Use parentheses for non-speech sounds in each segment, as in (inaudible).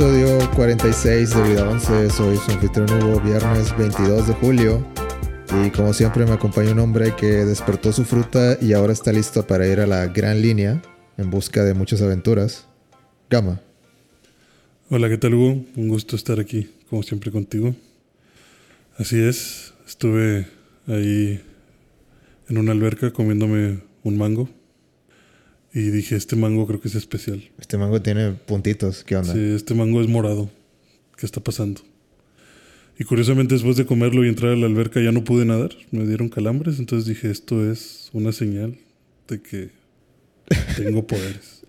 episodio 46 de Vida 11. Soy su anfitrión Hugo, viernes 22 de julio. Y como siempre me acompaña un hombre que despertó su fruta y ahora está listo para ir a la gran línea en busca de muchas aventuras. Gama. Hola, ¿qué tal Hugo? Un gusto estar aquí, como siempre contigo. Así es, estuve ahí en una alberca comiéndome un mango. Y dije, este mango creo que es especial. Este mango tiene puntitos, ¿qué onda? Sí, este mango es morado. ¿Qué está pasando? Y curiosamente después de comerlo y entrar a la alberca ya no pude nadar. Me dieron calambres, entonces dije, esto es una señal de que tengo poderes.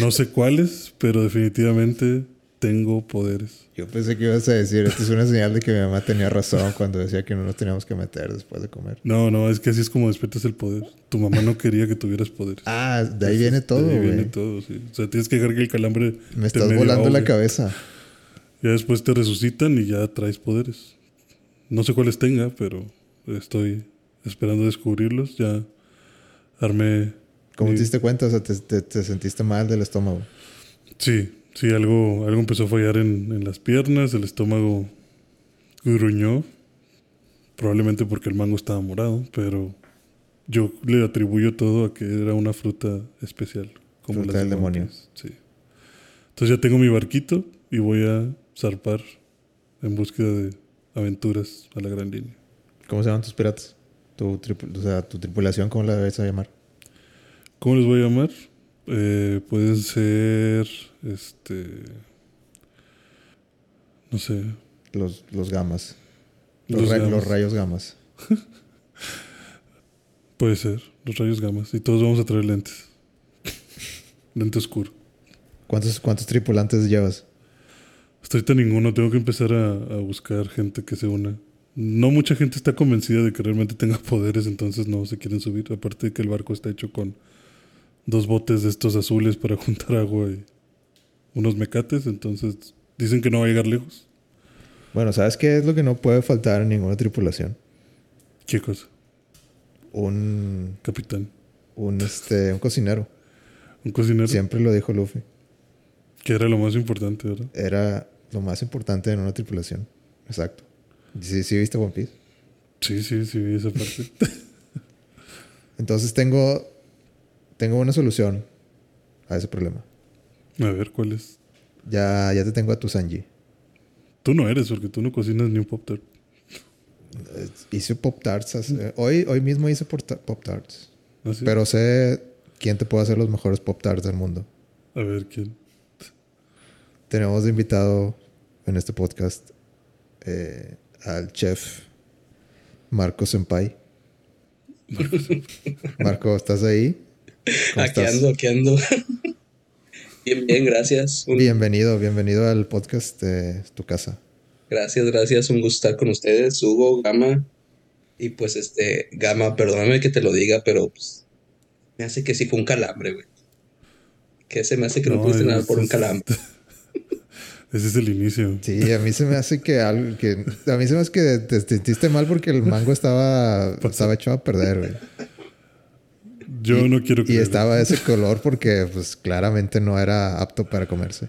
No sé cuáles, pero definitivamente tengo poderes. Yo pensé que ibas a decir, esto es una señal de que mi mamá tenía razón cuando decía que no nos teníamos que meter después de comer. No, no, es que así es como despiertas el poder. Tu mamá no quería que tuvieras poderes. Ah, de ahí viene todo, De ahí viene todo, sí. O sea, tienes que dejar que el calambre Me estás volando la cabeza. Ya después te resucitan y ya traes poderes. No sé cuáles tenga, pero estoy esperando descubrirlos. Ya armé. ¿Cómo mi- te diste cuenta? O sea, te, te- te sentiste mal del estómago. Sí, sí, algo, algo empezó a fallar en, en las piernas, el estómago gruñó. Probablemente porque el mango estaba morado, pero yo le atribuyo todo a que era una fruta especial. Como Fruta del de demonio. Sí. Entonces ya tengo mi barquito y voy a zarpar en búsqueda de aventuras a la gran línea. ¿Cómo se llaman tus piratas? Tu, o sea, tu tripulación, ¿cómo la debes llamar? ¿Cómo les voy a llamar? Eh, pueden ser, este, no sé, Los, los gamas. Los, Los ra- gamas. los rayos gamas. (laughs) Puede ser, los rayos gamas. Y todos vamos a traer lentes. (laughs) Lente oscuro. ¿Cuántos, ¿Cuántos tripulantes llevas? Hasta ahorita ninguno, tengo que empezar a, a buscar gente que se una. No mucha gente está convencida de que realmente tenga (laughs) poderes, entonces no se quieren subir. Aparte de que el barco está hecho con dos botes de estos azules para juntar agua y unos mecates, entonces dicen que no va a llegar lejos. Bueno, ¿sabes qué es lo que no puede faltar en ninguna tripulación? ¿Qué cosa? Un, Capitán. un, este, un cocinero. Un cocinero. Siempre lo dijo Luffy. Que era lo más importante, ¿verdad? Era lo más importante en una tripulación. Exacto. Sí, sí, viste One Piece. Sí, sí, sí, vi esa parte. (laughs) Entonces tengo, tengo una solución a ese problema. A ver, ¿cuál es? Ya, ya te tengo a tu Sanji. Tú no eres, porque tú no cocinas ni un pop tart. Eh, Hice Pop Tarts. hoy, hoy mismo hice Pop Tarts. ¿Ah, sí? Pero sé quién te puede hacer los mejores Pop Tarts del mundo. A ver, ¿quién? Tenemos de invitado en este podcast eh, al chef Marco Senpai. Marco, ¿estás ahí? ¿Cómo Aquí estás? ando, aquí ando. Bien, bien, gracias. Un- Bienvenido, bienvenido al podcast de tu casa. Gracias, gracias. Un gusto estar con ustedes, Hugo, Gama. Y pues este, Gama, perdóname que te lo diga, pero pues, me hace que sí fue un calambre, güey. Que se me hace que no, pudiste nada por un es- calambre. (laughs) Ese es el inicio. Sí, a mí se me hace que algo que a mí se me hace que te sentiste mal porque el mango estaba (laughs) estaba hecho a perder, güey. Yo no quiero Y creer. estaba de ese color porque pues claramente no era apto para comerse.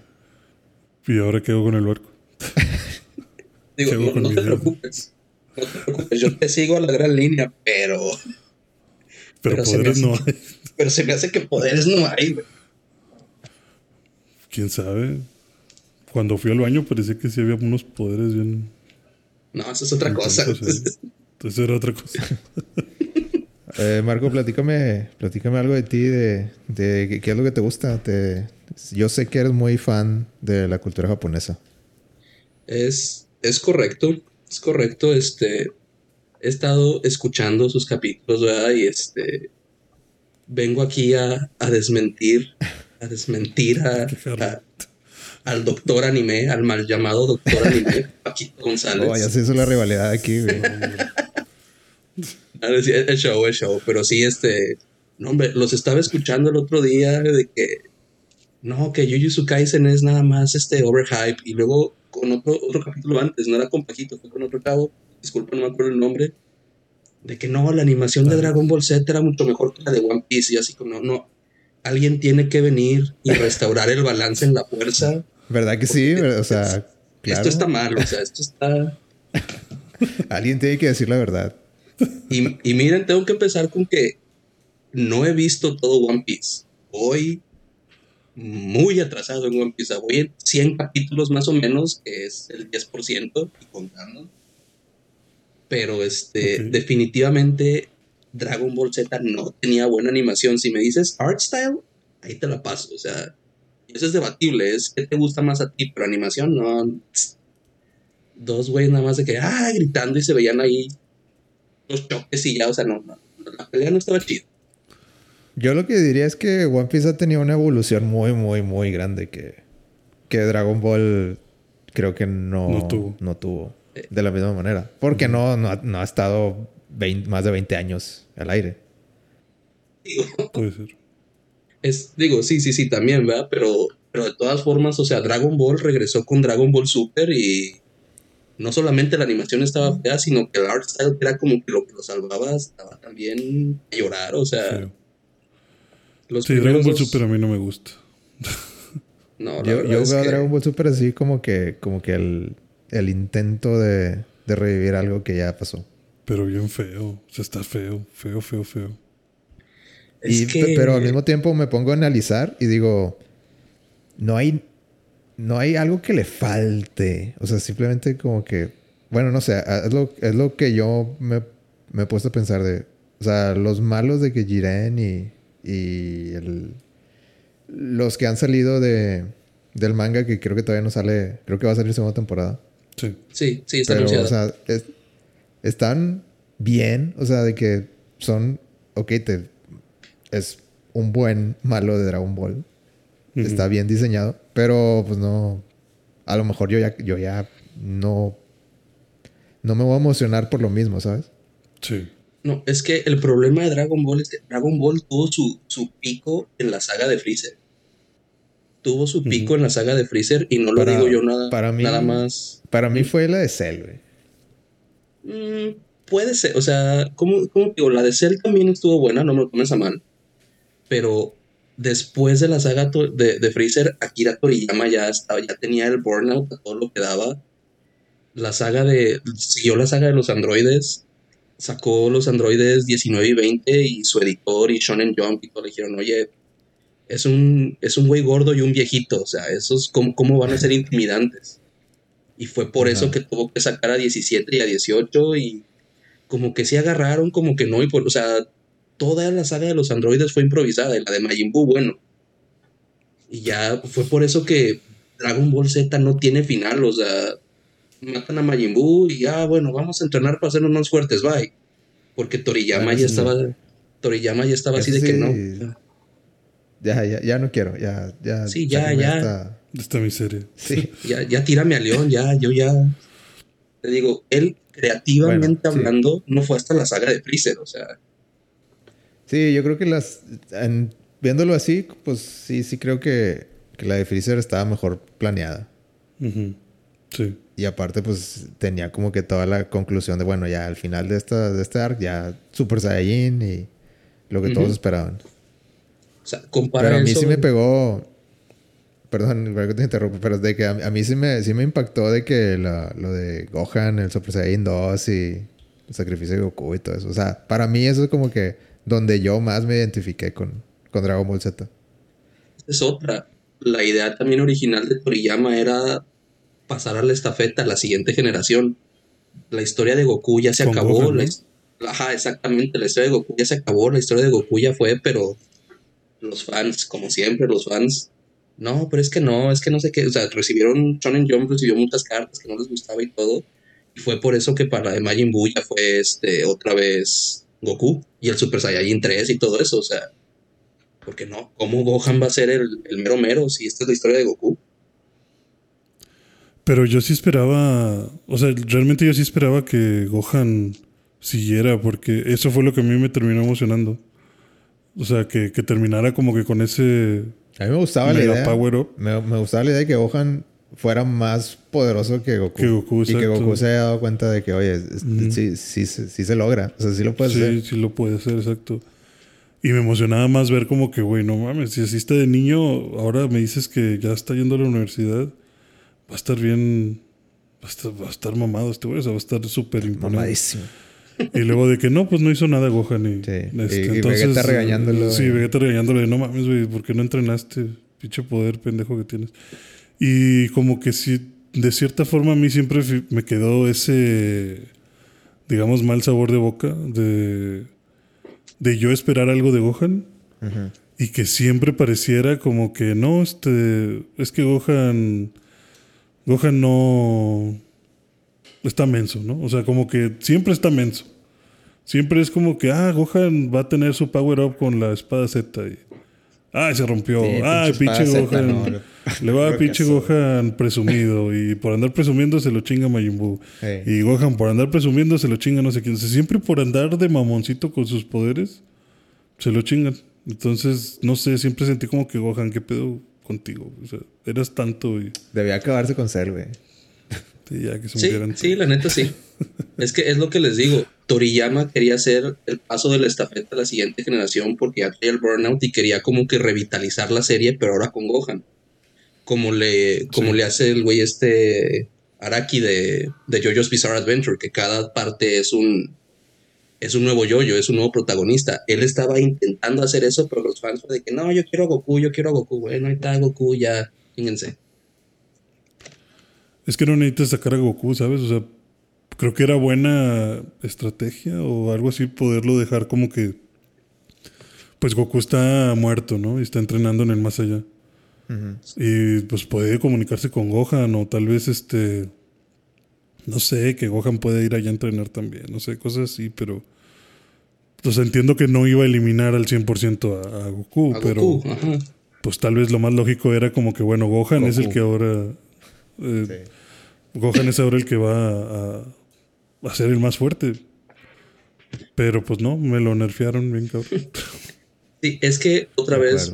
¿Y ahora qué hago con el barco? (laughs) Digo, ¿Qué hago no, te preocupes. No te preocupes, yo te sigo a la gran línea, pero, Pero, poderes hace- no hay. pero se me hace que poderes no hay, güey. ¿Quién sabe? Cuando fui al baño parecía que sí había unos poderes bien... No, eso es otra cosa. Entonces, Entonces era otra cosa. (laughs) Eh, Marco, platícame, platícame algo de ti, de, de qué- es lo que te gusta. Te, yo sé que eres muy fan de la cultura japonesa. Es, es correcto, es correcto. Este, he estado escuchando sus capítulos, ¿verdad? Y este, vengo aquí a, a desmentir, a desmentir a, a- al doctor anime, al mal llamado doctor anime, (laughs) Paquito González. Oh, ya se hizo la rivalidad aquí, güey. (laughs) Ah, El show, el show, pero sí, este, no, hombre, los estaba escuchando el otro día de que, no, que Jujutsu Kaisen es nada más este overhype, y luego con otro, otro capítulo antes, no era con Paquito, fue con otro cabo, disculpa, no me acuerdo el nombre, de que no, la animación de Ah. Dragon Ball Z era mucho mejor que la de One Piece, y así como, no, no, alguien tiene que venir y restaurar el balance en la fuerza. ¿Verdad que sí? O sea, claro. Esto está mal, o sea, esto está... (laughs) alguien tiene que decir la verdad. Y, y miren, tengo que empezar con que no he visto todo One Piece. Voy muy atrasado en One Piece. Voy en 100 capítulos más o menos, que es el 10% y contando. Pero este, definitivamente Dragon Ball Z no tenía buena animación. Si me dices art style, ahí te la paso. O sea, eso es debatible. Es que te gusta más a ti, pero animación no. Dos güeyes nada más de que, ah, gritando y se veían ahí los choques y ya. O sea, no, no la pelea no estaba chida. Yo lo que diría es que One Piece ha tenido una evolución muy, muy, muy grande que, que Dragon Ball creo que no, no tuvo. de la misma manera. Porque no, no, ha, estado más de 20 años al aire. (laughs) Puede ser. Es, digo, sí, sí, sí, también, ¿verdad? Pero, pero de todas formas, o sea, Dragon Ball regresó con Dragon Ball Super y no solamente la animación estaba fea, sino que el art style era como que lo que lo salvaba estaba también a llorar, o sea sí, Dragon Ball Super a mí no me gusta. no, yo, yo veo a Dragon Ball Super así como que, como que el, el intento de, de, revivir algo que ya pasó. Pero bien feo. O sea, está feo, feo, feo, feo. Y, Pero al mismo tiempo me pongo a analizar y digo, no hay, no hay algo que le falte. O sea, simplemente como que, bueno, no sé, es lo, es lo que yo me, me he puesto a pensar de, o sea, los malos de que Jiren y, y el, los que han salido de, del manga, que creo que todavía no sale, creo que va a salir segunda temporada. Sí, sí, sí está Pero, O sea, están bien, o sea, de que son, ok, te, es un buen malo de Dragon Ball. Está bien diseñado, pero pues no, a lo mejor yo ya, yo ya no, no me voy a emocionar por lo mismo, ¿sabes? Sí. No, es que el problema de Dragon Ball es que Dragon Ball tuvo su, su pico en la saga de Freezer. Tuvo su pico en la saga de Freezer y no lo digo yo nada, para mí, nada más. Para mí fue la de Cell, güey. Mm, puede ser, o sea, ¿cómo, ¿cómo, digo? La de Cell también estuvo buena, no me lo tomes a mal. Pero después de la saga de, de Freezer, Akira Toriyama ya, estaba, ya tenía el burnout a todo lo que daba. La saga de. Siguió la saga de los androides sacó los androides 19 y 20 y su editor y Shonen Jump y todo le dijeron, oye, es un, es un güey gordo y un viejito, o sea, esos, ¿cómo, cómo van a ser intimidantes? Y fue por eso que tuvo que sacar a 17 y a 18 y como que se agarraron, como que no, y por, o sea, toda la saga de los androides fue improvisada y la de Majin Buu, bueno. Y ya fue por eso que Dragon Ball Z no tiene final, o sea, matan a Majin Buu y ya, bueno, vamos a entrenar para hacernos más fuertes, bye. Porque Toriyama ya estaba, Toriyama ya estaba así de que no. Ya, ya, ya no quiero, ya, ya. Sí, ya, ya. Esta, miseria. Sí. (laughs) ya, ya tírame a León, ya, yo ya. Te digo, él creativamente hablando no fue hasta la saga de Freezer, o sea. Sí, yo creo que las. viéndolo así, pues sí, sí creo que, que la de Freezer estaba mejor planeada. Sí. Y aparte, pues tenía como que toda la conclusión de, bueno, ya al final de, esta, de este arc, ya Super Saiyajin y lo que todos esperaban. O sea, Pero a mí sí me pegó. Perdón, que te interrumpo, pero de que a, mí sí me, sí me impactó de que lo de Gohan, el Super Saiyan 2 y el sacrificio de Goku y todo eso. O sea, para mí eso es como que donde yo más me identifiqué con, con Dragon Ball Z. Es otra. La idea también original de Toriyama era pasar a la estafeta a la siguiente generación. La historia de Goku ya se acabó. ajá, exactamente. La historia de Goku ya se acabó. La historia de Goku ya fue, pero los fans, como siempre, los fans. No, pero es que no, es que no sé qué. O sea, recibieron. Shonen Jump recibió muchas cartas que no les gustaba y todo. Y fue por eso que para Majin Buu ya fue este, otra vez Goku y el Super Saiyajin 3 y todo eso. O sea, porque no? ¿Cómo Gohan va a ser el, el mero mero si esta es la historia de Goku? Pero yo sí esperaba, o sea, realmente yo sí esperaba que Gohan siguiera, porque eso fue lo que a mí me terminó emocionando. O sea, que, terminara como que con ese... A mí me gustaba la idea. Me, gustaba la idea de que Gohan fuera más poderoso que Goku. y que Goku se haya dado cuenta de que, oye, sí, sí, sí, se logra. O sea, sí lo puede hacer. Sí, sí lo puede hacer, exacto. Y me emocionaba más ver como que, güey, no mames, si así está de niño, ahora me dices que ya está yendo a la universidad, va a estar bien, va a estar, va a estar mamado este güey, o sea, va a estar súper imponente. Mamadísimo. Y luego de que no, pues no hizo nada Gohan. Y, Sí, este, y- y Vegeta regañándolo. Sí, Vegeta regañándolo no mames, güey, ¿por qué no entrenaste? Pinche poder pendejo que tienes. Y como que sí, de cierta forma a mí siempre me quedó ese, digamos, mal sabor de boca de, de yo esperar algo de Gohan. Y que siempre pareciera como que no, este, es que Gohan, Gohan no está menso, ¿no? O sea, como que siempre está menso. Siempre es como que, ah, Gohan va a tener su power up con la espada Z y, ah, se rompió, Sí, ah, pinche Gohan, no, le va a pinche. Gohan presumido y por andar presumiendo se lo chinga Majin Buu. Hey. Y Gohan por andar presumiendo se lo chinga no sé quién. O sea, siempre por andar de mamoncito con sus poderes se lo chingan. Entonces, no sé, siempre sentí como que Gohan, ¿qué pedo contigo? O sea, eras tanto y, Debía acabarse con Cell, güey. y ya que se Sí, murieran. sí, la neta sí. es que es lo que les digo. Toriyama quería hacer el paso de la estafeta a la siguiente generación porque ya traía el burnout y quería como que revitalizar la serie, pero ahora con Gohan. Como le, como Sí. le hace el güey este Araki de, de JoJo's Bizarre Adventure, que cada parte es un es un nuevo yoyo, es un nuevo protagonista. Él estaba intentando hacer eso, pero los fans fue de que no, yo quiero a Goku, yo quiero a Goku, bueno, ahí está Goku, ya, fíjense. Es que no necesitas sacar a Goku, ¿sabes? O sea, creo que era buena estrategia o algo así poderlo dejar como que. Pues Goku está muerto, ¿no? Y está entrenando en el más allá. Y pues puede comunicarse con Gohan o tal vez este... No sé, que Gohan puede ir allá a entrenar también, no sé, cosas así, pero... Pues entiendo que no iba a eliminar al 100% a, a Goku, A pero Goku, ajá. pues tal vez lo más lógico era como que, bueno, Gohan es el que ahora... eh, Sí. Gohan es ahora el que va a, a ser el más fuerte. Pero pues no, me lo nerfearon bien cabrón. Sí, es que otra vez.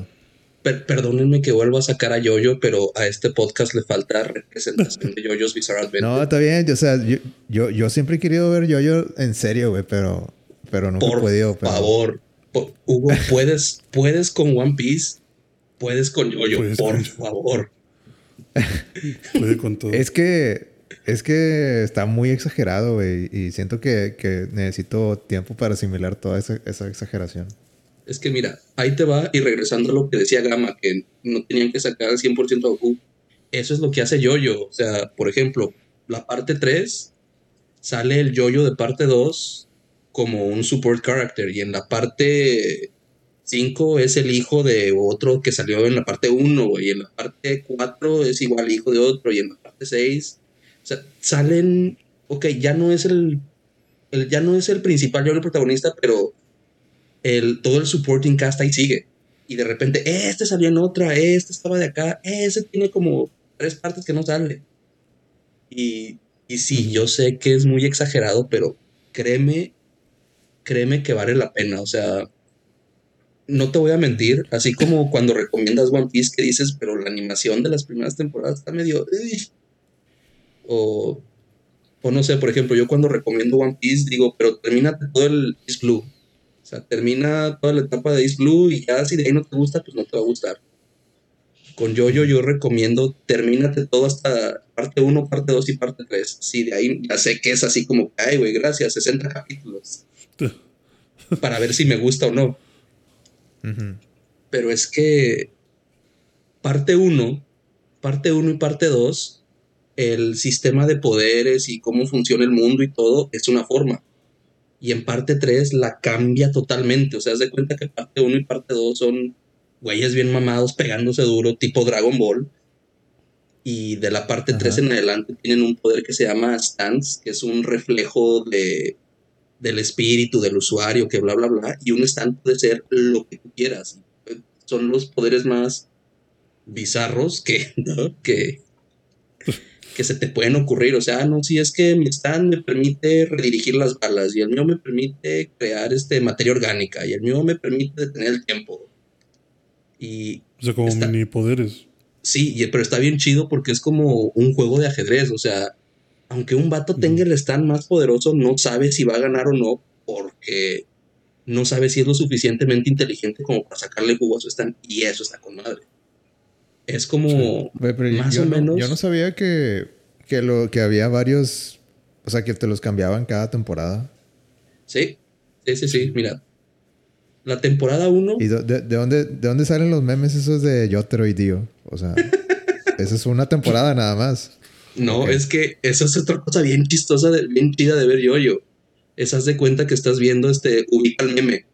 Per- perdónenme que vuelva a sacar a Yoyo, pero a este podcast le falta representación de Yoyo's Bizarre Adventure. No, está bien. O sea, yo, yo, yo siempre he querido ver Yo-Yo en serio, güey, pero, pero nunca he Por podido. pero- favor, Po- Hugo, puedes, puedes con One Piece, puedes con Yoyo, Puedes por con- favor. (laughs) Puede con todo. Es que, es que está muy exagerado, güey, y siento que, que necesito tiempo para asimilar toda esa, esa exageración. Es que mira, ahí te va, y regresando a lo que decía Gama, que no tenían que sacar al 100% a Goku, eso es lo que hace Yoyo. O sea, por ejemplo, la parte 3 sale el Yoyo de parte 2 como un support character, y en la parte 5 es el hijo de otro que salió en la parte 1, güey, y en la parte 4 es igual hijo de otro, y en la parte 6, o sea, salen, ok, ya no es el, el ya no es el principal Yoyo el protagonista, pero el, todo el supporting cast ahí sigue. Y de repente, este salió en otra, este estaba de acá, ese tiene como tres partes que no sale. Y, y sí, yo sé que es muy exagerado, pero créeme, créeme que vale la pena. O sea, no te voy a mentir, así como cuando recomiendas One Piece que dices, pero la animación de las primeras temporadas está medio... O, o no sé, por ejemplo, yo cuando recomiendo One Piece digo, pero termínate todo el East Blue. O sea, termina toda la etapa de East Blue y ya si de ahí no te gusta, pues no te va a gustar. Con Jojo yo recomiendo termínate todo hasta parte 1, parte 2 y parte 3. Si de ahí ya sé que es así como, ay, güey, gracias, 60 capítulos. (laughs) Para ver si me gusta o no. Pero es que parte 1, parte 1 y parte 2, el sistema de poderes y cómo funciona el mundo y todo es una forma. Y en parte 3 la cambia totalmente. O sea, haz de cuenta que parte 1 y parte 2 son güeyes bien mamados pegándose duro, tipo Dragon Ball. Y de la parte 3 Ajá. en adelante tienen un poder que se llama Stance, que es un reflejo de, del espíritu del usuario, que bla, bla, bla. Y un stand puede ser lo que tú quieras. Son los poderes más bizarros que, (laughs) ¿no? que, que se te pueden ocurrir. O sea, no, si es que mi stand me permite redirigir las balas y el mío me permite crear este materia orgánica y el mío me permite detener el tiempo. Y O sea, como Está- mini poderes. sí, y- pero está bien chido porque es como un juego de ajedrez. O sea, aunque un vato tenga el stand más poderoso, no sabe si va a ganar o no porque no sabe si es lo suficientemente inteligente como para sacarle jugo a su stand. Y eso está con madre. Es como pero más yo o no- menos. yo no sabía que, que, lo, que había varios. O sea, que te los cambiaban cada temporada. Sí, sí, sí, sí. Mira, la temporada 1. ¿Y de, de dónde, de dónde salen los memes esos de Yotaro y Dio? O sea, (laughs) esa es una temporada nada más. No, es que eso es otra cosa bien chistosa, de- bien chida de ver yo-yo. Es haz de cuenta que estás viendo este, ubica el meme.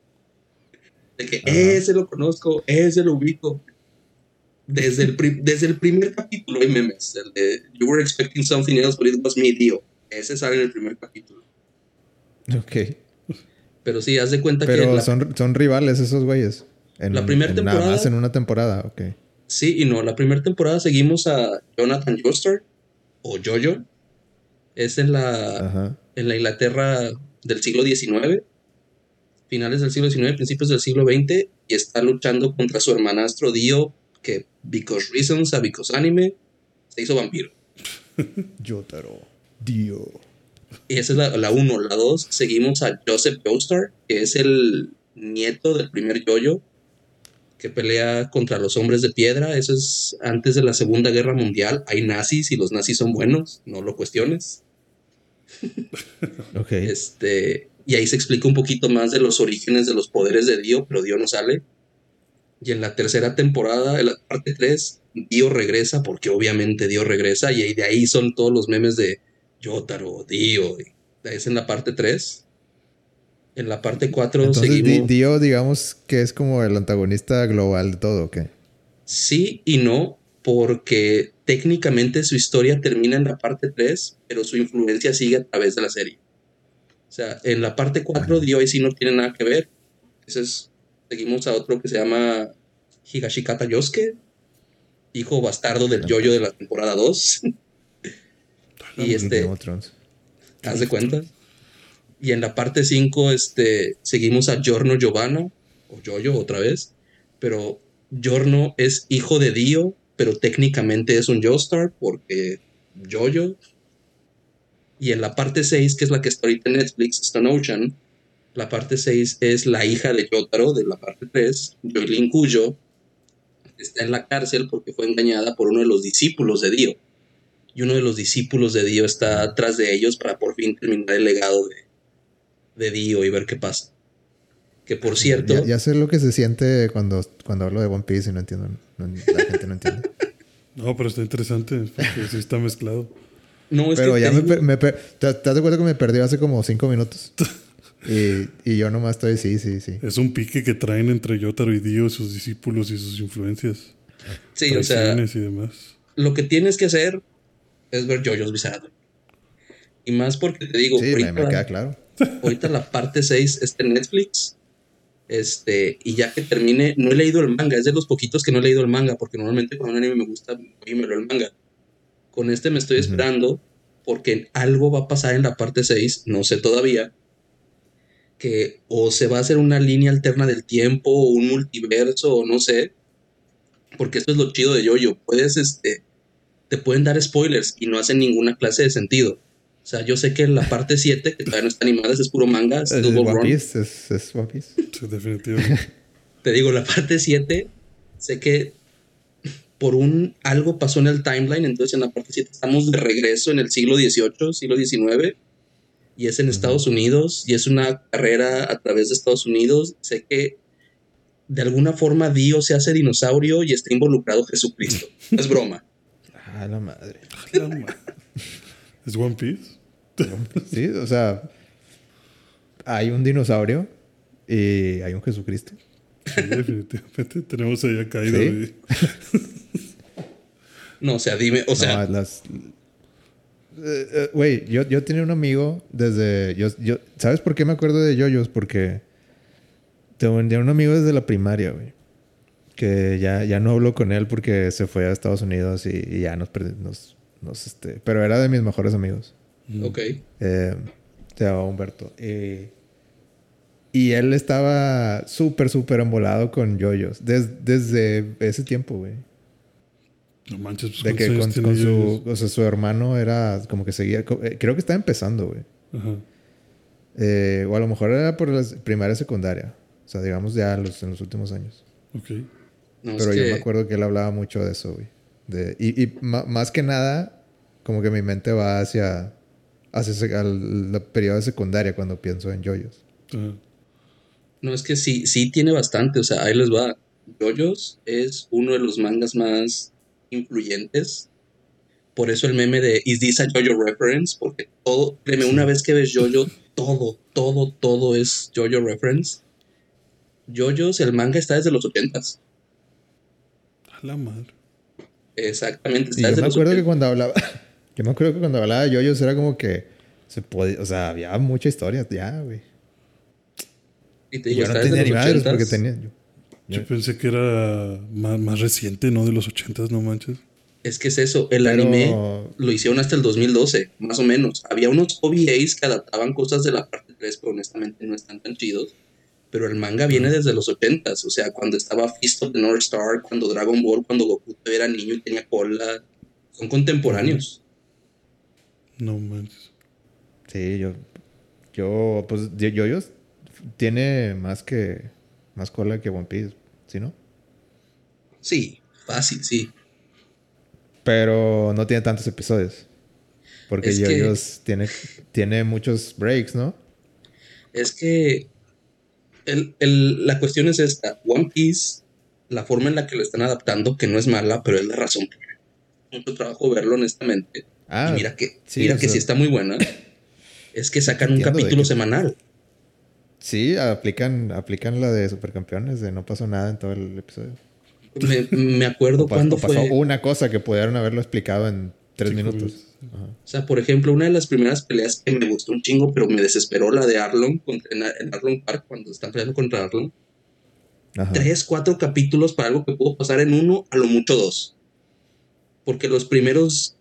De que Ajá. ese lo conozco, ese lo ubico. Desde el, pri- desde el primer capítulo hay memes. El de You were expecting something else, but it was me, tío. Ese sale en el primer capítulo. Ok. Pero sí, haz de cuenta que Pero la- son, son rivales esos güeyes. En La primera Nada temporada- más en una temporada, ok. sí y no. La primera temporada seguimos a Jonathan Joestar o Jojo. Es en la, Ajá. en la Inglaterra del siglo XIX, finales del siglo XIX, principios del siglo XX, y está luchando contra su hermanastro Dio, que, because reasons, a because anime, se hizo vampiro. (laughs) Yotaro. Dio. Y esa es la, la uno. La dos, seguimos a Joseph Joestar, que es el nieto del primer yoyo, que pelea contra los hombres de piedra. Eso es antes de la Segunda Guerra Mundial. Hay nazis y los nazis son buenos, no lo cuestiones. Ok. Este, y ahí se explica un poquito más de los orígenes de los poderes de Dio, pero Dio no sale. Y en la tercera temporada, en la parte 3, Dio regresa, porque obviamente Dio regresa, y de ahí son todos los memes de Yotaro, Dio. Es en la parte 3. En la parte 4 Entonces, Di- seguimos. Dio, digamos que es como el antagonista global de todo, ¿ok? Sí y no, porque técnicamente su historia termina en la parte 3, pero su influencia sigue a través de la serie. O sea, en la parte 4 Dio ahí sí no tiene nada que ver. Ese es, seguimos a otro que se llama Higashikata Yosuke, hijo bastardo del yoyo de la temporada 2. (laughs) y este, haz de cuenta. Y en la parte 5 este, seguimos a Giorno Giovanna, o Yoyo otra vez, pero Giorno es hijo de Dio, pero técnicamente es un Joestar porque Yoyo. Y en la parte 6, que es la que está ahorita en Netflix, Stone Ocean, la parte 6 es la hija de Yotaro de la parte 3, Joylin Cuyo, está en la cárcel porque fue engañada por uno de los discípulos de Dio y uno de los discípulos de Dio está atrás de ellos para por fin terminar el legado de, de Dio y ver qué pasa. Que por cierto, Ya, ya sé lo que se siente cuando, cuando hablo de One Piece y no entiendo. no- la gente no entiende. (laughs) No, pero está interesante, porque sí está mezclado. no es Pero que ya te me, me per- ¿te, te das cuenta que me perdió hace como cinco minutos? (laughs) Y, y yo nomás estoy, sí, sí, sí. Es un pique que traen entre Yotaro y Dio, sus discípulos y sus influencias. sí, o sea, y demás. lo que tienes que hacer es ver JoJo's Bizarre. Y más porque te digo, Sí, me, me ahorita, queda claro. ahorita la parte 6 está en Netflix. Este, y ya que termine, no he leído el manga, es de los poquitos que no he leído el manga, porque normalmente cuando un anime me gusta, voy y me leo el manga. Con este me estoy esperando, porque algo va a pasar en la parte 6, no sé todavía, que o se va a hacer una línea alterna del tiempo, o un multiverso, o no sé, porque esto es lo chido de Yoyo, puedes, este, te pueden dar spoilers y no hacen ninguna clase de sentido. O sea, yo sé que en la parte 7, que todavía no está animada, es puro manga, es Es Double One. Piece, es, es One Piece. (laughs) Sí, definitivamente. (laughs) Te digo, la parte 7, sé que por un algo pasó en el timeline, entonces en la parte 7 estamos de regreso en el siglo XVIII, siglo XIX, y es en Estados Unidos, y es una carrera a través de Estados Unidos. Sé que de alguna forma Dios se hace dinosaurio y está involucrado Jesucristo. No (laughs) es broma. Ah, la madre. (laughs) ¿Es One Piece? (laughs) Sí, o sea, hay un dinosaurio y hay un Jesucristo. Sí, definitivamente. Tenemos ahí a Kaido. Sí. y- No, o sea, dime, o sea, No, las... Eh, eh, Güey, yo, yo tenía un amigo desde... Yo, yo, ¿Sabes por qué me acuerdo de yoyos? Porque tenía un amigo desde la primaria, güey. Que ya, ya no hablo con él porque se fue a Estados Unidos y, y ya nos, nos, nos, este... Pero era de mis mejores amigos. ok. Eh, se llamaba Humberto. Eh, y él estaba súper, súper embolado con yoyos. des- desde ese tiempo, güey. No manches, pues De ¿cuántos que con, con su, o sea, su hermano era como que seguía, eh, creo que estaba empezando, güey. Ajá. Eh, o a lo mejor era por la primaria y secundaria. O sea, digamos ya los, en los últimos años. Ok. No, Pero yo que- me acuerdo que él hablaba mucho de eso, güey. De, y y más que nada, como que mi mente va hacia, hacia ese- al la periodo de secundaria cuando pienso en yoyos. Ajá. No, es que sí, sí tiene bastante. O sea, ahí les va. JoJo's es uno de los mangas más influyentes. Por eso el meme de ¿Is this a JoJo reference? Porque todo, créeme, una vez que ves JoJo, todo, todo, todo es JoJo reference. JoJo's, el manga está desde los 80s. A la madre. Exactamente, Y está yo desde me los acuerdo que 80s. cuando hablaba, (laughs) yo me acuerdo que cuando hablaba de yoyos era como que se podía, o sea, había mucha historia ya, güey. Y te digo, Yo no está desde tenía los ni madres 80s. porque tenía. yo- Yo yo- pensé que era más, más reciente, ¿no? De los ochentas, no manches. Es que es eso, el Pero- anime lo hicieron hasta el 2012, más o menos. Había unos OVAs que adaptaban cosas de la parte 3, pero honestamente no están tan chidos. Pero el manga viene desde los 80s, o sea, cuando estaba Fist of the North Star, cuando Dragon Ball, cuando Goku era niño y tenía cola. Son contemporáneos. No manches. Sí, yo. Yo, pues, yo- yoyos tiene más que. Más cola que One Piece, ¿sí no? Sí, fácil, sí. Pero no tiene tantos episodios. Porque Es que- yoyos tiene, tiene muchos breaks, ¿no? Es que el- el- la cuestión es esta. One Piece, la forma en la que lo están adaptando, que no es mala, pero es la razón. Mucho trabajo verlo, honestamente. Ah, y mira que, sí, mira que sea- sí está muy buena. Es que sacan un capítulo semanal. Sí, aplican, aplican la de supercampeones, de no pasó nada en todo el episodio. Me, me acuerdo cuando pasó una cosa que pudieron haberlo explicado en tres minutos. Ajá. O sea, por ejemplo, una de las primeras peleas que me gustó un chingo, pero me desesperó la de Arlong contra, en, en Arlong Park, cuando están peleando contra Arlong. Ajá. Tres, cuatro capítulos para algo que pudo pasar en uno, a lo mucho dos. Porque los primeros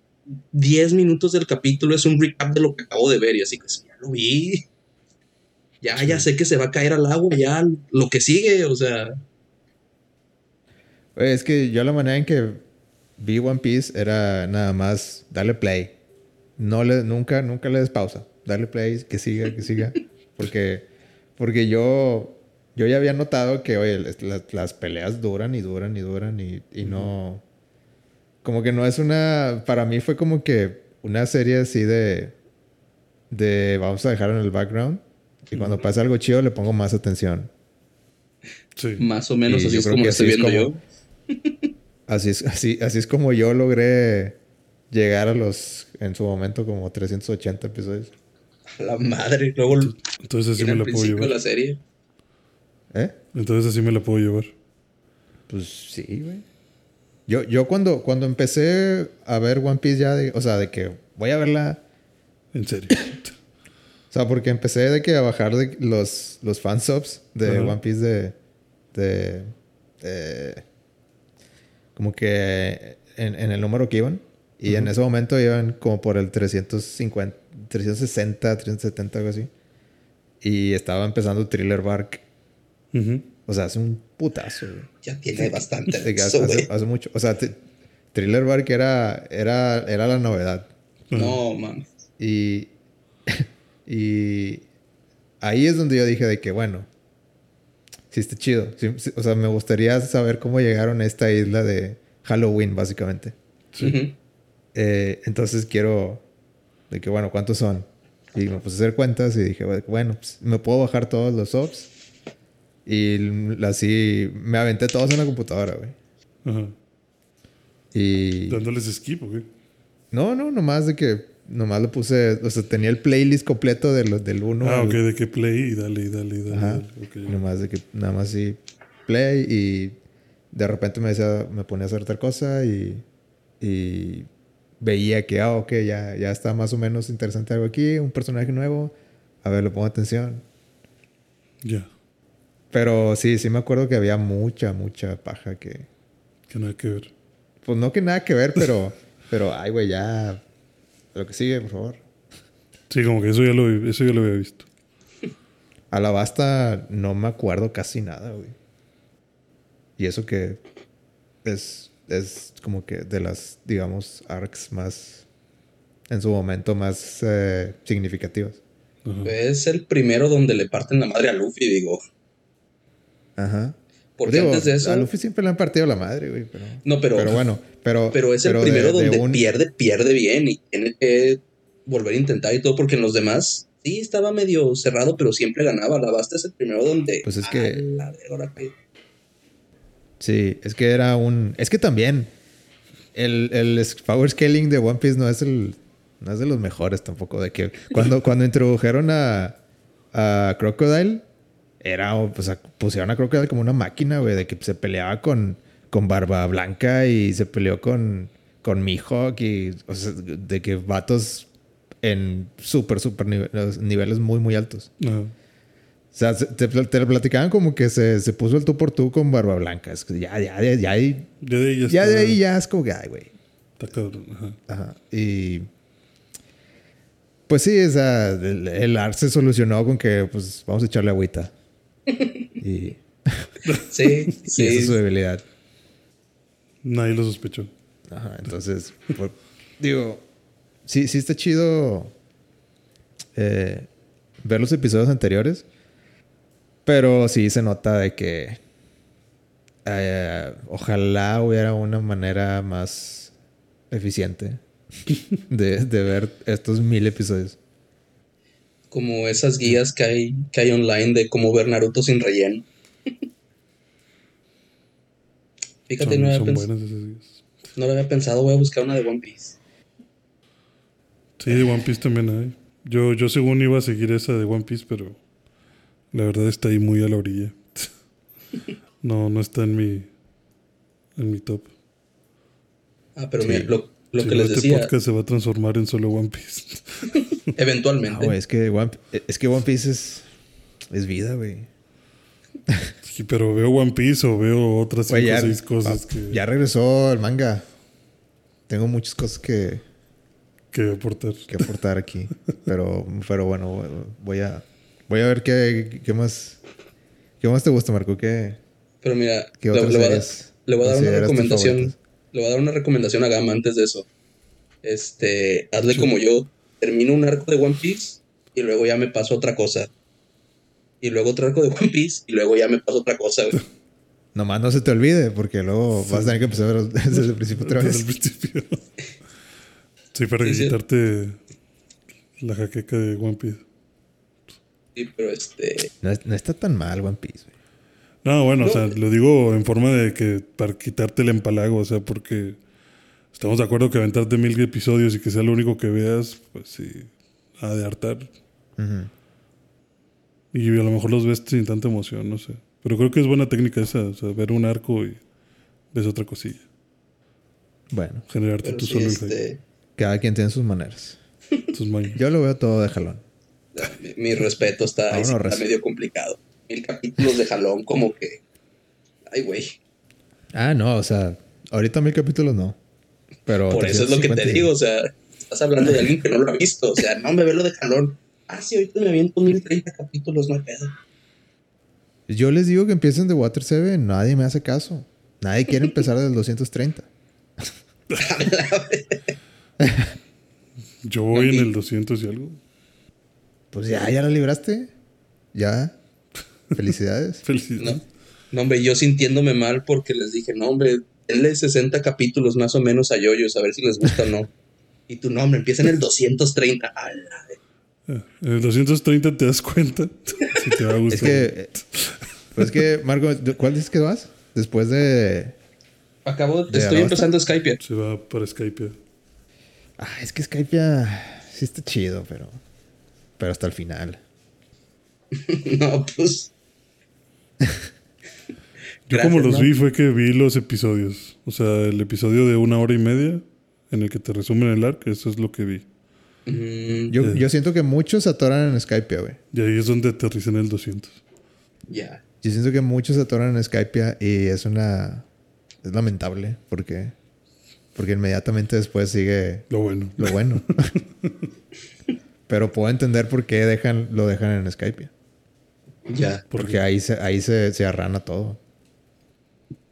10 minutos del capítulo es un recap de lo que acabo de ver, y así que sí, ya lo vi. Ya, ya sé que se va a caer al agua, ya lo que sigue, o sea. Oye, es que yo la manera en que vi One Piece era nada más darle play. No le, nunca, nunca le des pausa. Darle play, que siga, que siga. Porque, porque yo, yo ya había notado que, oye, las, las- peleas duran y duran y duran y, y no... Como que no es una... Para mí fue como que una serie así de... De vamos a dejarlo en el background. Y cuando pasa algo chido le pongo más atención. Sí. Más o menos Y así es como que lo estoy así es viendo como- yo. Así es, así, así es como yo logré llegar a los, en su momento, como 380 episodios. A la madre. Luego Entonces así me la puedo llevar. la serie. ¿Eh? Entonces así me la puedo llevar. Pues sí, güey. Yo, yo cuando, cuando empecé a ver One Piece ya, de, o sea, de que voy a verla, En serio. O sea, porque empecé de que a bajar de los, los fansubs de Ajá. One Piece de, de, de- como que en, en el número que iban. Y en ese momento iban como por el 350, 360, 370, algo así. Y estaba empezando Thriller Bark. Ujú. O sea, hace un putazo, güey. Ya tiene bastante. De que eso, hace, güey. hace mucho. O sea, Thriller Bark era, era, era la novedad. No, man. Y, (laughs) y ahí es donde yo dije de que, bueno, sí está chido. Sí, sí, o sea, me gustaría saber cómo llegaron a esta isla de Halloween, básicamente. Ujú. Eh, entonces quiero, de que, bueno, ¿cuántos son? Y me puse a hacer cuentas y dije, bueno, pues, me puedo bajar todos los subs. Y así me aventé todos en la computadora, güey. Ajá. Y... Dándoles skip, ¿o qué? No, no, nomás de que... Nomás lo puse... O sea, tenía el playlist completo de los del 1 ah, ok, de que play y dale, y dale, y dale. Ajá. dale. Nomás de que nada más sí play y de repente me decía, me ponía a hacer otra cosa y, y veía que, ah, ok, ya, ya está más o menos interesante algo aquí, un personaje nuevo, a ver, le pongo atención. Ya. Pero sí, sí me acuerdo que había mucha, mucha paja que, Que nada que ver. pues no que nada que ver, pero, (laughs) pero, ay, güey, ya, lo que sigue, por favor. Sí, como que eso ya lo, eso ya lo había visto. Alabasta no me acuerdo casi nada, güey. Y eso que es, es como que de las, digamos, arcs más, en su momento más eh, significativas. Es el primero donde le parten la madre a Luffy, digo. Ajá. Porque Digo, antes de eso. A Luffy siempre le han partido la madre, güey. Pero, No, pero- Pero bueno, pero. Pero es el pero primero de donde un- pierde, pierde bien y tiene que volver a intentar y todo, porque en los demás sí estaba medio cerrado, pero siempre ganaba. La Basta es el primero donde. Pues es "Ah, que- la de ahora que-". Sí, es que era un. Es que también. El, el power scaling de One Piece no es el. No es de los mejores tampoco. De que cuando, cuando introdujeron a, a Crocodile, era. O sea, pusieron a Crocodile como una máquina, güey, de que se peleaba con, con Barba Blanca y se peleó con, con Mihawk y. O sea, de que vatos en súper, súper nive- niveles muy, muy altos. Ajá. O sea, se- te, te lo platicaban como que se, se puso el tú por tú con Barba Blanca. Es que ya, ya, ya, ya, Ya de ahí ya, ya de ahí ya es como que, ay, güey. Está cabrón. Ajá. Ajá. Y. Pues sí, o sea, el, el ARC se solucionó con que, pues, vamos a echarle agüita. Y, (laughs) (laughs) Sí, y esa es su debilidad. Nadie lo sospechó. Ajá, entonces, digo, sí, sí está chido eh, ver los episodios anteriores, pero sí se nota de que eh, ojalá hubiera una manera más eficiente de, de ver estos mil episodios. Como esas guías que hay, que hay online de cómo ver Naruto sin relleno. (laughs) Fíjate, Son, no, había buenas esas guías. no lo había pensado, voy a buscar una de One Piece. Sí, de One Piece también hay. Yo, yo según iba a seguir esa de One Piece, pero la verdad está ahí muy a la orilla. (laughs) No, no está en mi en mi top. Ah, pero Sí. mira, lo, lo Si que no, les este decía, podcast se va a transformar en solo One Piece. (laughs) No, eventualmente. güey, es que One, es que One Piece es, es vida, güey. Sí, pero veo One Piece o veo otras cinco o ya, seis cosas que, ya regresó el manga. Tengo muchas cosas que, que aportar. que aportar aquí. pero, pero bueno, voy a, voy a ver qué, qué más, qué más te gusta, Marco. ¿Qué, Pero mira, qué le, otras le voy a, le voy a dar una recomendación. Le voy a dar una recomendación a Gama antes de eso. Este, hazle como yo. Termino un arco de One Piece y luego ya me paso a otra cosa. Y luego otro arco de One Piece y luego ya me paso a otra cosa, güey. (laughs) Nomás no se te olvide, porque luego vas a tener que empezar a (laughs) ver desde el principio otra Desde el vez. principio. (laughs) sí, para Sí, quitarte la jaqueca de One Piece. Sí, pero este. No, no está tan mal One Piece, güey. No, bueno, o sea, lo digo en forma de que para quitarte el empalago, o sea, porque estamos de acuerdo que aventarte mil episodios y que sea lo único que veas, pues sí, ha de hartar. Y a lo mejor los ves sin tanta emoción, no sé. Pero creo que es buena técnica esa, o sea, ver un arco y ves otra cosilla. Bueno, Generarte tú solo el este. cada quien tiene sus maneras. Yo lo veo todo de jalón. Mi, respeto está, ahí está medio complicado. Mil capítulos de jalón, como que. Ay, güey. Ah, no, o sea, ahorita mil capítulos no. Pero Por eso es lo que te 350 digo, o sea, estás hablando de alguien que no lo ha visto, o sea, no me ve lo de jalón. Ah, sí, ahorita me aviento 1030 capítulos, no hay pedo. Yo les digo que empiecen de Water 7, nadie me hace caso. Nadie quiere empezar del 230. Yo voy en el 200 y algo. Pues ya, ya la libraste. Ya. Felicidades. (laughs) Felicidades. No, no, hombre, yo sintiéndome mal porque les dije, no, hombre, denle 60 capítulos más o menos a Yoyos, a ver si les gusta o no. (laughs) Y tu nombre empieza en el 230. A la de- En el 230 te das cuenta (laughs) si te va a gustar. es que. Pues es que, Marco, ¿cuál dices que vas? Después de. Acabo, ¿De estoy Arabasta? empezando Skype. Se va para Skype. Ah, es que Skype ya. Sí está chido, pero. Pero hasta el final. No, pues. (laughs) Yo Gracias, como los ¿no? vi fue que vi los episodios. O sea, el episodio de una hora y media en el que te resumen el arc, eso es lo que vi. mm, Yo, Eh. yo siento que muchos atoran en Skype, güey. Y ahí es donde aterrizan el 200. ya. Yo siento que muchos se atoran en Skype y es una. Es lamentable porque. Porque inmediatamente después sigue Lo bueno. lo bueno. (laughs) (laughs) Pero puedo entender por qué dejan, lo dejan en Skype. Ya. Porque ahí se, ahí se, se arrana todo.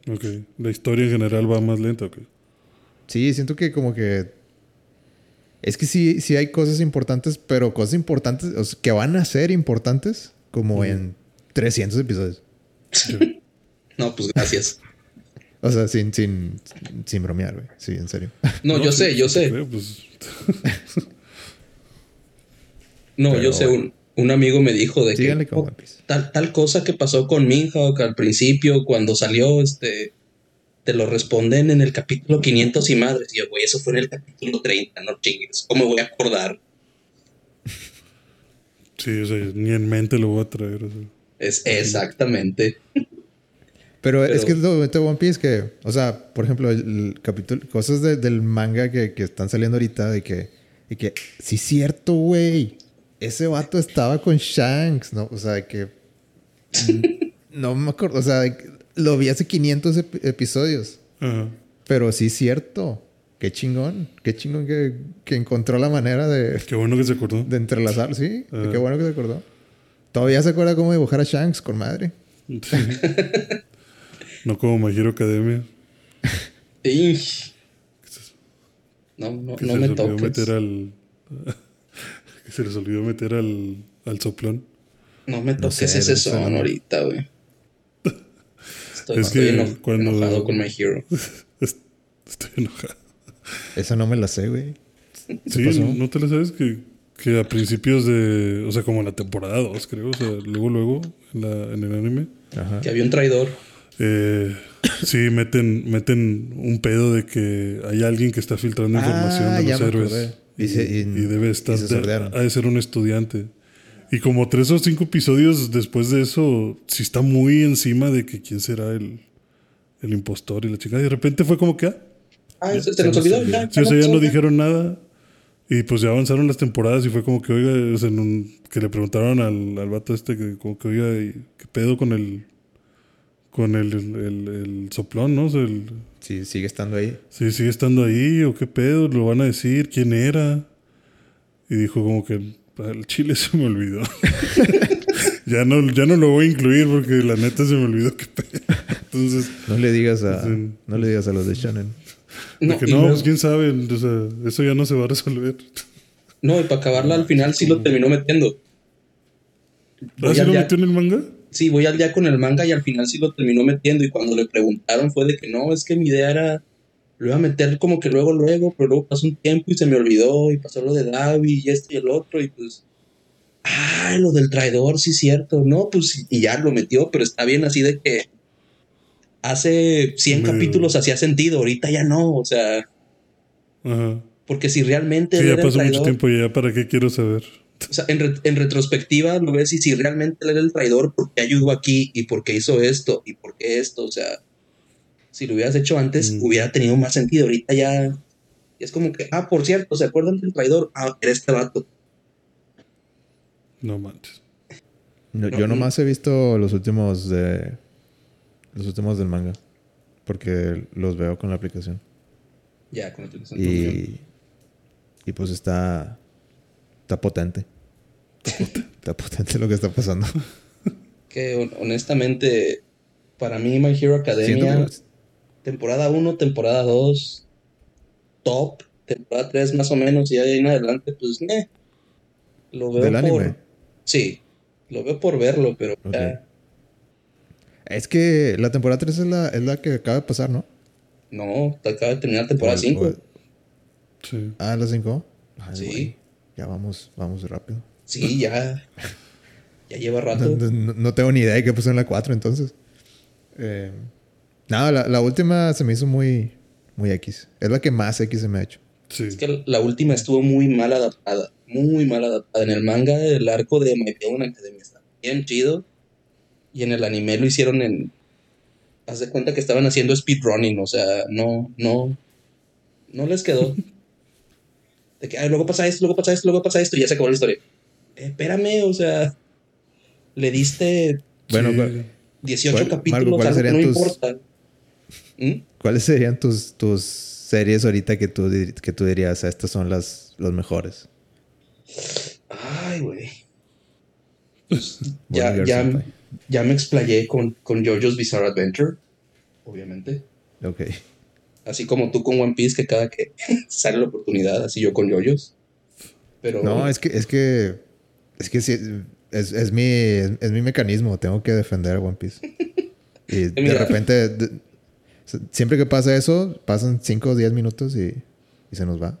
Ok. La historia en general va más lenta, ok. Sí, siento que como que. Es que sí, sí hay cosas importantes, pero cosas importantes o sea, que van a ser importantes como en 300 episodios. (laughs) No, pues gracias. O sea, sin, sin, sin bromear, güey. Sí, en serio. No, yo sé, yo sé. Pues, No, Pero yo sé, bueno. un, un amigo me dijo de Síganle que con oh, One Piece. tal, tal cosa que pasó con Mihawk al principio, cuando salió, este, te lo responden en el capítulo 500 y madres. Y yo, güey, eso fue en el capítulo 30, no chingues. ¿Cómo me voy a acordar? sí, o sea, ni en mente lo voy a traer. o sea. Es exactamente. Pero, es Pero- que es lo de One Piece que, o sea, por ejemplo, el, el capítulo, cosas de- del manga que, que están saliendo ahorita de que, de que, sí, cierto, güey. Ese vato estaba con Shanks, ¿no? O sea, de que. no me acuerdo, o sea, de que lo vi hace 500 ep- episodios. Ajá. Pero sí, cierto. Qué chingón. Qué chingón que, que encontró la manera de, Qué bueno que se acordó. de entrelazar, sí. Ah. Qué bueno que se acordó. Todavía se acuerda cómo dibujar a Shanks con madre. Sí. (laughs) no como My Hero Academia. No, no, no se me toques. meter al. (laughs) se les olvidó meter al, al soplón. No me No toques sé, ese no sé, son no. ahorita, güey. (laughs) Estoy, Es estoy que eno- cuando- enojado con My Hero. (laughs) Es- Estoy enojado. Esa no me la sé, güey. Sí, pasó? ¿no te lo sabes? Que, que a principios de. O sea, como en la temporada 2, creo. O sea, luego, luego, en, la, en el anime. Ajá. Que había un traidor. Eh, (coughs) sí, meten, meten un pedo de que hay alguien que está filtrando Ah, información de ya los me héroes. Y, Y se- y- y debe estar. y se ha de ser un estudiante. Y como tres o cinco episodios después de eso, sí está muy encima de que quién será el, el impostor y la chica. Y de repente fue como que. ah, Ah, se nos olvidó. olvidó. Ya, Sí, o sea, ya no dijeron nada. Y pues ya avanzaron las temporadas y fue como que, oiga, o sea, en un- que le preguntaron al, al vato este que como que, oiga, ¿y ¿qué pedo con el con el, el, el- el soplón, no? O sea, el- Sí, sigue estando ahí. si sigue estando ahí o qué pedo, lo van a decir, quién era. Y dijo como que el chile se me olvidó. (laughs) ya no ya no lo voy a incluir porque la neta se me olvidó qué pedo. Entonces, No le digas a, Sí. no le digas a los de Shannon. No, que no, pues quién sabe, o sea, eso ya no se va a resolver. no, y para acabarla al final sí lo terminó metiendo. ¿Ah, sí lo metió en el manga? Sí, voy al día con el manga y al final sí lo terminó metiendo. Y cuando le preguntaron fue de que no, es que mi idea era. Lo iba a meter como que luego, luego, pero luego pasó un tiempo y se me olvidó. Y pasó lo de Davi y este y el otro. Y pues. Ah, lo del traidor, sí, cierto. No, pues. Y ya lo metió, pero está bien así de que. Hace 100 Medio- capítulos hacía sentido, ahorita ya no. O sea, Ajá. porque si realmente Sí, ya pasó mucho tiempo y ya para qué quiero saber. O sea, en, re- en retrospectiva lo ves y si realmente él era el traidor, ¿por qué ayudó aquí? ¿Y por qué hizo esto? ¿Y por qué esto? O sea, si lo hubieras hecho antes, Mm. hubiera tenido más sentido. Ahorita ya es como que, ah, por cierto, ¿se acuerdan del traidor? Ah, era este vato. No manches. No, yo no. nomás he visto los últimos de. Los últimos del manga. Porque los veo con la aplicación. Ya, con la Y. Y pues está. Está potente. Está potente lo que está pasando. Que hon- honestamente, para mí, My Hero Academia, que- temporada 1, temporada 2, top, temporada 3 más o menos, y ahí en adelante, pues, eh, lo veo Del por... anime. Sí, lo veo por verlo, pero Ok. ya, Es que la temporada 3 es la, es la que acaba de pasar, ¿no? no, te acaba de terminar temporada O- 5. o- Sí. Ah, la 5. Sí. Ya vamos, vamos rápido. Sí, ya. Ya lleva rato. no- no tengo ni idea de qué pasó en la 4 entonces. Eh, nada, la, la última se me hizo muy, muy X. Es la que más X se me ha hecho. Sí. Es que la última estuvo muy mal adaptada. Muy mal adaptada. En el manga, el arco de My Hero Academia está bien chido. Y en el anime lo hicieron en. Haz de cuenta que estaban haciendo speedrunning. O sea, no, no. No les quedó. (laughs) De que "Ay, luego pasa esto, luego pasa esto, luego pasa esto. Y ya se acabó la historia. Espérame, o sea. Le diste Bueno, Sí. cu- 18 ¿Cuál- capítulos, Marco, ¿cuáles algo que no tus- importa. ¿Mm? ¿cuáles serían tus, tus series ahorita que tú, que tú dirías, "Ah, estas son las los mejores? Ay, güey. Pues, (laughs) ya, ya, ya me explayé con, con JoJo's Bizarre Adventure, obviamente. Ok. Así como tú con One Piece, que cada que (laughs) sale la oportunidad, así yo con yoyos. Pero. No, es que, es que, es que sí, es, es mi, es, mi mecanismo. Tengo que defender a One Piece. Y (laughs) de repente, de- siempre que pasa eso, pasan 5 o 10 minutos y, y se nos va.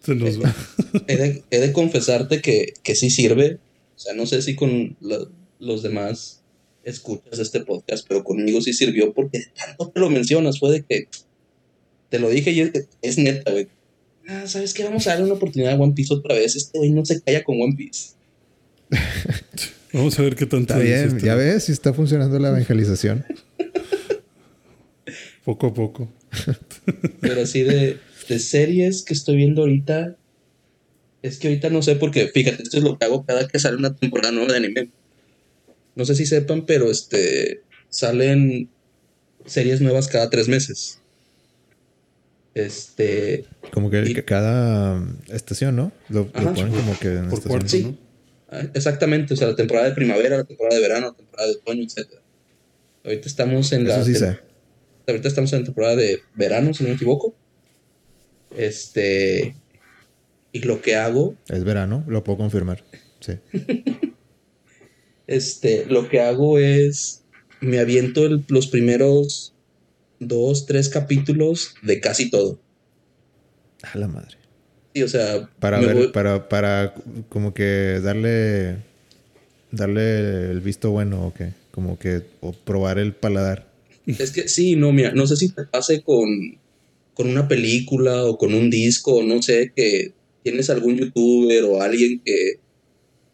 Se nos va. (laughs) he, de, he de confesarte que, que sí sirve. O sea, no sé si con los demás escuchas este podcast, pero conmigo sí sirvió porque tanto que lo mencionas fue de que te lo dije y es, es neta, güey. Ah, ¿sabes qué? Vamos a darle una oportunidad a One Piece otra vez. Este güey no se calla con One Piece. (laughs) Vamos a ver qué tanto Está bien, ya ves si está funcionando la evangelización. (laughs) Poco a poco. Pero así de, de series que estoy viendo ahorita, es que ahorita no sé porque, fíjate, esto es lo que hago cada que sale una temporada nueva de anime. No sé si sepan, pero este salen series nuevas cada tres meses. Este, Como que Y- cada estación, ¿no? Lo, ponen como que en Por estación. cuarto, Sí. ¿no? Exactamente, o sea, la temporada de primavera, la temporada de verano, la temporada de otoño, etcétera. Ahorita estamos en la Eso sí tem- sé. ahorita estamos en la temporada de verano, si no me equivoco. Este, y lo que hago Es verano, lo puedo confirmar. Sí. (laughs) Este, lo que hago es, me aviento el- los primeros dos, tres capítulos de casi todo. A la madre. Sí, o sea, Para ver, voy- para, para como que darle darle el visto bueno o qué, como que o probar el paladar. es que sí, no, mira, no sé si te pase con, con una película o con un disco, no sé, que tienes algún youtuber o alguien que,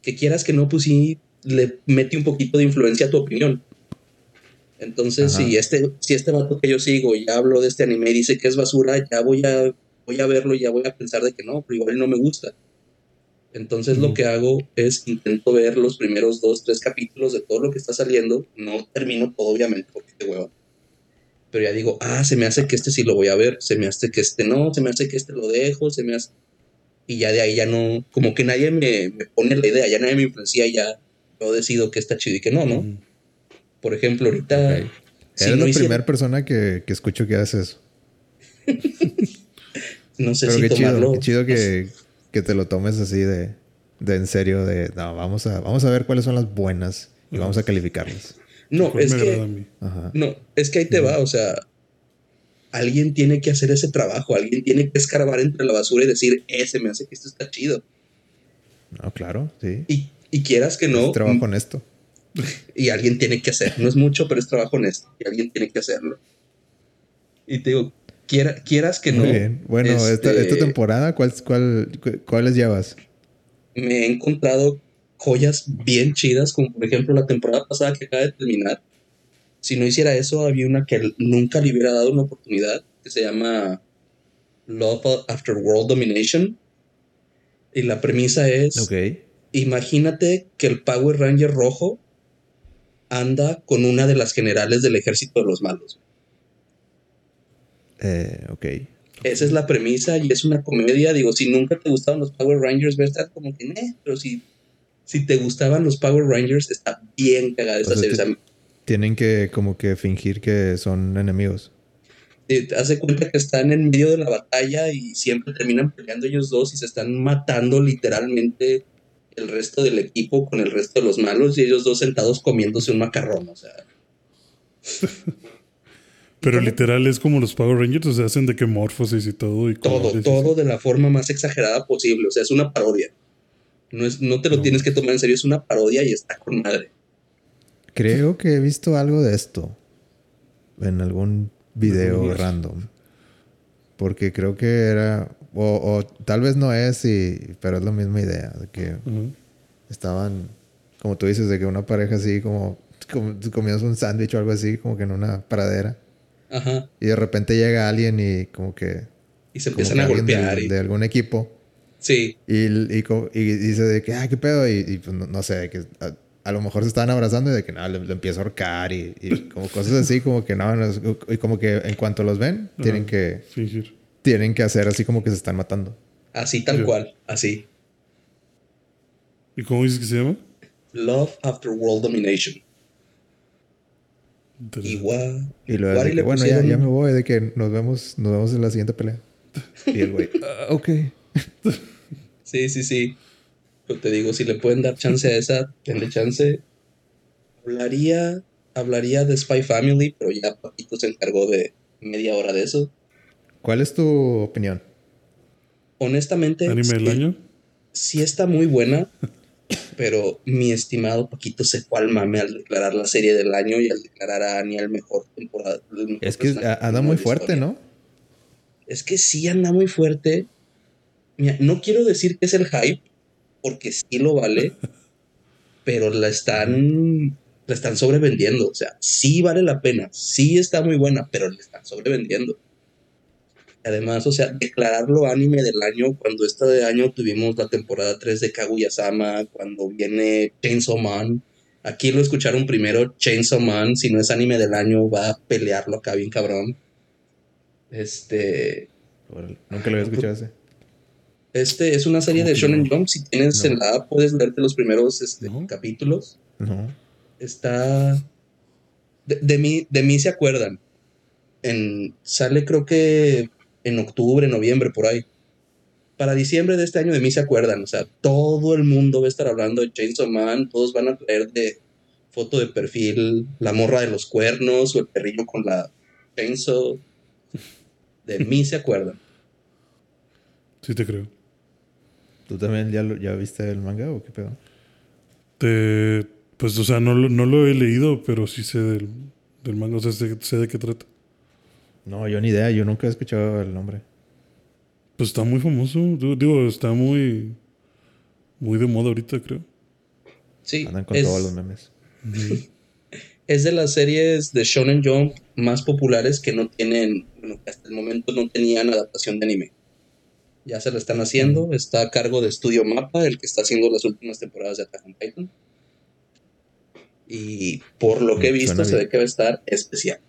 que quieras que no, pues sí, le mete un poquito de influencia a tu opinión. Entonces, Ajá. si este, si este vato que yo sigo ya habló de este anime y dice que es basura, ya voy a, voy a verlo y ya voy a pensar de que no, pero igual no me gusta. Entonces lo Ujú. que hago es intento ver los primeros dos, tres capítulos de todo lo que está saliendo. No termino todo, obviamente, porque qué hueva. Pero ya digo, ah, se me hace que este sí lo voy a ver, se me hace que este no, se me hace que este lo dejo, se me hace... Y ya de ahí ya no, como que nadie me, me pone la idea, ya nadie me influencia, ya yo decido que está chido y que no, ¿no? Ujú. Por ejemplo, ahorita... Ok. si Eres no la hiciera- primera persona que, que escucho que hace eso. (laughs) No sé Pero si qué chido, tomarlo... qué chido que, que te lo tomes así de, de en serio, de no, vamos a, vamos a ver cuáles son las buenas y vamos a calificarlas. No, es que... No, es que ahí te va, o sea... Alguien tiene que hacer ese trabajo, alguien tiene que escarbar entre la basura y decir, ese me hace que esto está chido. No, claro, sí. Y, y quieras que no, Es trabajo honesto. y alguien tiene que hacer. No es mucho, pero es trabajo honesto. Y alguien tiene que hacerlo. Y te digo, quiera, quieras que no. Muy bien. Bueno, esta, este, esta temporada, ¿cuál, cuál, cu- ¿cuáles llevas? Me he encontrado joyas bien chidas, como por ejemplo la temporada pasada que acaba de terminar. Si no hiciera eso, había una que nunca le hubiera dado una oportunidad, que se llama Love After World Domination. Y la premisa es, imagínate que el Power Ranger rojo anda con una de las generales del ejército de los malos. Eh, ok. Esa es la premisa y es una comedia. Digo, si nunca te gustaban los Power Rangers, estar como que, "Meh", pero si, si te gustaban los Power Rangers, está bien cagada esta O sea, serie. Tienen que como que fingir que son enemigos. te hace cuenta que están en medio de la batalla y siempre terminan peleando ellos dos y se están matando literalmente el resto del equipo con el resto de los malos y ellos dos sentados comiéndose un macarrón. O sea, (laughs) Pero literal es como los Power Rangers, o sea, hacen de que morfosis y todo. Y todo, todo de la forma más exagerada posible. O sea, es una parodia. No, es, no te lo No. tienes que tomar en serio, es una parodia y está con madre. Creo que he visto algo de esto en algún video random. Porque creo que era, o, o tal vez no es, y, pero es la misma idea, de que estaban, como tú dices, de que una pareja así como, como comiendo un sándwich o algo así, como que en una pradera. Ajá. Y de repente llega alguien y como que... Y se empiezan a golpear. y- de algún equipo. Sí, Y, y, dice de que, ah, qué pedo. Y, y, pues no, no sé, de que a, a lo mejor se estaban abrazando y de que no, le, le empieza a ahorcar y, y como cosas así, como que no, no, es- y como que en cuanto los ven, tienen Ajá. que, Fingir. tienen que hacer así como que se están matando. así tal cual, así. ¿Y cómo dices que se llama? Love After World Domination. Igual. Y luego igual de y que, bueno, ya, pusieron- ya me voy, de que nos vemos, nos vemos en la siguiente pelea. Y el güey, (laughs) "Ah, ok. (laughs) Sí, sí, sí. Pero te digo, si le pueden dar chance a esa, denle chance. Hablaría, hablaría de Spy Family, pero ya Paquito se encargó de media hora de eso. ¿Cuál es tu opinión? Honestamente, ¿Anime del año? sí está muy buena, (laughs) pero mi estimado Paquito se fue al mame al declarar la serie del año y al declarar a Annie el mejor temporada. el mejor Es que anda muy fuerte. ¿no? Es que sí anda muy fuerte. Mira, no quiero decir que es el hype, porque sí lo vale, (laughs) pero la están, la están sobrevendiendo. O sea, sí vale la pena, sí está muy buena, pero la están sobrevendiendo. Además, o sea, declararlo anime del año cuando este año tuvimos la temporada 3 de Kaguya-sama, cuando viene Chainsaw Man. Aquí lo escucharon primero, Chainsaw Man, si no es anime del año, va a pelearlo acá bien cabrón. Este, Órale, Nunca lo había escuchado ese. este es una serie ¿Cómo de Shonen? Jump. Si tienes No. en la app, puedes leerte los primeros este, No. capítulos. No. Está. De, de mí, de mí se acuerdan. En, sale, creo que en octubre, noviembre, por ahí. Para diciembre de este año, de mí se acuerdan. O sea, todo el mundo va a estar hablando de Chainsaw Man. Todos van a traer de foto de perfil la morra de los cuernos o el perrillo con la Chainsaw. De mí se acuerdan. (laughs) Sí te creo. ¿Tú también ya, lo- ya viste el manga o qué pedo? Te, pues, o sea, no, lo- no lo he leído, pero sí sé del, del manga. O sea, sé, sé de qué trata. No, yo ni idea. Yo nunca he escuchado el nombre. Pues está muy famoso. Digo, está muy, muy de moda ahorita, creo. Sí, Andan con es- todos los memes. (laughs) es de las series de Shonen Jump más populares que no tienen, bueno, que hasta el momento no tenían adaptación de anime. Ya se la están haciendo, está a cargo de Studio Mapa, el que está haciendo las últimas temporadas de Attack on Titan. Y por lo que he Mm, visto, suena se bien. ve que va a estar especial.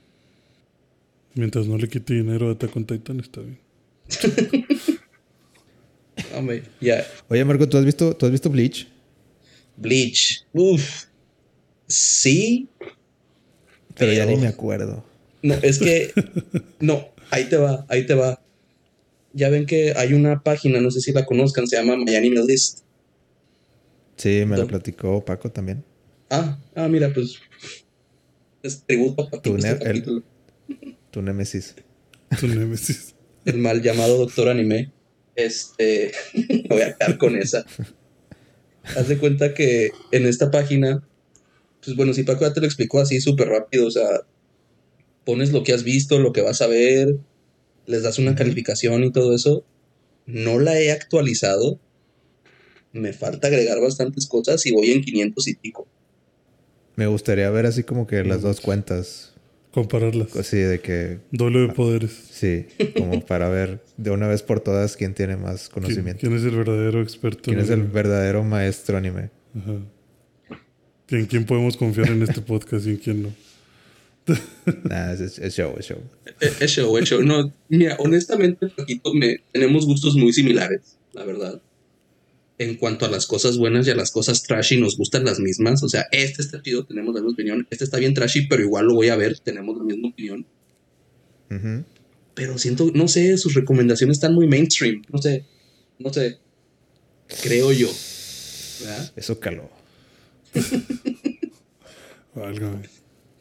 Mientras no le quite dinero a Attack on Titan, está bien. (laughs) Hombre, ya, Oye, Marco, ¿tú has visto, ¿tú has visto Bleach? Bleach, uff, sí, Pero ya ni me acuerdo. No, es que. (laughs) No, ahí te va, ahí te va. Ya ven que hay una página, no sé si la conozcan, se llama My Anime List. Sí, me lo ¿Dó- platicó Paco también. Ah, ah, mira, pues. Es tributo a Paquito Tu este el- capítulo. Tu Némesis. Tu némesis. El mal llamado Doctor Anime. Este. (laughs) me voy a quedar con esa. Haz de cuenta que en esta página. Pues bueno, si Paco ya te lo explicó así súper rápido, o sea. Pones lo que has visto, lo que vas a ver, les das una calificación y todo eso. No la he actualizado. Me falta agregar bastantes cosas y voy en 500 y pico. Me gustaría ver así como que las dos cuentas. Compararlas. Así de que, Doble de poderes. sí, como para ver de una vez por todas quién tiene más ¿Quién, conocimiento. quién es el verdadero experto? ¿Quién en es el anime? verdadero maestro anime? Ajá. ¿En quién podemos confiar en este podcast y en quién no? (laughs) Nah, es, es show, es show. Es show, es show. No, mira, honestamente, Paquito, me, tenemos gustos muy similares, la verdad. En cuanto a las cosas buenas y a las cosas trashy, nos gustan las mismas. O sea, este está chido, tenemos la misma opinión. Este está bien trashy, pero igual lo voy a ver, tenemos la misma opinión. Ujú. Pero siento, no sé, sus recomendaciones están muy mainstream. No sé, no sé. Creo yo. ¿verdad? Eso caló. (laughs) Válgame.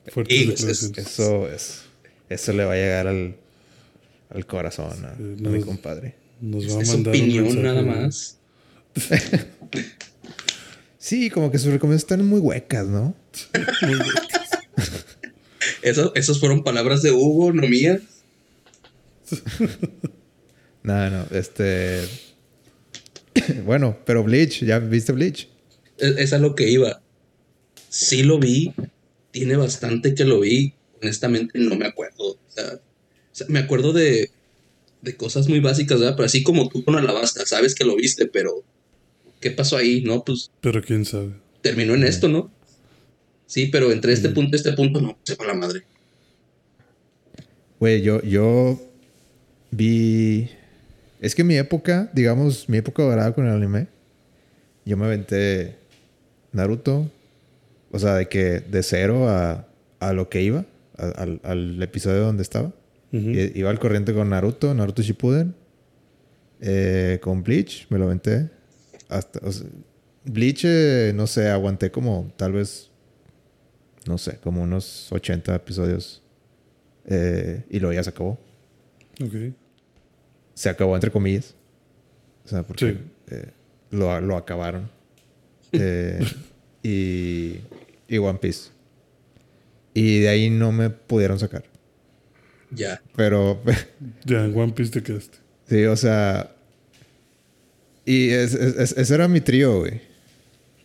Es- es- declaraciones. Eso es. Eso le va a llegar al, al corazón a, Sí, a mi compadre. Nos va a Es mandar un opinión mensaje nada más. (laughs) Sí, como que sus recomendaciones están muy huecas, ¿no? Eso, esas fueron palabras de Hugo, no mías. (laughs) No, no, este. bueno, pero Bleach, ¿ya viste Bleach? Es, es a lo que iba. Sí lo vi, tiene bastante que lo vi. Honestamente no me acuerdo. O sea, o sea, me acuerdo de, de cosas muy básicas, ¿verdad? Pero así como tú con Alabasta, sabes que lo viste, pero ¿qué pasó ahí? No, pues Pero quién sabe. terminó en esto, ¿no? Sí, pero entre este Mm. punto y este punto, no, se va la madre. Güey, yo, yo vi. Es que mi época, digamos, mi época dorada con el anime, yo me aventé Naruto. O sea, de que de cero a, a lo que iba. al, al episodio donde estaba. I- Iba al corriente con Naruto, Naruto Shippuden. Eh, con Bleach, me lo aventé. Hasta, o sea, Bleach, eh, no sé, aguanté como tal vez, no sé, como unos 80 episodios. Eh, y luego ya se acabó. Ok. Se acabó entre comillas. O sea, porque Sí. eh, lo, lo acabaron. Eh, y, y One Piece. Y de ahí no me pudieron sacar. Ya. Pero (laughs) Ya, en One Piece te quedaste. Sí, o sea. Y es- es- es- ese era mi trío, güey.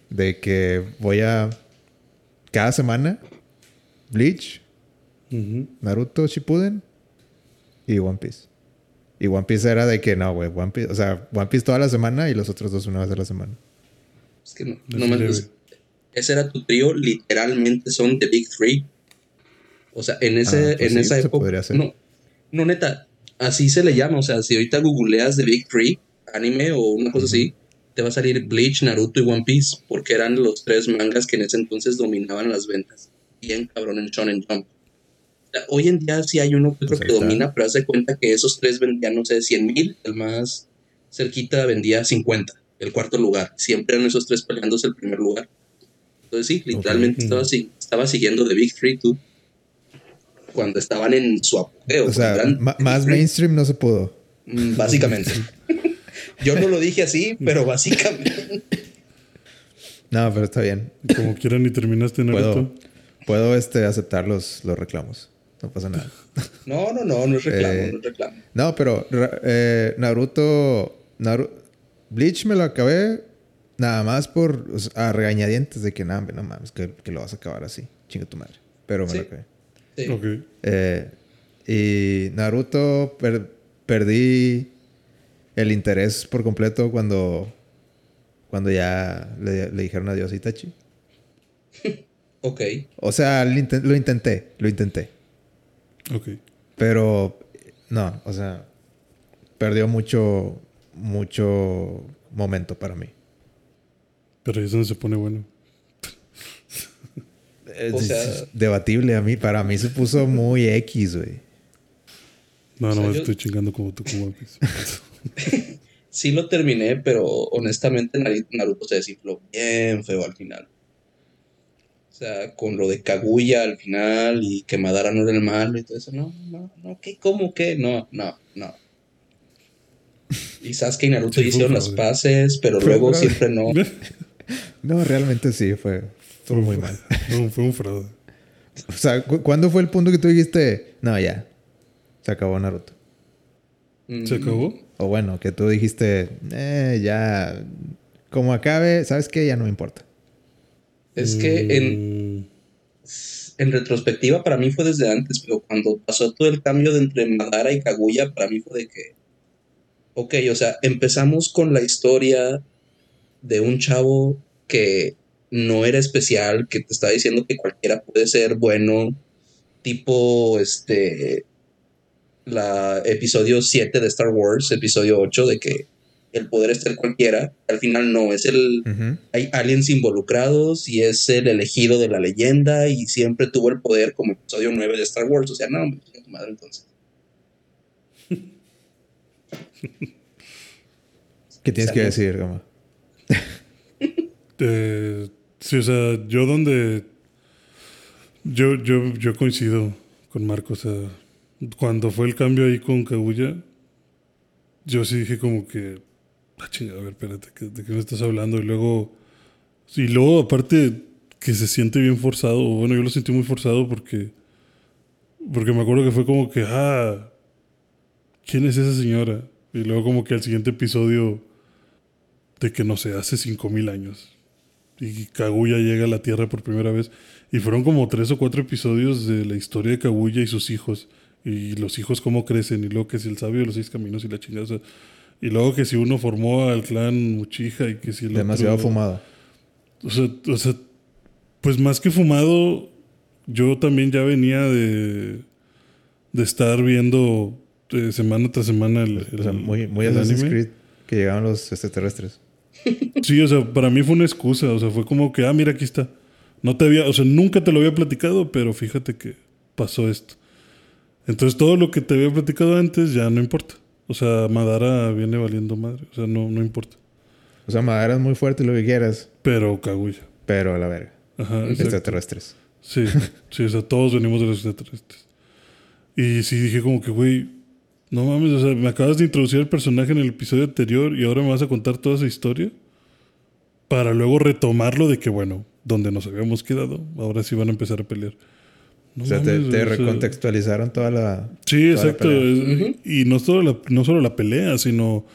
De que voy a. Cada semana. Bleach. Naruto, Shippuden y One Piece. Y One Piece era de que no, güey. One Piece, o sea, One Piece toda la semana y los otros dos una vez a la semana. Es que no, no me- ese era tu trío, literalmente son The Big Three. O sea, en, ese, Ah, pues en sí, esa se época. podría hacer. No, no, neta, así se le llama. O sea, si ahorita googleas The Big Three, anime o una cosa así, te va a salir Bleach, Naruto y One Piece, porque eran los tres mangas que en ese entonces dominaban las ventas. Bien cabrón en Shonen Jump. O sea, hoy en día sí hay uno que otro Pues que domina, pero haz de cuenta que esos tres vendían, no sé, 100 mil, el más cerquita vendía 50, el cuarto lugar. Siempre eran esos tres peleándose el primer lugar. Entonces sí, literalmente estaba, si- estaba siguiendo The Big Three, tú. Cuando estaban en su apogeo. O sea, más mainstream no se pudo. Mm, Básicamente. (laughs) Yo no lo dije así, pero básicamente. No, pero está bien. Como quieran ni terminaste Naruto. Puedo, puedo este, aceptar los, los reclamos. No pasa nada. No, no, no, no es reclamo, Eh, no es reclamo. No, pero eh, Naruto, Naru- Bleach me lo acabé nada más por o sea, a regañadientes de que "Nah, hombre, no mames, que, que lo vas a acabar así. Chinga tu madre. Pero me Sí. lo acabé. Sí. Ok. Eh, y Naruto per- perdí el interés por completo cuando, cuando ya le, le dijeron adiós a Itachi. (laughs) Ok. O sea, lo, inten- lo intenté, lo intenté. Ok. Pero no, o sea, perdió mucho, mucho momento para mí. Pero ahí es donde se pone bueno. (laughs) Es, O sea- es debatible a mí, para mí se puso muy X, güey. No, O sea, no, yo- estoy chingando como tú con One Piece. (laughs) (laughs) Sí lo terminé, pero honestamente Naruto se desinfló bien feo al final. O sea, con lo de Kaguya al final y que Madara no era el malo y todo eso. No, no, no, ¿qué? ¿Cómo qué? No, no, no. Y Sasuke y Naruto Sí, hicieron las pases, pero luego siempre no. (laughs) No, realmente sí, fue, fue muy mal. (laughs) No, fue un fraude. O sea, cu- ¿cuándo fue el punto que tú dijiste, no, ya, se acabó Naruto? Mm, ¿Se acabó? O bueno, que tú dijiste, eh, ya, como acabe, ¿sabes qué? Ya no me importa. Es que en, Mm, en retrospectiva para mí fue desde antes, pero cuando pasó todo el cambio de entre Madara y Kaguya, para mí fue de que, ok, o sea, empezamos con la historia de un chavo que no era especial, que te estaba diciendo que cualquiera puede ser bueno, tipo, este, la episodio 7 de Star Wars, episodio 8, de que el poder es ser cualquiera, al final no, es el, hay aliens involucrados y es el elegido de la leyenda y siempre tuvo el poder como episodio 9 de Star Wars. O sea, no, chinga tu madre entonces. (laughs) ¿Qué tienes que decir, Gama? eh, sí, o sea, yo donde... Yo, yo, yo coincido con Marco. O sea, cuando fue el cambio ahí con Kaguya, yo sí dije como que... Ah, chingada, a ver, espérate, ¿qué- ¿de qué me estás hablando? Y luego... Y luego, aparte, que se siente bien forzado. Bueno, yo lo sentí muy forzado porque... Porque me acuerdo que fue como que, ah, ¿quién es esa señora? Y luego como que al siguiente episodio de que no sé, hace 5000 años. Y Kaguya llega a la Tierra por primera vez. Y fueron como tres o cuatro episodios de la historia de Kaguya y sus hijos. Y los hijos cómo crecen. Y luego que si el sabio de los seis caminos y la chingada. o sea, y luego que si uno formó al clan Uchiha y que si el Demasiado otro- fumado. o sea, o sea, pues más que fumado, yo también ya venía de, de estar viendo eh, semana tras semana el, O sea, muy, muy el Assassin's anime. Creed que llegaban los extraterrestres. Sí, o sea, para mí fue una excusa. O sea, fue como que, ah, mira, aquí está. No te había, o sea, nunca te lo había platicado, pero fíjate que pasó esto. Entonces todo lo que te había platicado antes ya no importa. O sea, Madara viene valiendo madre. O sea, no, no importa. O sea, Madara es muy fuerte lo que quieras, Pero Kaguya. pero a la verga. Ajá. Extraterrestres. Sí, sí, o sea, todos venimos de los extraterrestres. Y sí dije como que, güey, no mames, o sea, me acabas de introducir el personaje en el episodio anterior y ahora me vas a contar toda esa historia para luego retomarlo de que, bueno, donde nos habíamos quedado, ahora sí van a empezar a pelear. No o sea, te, mames, te o sea, recontextualizaron toda la... Sí, toda la exacto. Y no solo, la, no solo la pelea, sino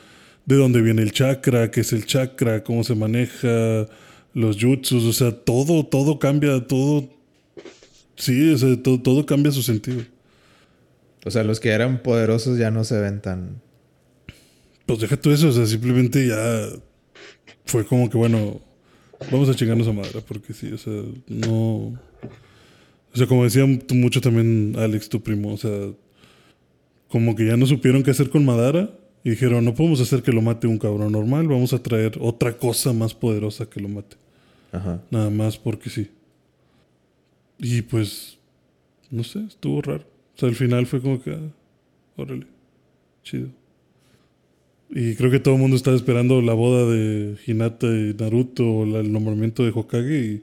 de dónde viene el chakra, qué es el chakra, cómo se maneja, los jutsus, o sea, todo, todo cambia, todo. Sí, o sea, todo, todo cambia su sentido. O sea, los que eran poderosos ya no se ven tan... Pues deja tú eso, o sea, simplemente ya fue como que, bueno, vamos a chingarnos a madre, porque sí, o sea, no. O sea, como decía mucho también Alex, tu primo, o sea, como que ya no supieron qué hacer con Madara y dijeron, no podemos hacer que lo mate un cabrón normal, vamos a traer otra cosa más poderosa que lo mate. Ajá. Nada más porque sí. Y pues, no sé, estuvo raro. O sea, al final fue como que, ah, órale, chido. Y creo que todo el mundo estaba esperando la boda de Hinata y Naruto o la- el nombramiento de Hokage y,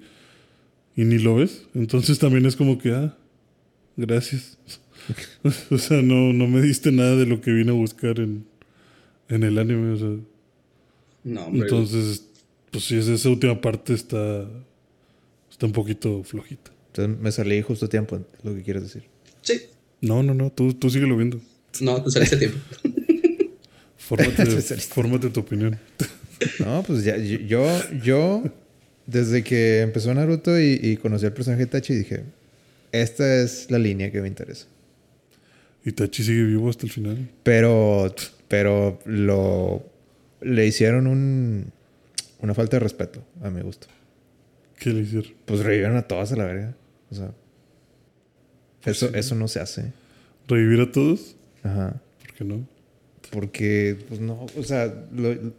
y ni lo ves. Entonces también es como que, ah, gracias. (laughs) o sea, no, no me diste nada de lo que vine a buscar en, en el anime. O sea, No, hombre. entonces, pues sí, esa esa última parte está, está un poquito flojita. Entonces me salí justo a tiempo, lo que quieres decir. Sí. No, no, no, tú, tú síguelo viendo. No, te saliste a tiempo. Fórmate, (laughs) fórmate tu opinión. No, pues ya, yo, yo, desde que empezó Naruto y, y conocí al personaje de Tachi, dije, esta es la línea que me interesa. Itachi sigue vivo hasta el final. Pero, pero lo, le hicieron un, una falta de respeto, a mi gusto. ¿Qué le hicieron? Pues revivieron a todas a la verga. O sea, Pues eso, eso no se hace. ¿Revivir a todos? Ajá. ¿Por qué no? Porque, pues no, o sea, lo-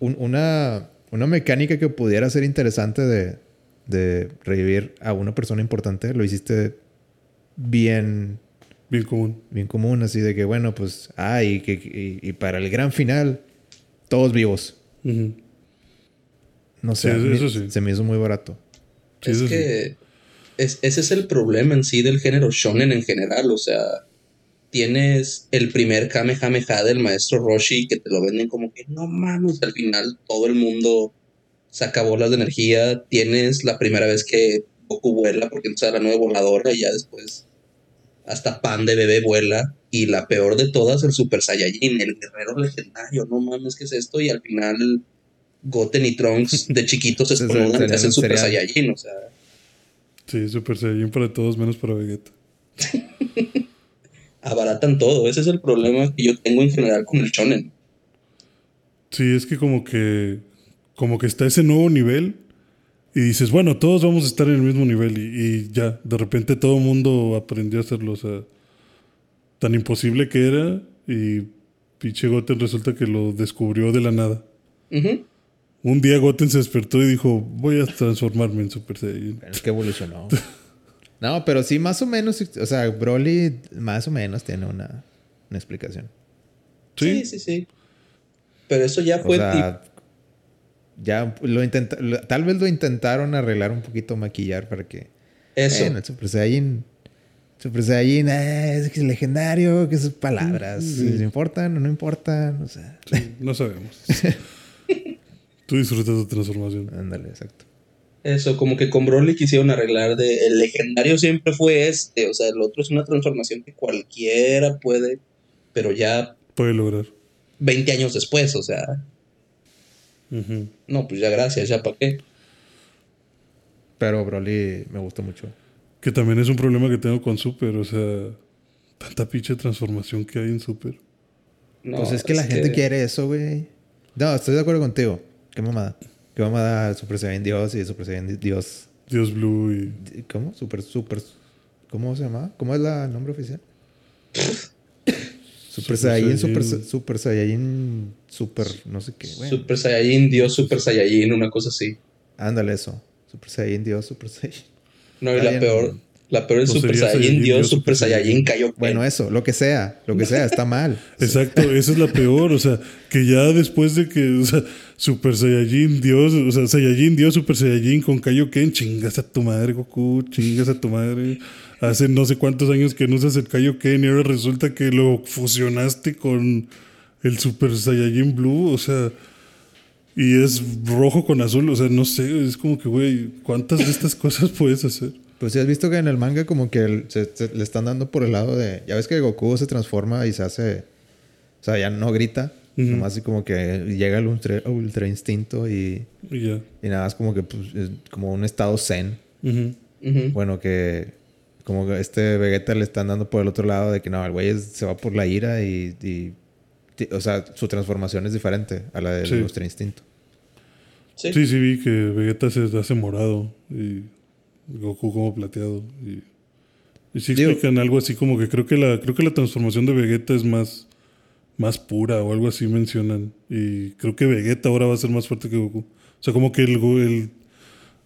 un- una, una mecánica que pudiera ser interesante de, de revivir a una persona importante, lo hiciste bien, Bien común. bien común, así de que, bueno, pues, ah, y, que, y, y para el gran final, todos vivos. No sé, Sí, a mí eso sí. se me hizo muy barato. Sí, es sí. que es- ese es el problema en sí del género shonen en general. O sea, tienes el primer Kamehameha del maestro Roshi que te lo venden como que no mames, al final todo el mundo saca bolas de energía. Tienes la primera vez que Goku vuela porque entonces la nueva voladora y ya después hasta pan de bebé vuela. Y la peor de todas, el Super Saiyajin, el guerrero legendario. No mames, ¿qué es esto? Y al final Goten y Trunks de (laughs) chiquitos se estornudan y hacen Super. Saiyajin. O sea, Sí, Super Saiyajin para todos menos para Vegeta. (laughs) abaratan todo. Ese es el problema que yo tengo en general con el shonen. Sí, es que como que como que está ese nuevo nivel y dices, bueno, todos vamos a estar en el mismo nivel y, y ya, de repente todo el mundo aprendió a hacerlo, o sea, tan imposible que era y pinche Goten resulta que lo descubrió de la nada. Un día Goten se despertó y dijo, voy a transformarme en Super Saiyajin. Es que evolucionó. (laughs) no, pero sí, más o menos, o sea, Broly más o menos tiene una, una explicación. Sí, sí, sí. Pero eso ya O fue sea, ya lo intenta, lo- tal vez lo intentaron arreglar un poquito, maquillar para que. eso. Bueno, el Super Saiyan. Super Saiyan eh, es que es legendario, que sus palabras. ¿les importan o no importan? O sea, Sí, no sabemos. (laughs) Tú disfrutas tu transformación. ándale, exacto. Eso, como que con Broly quisieron arreglar de el legendario siempre fue este, o sea, el otro es una transformación que cualquiera puede, pero ya Puede lograr. 20 años después, o sea, no, pues ya gracias, ya para qué. Pero Broly me gustó mucho. Que también es un problema que tengo con Super, o sea, tanta pinche transformación que hay en Super. No, pues es que la gente quiere eso, güey. No, estoy de acuerdo contigo. Qué mamada. Qué mamada Super Saiyan Dios y Super Saiyan Dios. Dios Blue y ¿Cómo? Super, super. ¿Cómo se llama? ¿Cómo es la nombre oficial? (coughs) Super, Super Saiyan, Super, Saiyajin. Super Saiyan, Super, no sé qué. Super Saiyajin, Dios Super Saiyajin, una cosa así. Ándale eso. Super Saiyan Dios, Super Saiyan. No, y la peor, La peor es Pues Super Saiyajin Dios, Dios, Super Saiyajin Kaioken. Bueno, eso, lo que sea, lo que sea, está mal. (laughs) Exacto, esa es la peor, o sea, que ya después de que, o sea, Super Saiyajin Dios, o sea, Saiyajin Dios, Super Saiyajin con Kaioken, chingas a tu madre, Goku, chingas a tu madre. Hace no sé cuántos años que no usas el Kaioken y ahora resulta que lo fusionaste con el Super Saiyajin Blue, o sea, y es rojo con azul, o sea, no sé, es como que, güey, ¿cuántas de estas cosas puedes hacer? Pues si has visto que en el manga como que el- se, se- le están dando por el lado de... Ya ves que Goku se transforma y se hace... O sea, ya no grita. Nomás así como que llega el ultra, ultra instinto y, Y nada más como que pues, es como un estado zen. Bueno, que como que este Vegeta le están dando por el otro lado de que no, el güey es- se va por la ira y, o sea, su transformación es diferente a la del Sí. Ultra Instinto. Sí. Sí, sí vi que Vegeta se hace morado y Goku como plateado. Y, y sí Digo- explican algo así como que creo que la creo que la transformación de Vegeta es más, más pura o algo así mencionan. Y creo que Vegeta ahora va a ser más fuerte que Goku. O sea, como que el, go- el,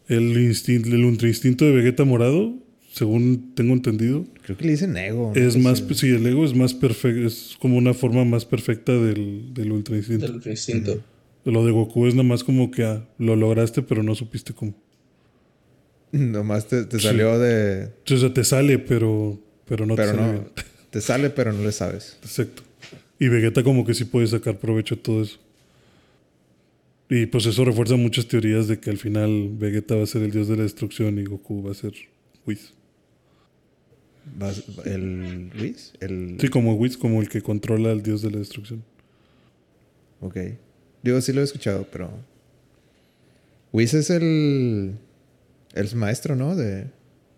el, instinto, el ultra instinto de Vegeta morado, según tengo entendido, Creo que le dicen ego. ¿no? es más, sí. sí, el ego es más perfecto, es como una forma más perfecta del, del ultra instinto. Del instinto. Lo de Goku es nada más como que ah, lo lograste pero no supiste cómo. Nomás te, te salió de... O sea, te sale, pero, pero no pero te sale no... bien. (laughs) Te sale, pero no le sabes. Exacto. Y Vegeta como que sí puede sacar provecho de todo eso. Y pues eso refuerza muchas teorías de que al final Vegeta va a ser el dios de la destrucción y Goku va a ser Whis. ¿El Luis? El... Sí, como Whis, como el que controla al dios de la destrucción. Ok. Digo, sí lo he escuchado, pero... Whis es el... El maestro, ¿no? De...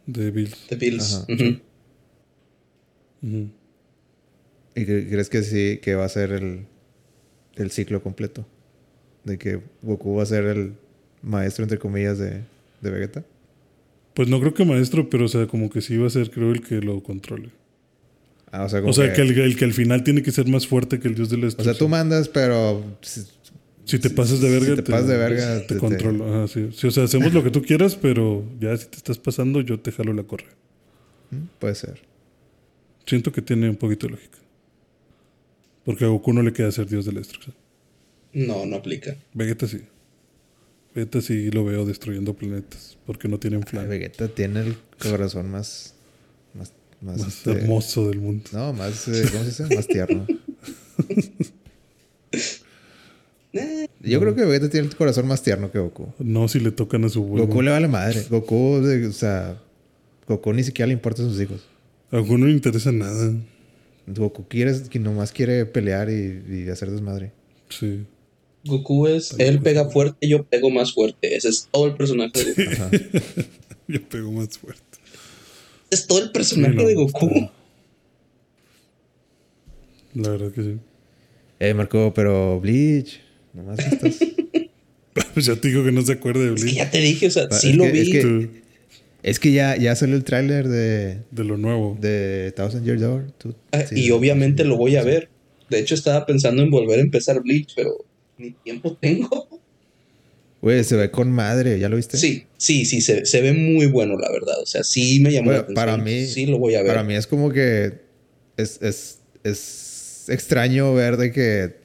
De Bills. The Bills. Ujú. ¿Y cre- crees que sí, que va a ser el, el ciclo completo? De que Goku va a ser el maestro, entre comillas, de, de Vegeta. Pues no creo que maestro, pero o sea, como que sí va a ser, creo, el que lo controle. Ah, o sea, como O sea, que, que el, el que al final tiene que ser más fuerte que el dios de la o sea, tú mandas, pero si, te pasas de verga, si te pasas de verga, te, te- te- controlo. Ajá, sí. Sí, o sea, hacemos lo que tú quieras, pero ya si te estás pasando, yo te jalo la correa. ¿Mm? puede ser. Siento que tiene un poquito de lógica. Porque a Goku no le queda ser dios de la destrucción. No, no aplica. Vegeta sí. Vegeta sí lo veo destruyendo planetas. Porque no tienen Ay, plan. Vegeta tiene el corazón más... Más, más, Más este, hermoso del mundo. No, más... eh, ¿Cómo se dice? Más tierno. (laughs) Yo creo que Vegeta tiene el corazón más tierno que Goku. No si le tocan a su huevo. Goku le vale madre. Goku, o sea... Goku ni siquiera le importa a sus hijos. A Goku no le interesa nada. Goku quiere, que nomás quiere pelear y, y hacer desmadre. Sí. Goku es, él pega fuerte, yo pego más fuerte. Ese es todo el personaje de Goku. Ajá. (laughs) Yo pego más fuerte. Ese es todo el personaje no, de Goku. La verdad que sí. Eh, Marco, pero Bleach. Nomás estás. (laughs) Pues ya te digo que no se acuerda de Es que ya te dije, o sea, Ah, sí lo que- vi. es que- Tú, es que ya, ya salió el tráiler de, de lo nuevo. de Thousand Year Door. Tú- Ah, sí, y obviamente lo voy a ver. De hecho, estaba pensando en volver a empezar Bleach, pero ni tiempo tengo. Güey, se ve con madre. ¿Ya lo viste? Sí, sí, sí, se, se ve muy bueno, la verdad. O sea, sí me llamó Bueno, la atención. para mí- Sí lo voy a ver. Para mí es como que es, es, es extraño ver de que.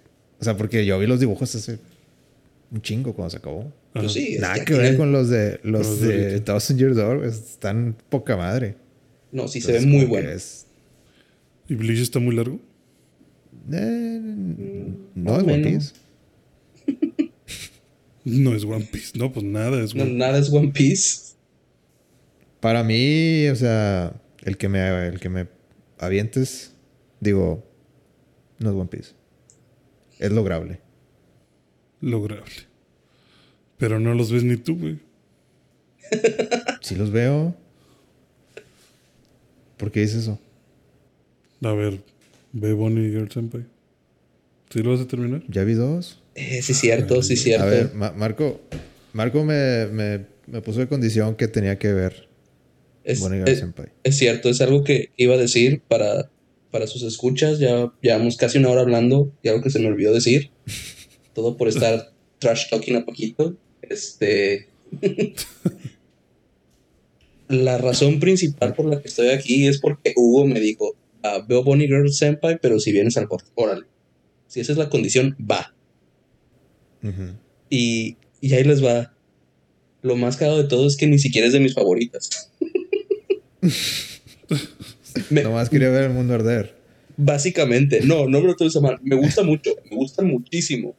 O sea, porque yo vi los dibujos hace un chingo cuando se acabó. Pues sí, es Nada que ver con los de los Los de. Thousand Year Door. Están poca madre. No, sí, se ve Entonces, muy como que bueno. es- ¿Y Bleach está muy largo? eh, no más es One. Piece. (laughs) No es One Piece. No, pues nada es No, One nada es One Piece. Para mí, o sea, el que me, el que me avientes, digo, no es One Piece. Es lograble. lograble. Pero no los ves ni tú, güey. Si los veo. ¿Por qué dices eso? A ver, ve Bonnie Girl Senpai. ¿Sí lo vas a terminar? Ya vi dos. Eh, sí, cierto, sí, cierto. A ver, Ma- Marco. Marco me, me, me puso de condición que tenía que ver es, Bonnie Girl es- Senpai. es cierto, es algo que iba a decir para, para sus escuchas. Ya llevamos casi una hora hablando y algo que se me olvidó decir. Todo por estar (laughs) trash talking a poquito. Este. (laughs) la razón principal por la que estoy aquí es porque Hugo me dijo, ah, veo Bonnie Girl Senpai, pero si vienes al corte, órale. Si esa es la condición, va. y, y ahí les va. Lo más caro de todo es que ni siquiera es de mis favoritas. (laughs) Nomás quería ver el mundo arder. Básicamente, no, no me lo estoy mal. Me gusta mucho, me gusta muchísimo.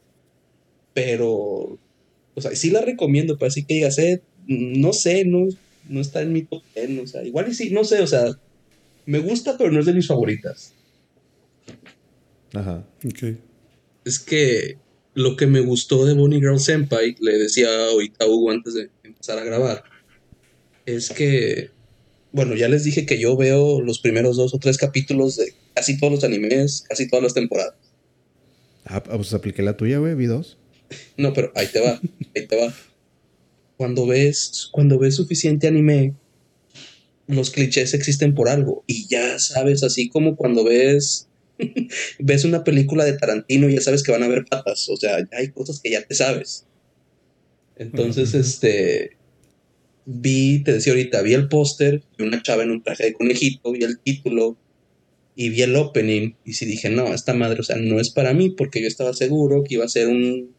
Pero, o sea, sí la recomiendo, pero así que digas, eh, no sé, no, no está en mi top 10, o sea, igual y sí, no sé, o sea, me gusta, pero no es de mis favoritas. Ajá. Ok. Es que lo que me gustó de Bonnie Girl Senpai, le decía ahorita a Hugo antes de empezar a grabar, es que, bueno, ya les dije que yo veo los primeros dos o tres capítulos de casi todos los animes, casi todas las temporadas. Ah, pues apliqué la tuya, güey, vi dos. (laughs) No, pero ahí te va, ahí te va. Cuando ves, cuando ves suficiente anime, los clichés existen por algo. Y ya sabes, así como cuando ves, (laughs) ves una película de Tarantino, ya sabes que van a haber patas. O sea, hay cosas que ya te sabes. Entonces, este, vi, te decía ahorita, vi el póster de una chava en un traje de conejito, vi el título y vi el opening. Y sí dije, no, esta madre, o sea, no es para mí, porque yo estaba seguro que iba a ser un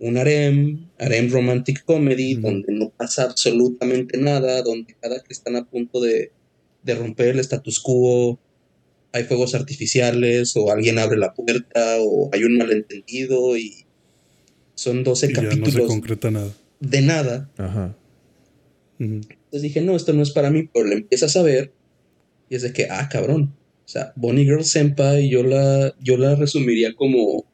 un harem, harem romantic comedy, donde no pasa absolutamente nada, donde cada que están a punto de, romper el status quo, hay fuegos artificiales, o alguien abre la puerta, o hay un malentendido, y son 12 capítulos. no se concreta nada. De nada. Ajá. Entonces dije, no, esto no es para mí, pero le empiezas a ver, y es de que, ah, cabrón. O sea, Bonnie Girl Senpai, yo la, yo la resumiría como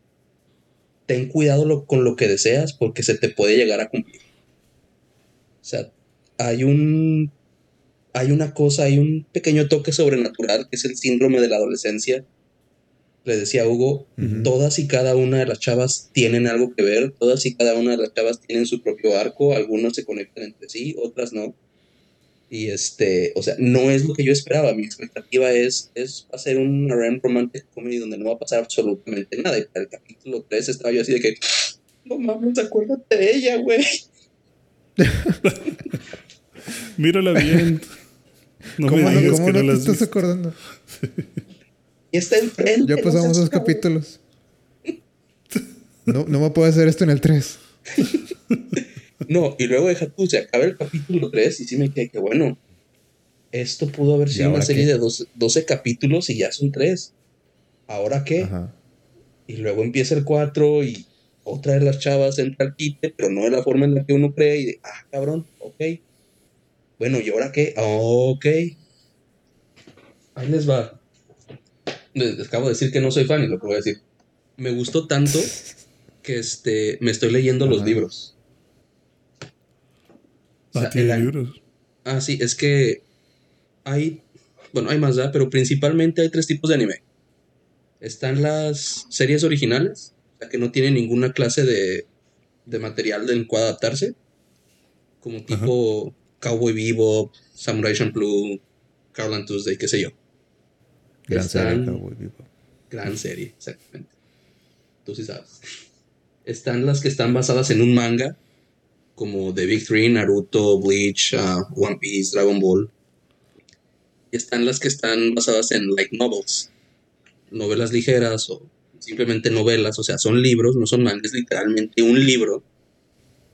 ten cuidado con lo que deseas porque se te puede llegar a cumplir. O sea, hay un hay una cosa, hay un pequeño toque sobrenatural que es el síndrome de la adolescencia. Le decía Hugo, todas y cada una de las chavas tienen algo que ver, todas y cada una de las chavas tienen su propio arco, algunos se conectan entre sí, otras no. Y este, o sea, no es lo que yo esperaba. Mi expectativa es, es hacer un RM romantic comedy donde no va a pasar absolutamente nada. Y para el capítulo 3 estaba yo así de que, no mames, acuérdate de ella, güey. (laughs) Mírala bien. (laughs) No ¿Cómo, me no, ¿cómo no, te estás acordando? (laughs) y está enfrente. Ya pasamos dos capítulos. (laughs) No, no me puedo hacer esto en el 3. No, y luego deja tú, se acaba el capítulo 3 y sí me quedé que bueno, esto pudo haber sido una serie de 12, capítulos y ya son 3. ¿Ahora qué? Y luego empieza el 4 y otra de las chavas entra al quite, pero no de la forma en la que uno cree y de, ah, cabrón, ok. Bueno, ¿y ahora qué? ok. Ahí les va. Acabo de decir que no soy fan y lo que voy a decir. Me gustó tanto que este, me estoy leyendo los libros. Ah, tiene libros. Ah, sí, es que hay, bueno, hay más, ¿verdad? Pero principalmente hay tres tipos de anime. Están las series originales, o sea, que no tienen ninguna clase de, de material del cual adaptarse, como tipo Cowboy Vivo, Samurai Champloo, Carl Tuesday, qué sé yo. Gran serie, Cowboy Vivo. Gran serie, exactamente. Tú sí sabes. Están las que están basadas en un manga, como The Big Three, Naruto, Bleach, uh, One Piece, Dragon Ball. Y están las que están basadas en light novels, novelas ligeras o simplemente novelas, o sea, son libros, no son mangas, literalmente un libro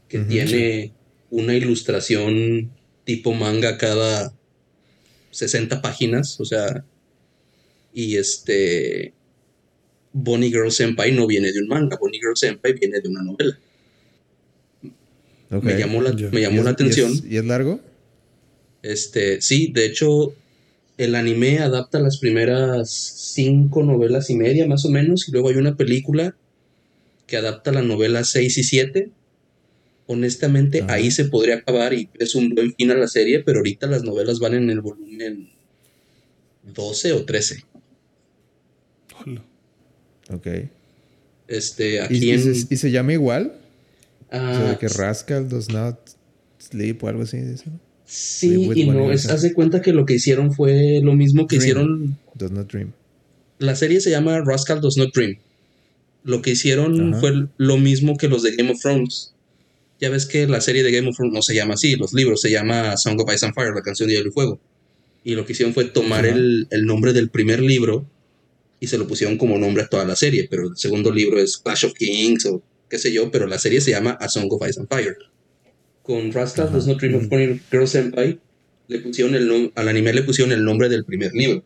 que tiene una ilustración tipo manga cada 60 páginas, o sea, y este Bonnie Girl Senpai no viene de un manga, Bonnie Girl Senpai viene de una novela. Me llamó la, me llamó la atención. ¿y es, largo? Este, sí, de hecho, el anime adapta las primeras cinco novelas y media, más o menos, y luego hay una película que adapta la novela 6 y 7. Honestamente, ahí se podría acabar y es un buen fin a la serie, pero ahorita las novelas van en el volumen 12 o 13. Ok. Este, aquí en... ¿Y se llama igual? o sea, que Rascal does not sleep o algo así. Sí, y no, es, haz de cuenta que lo que hicieron fue lo mismo que hicieron. Does not dream. La serie se llama Rascal Does Not Dream. Lo que hicieron fue lo mismo que los de Game of Thrones. Ya ves que la serie de Game of Thrones no se llama así, los libros se llama Song of Ice and Fire, la canción de Hielo y Fuego. Y lo que hicieron fue tomar el, el nombre del primer libro y se lo pusieron como nombre a toda la serie, pero el segundo libro es Clash of Kings o qué sé yo, pero la serie se llama A Song of Ice and Fire. Con Rascal Does Not Dream of Pony Girl Senpai, le pusieron el al anime le pusieron el nombre del primer libro.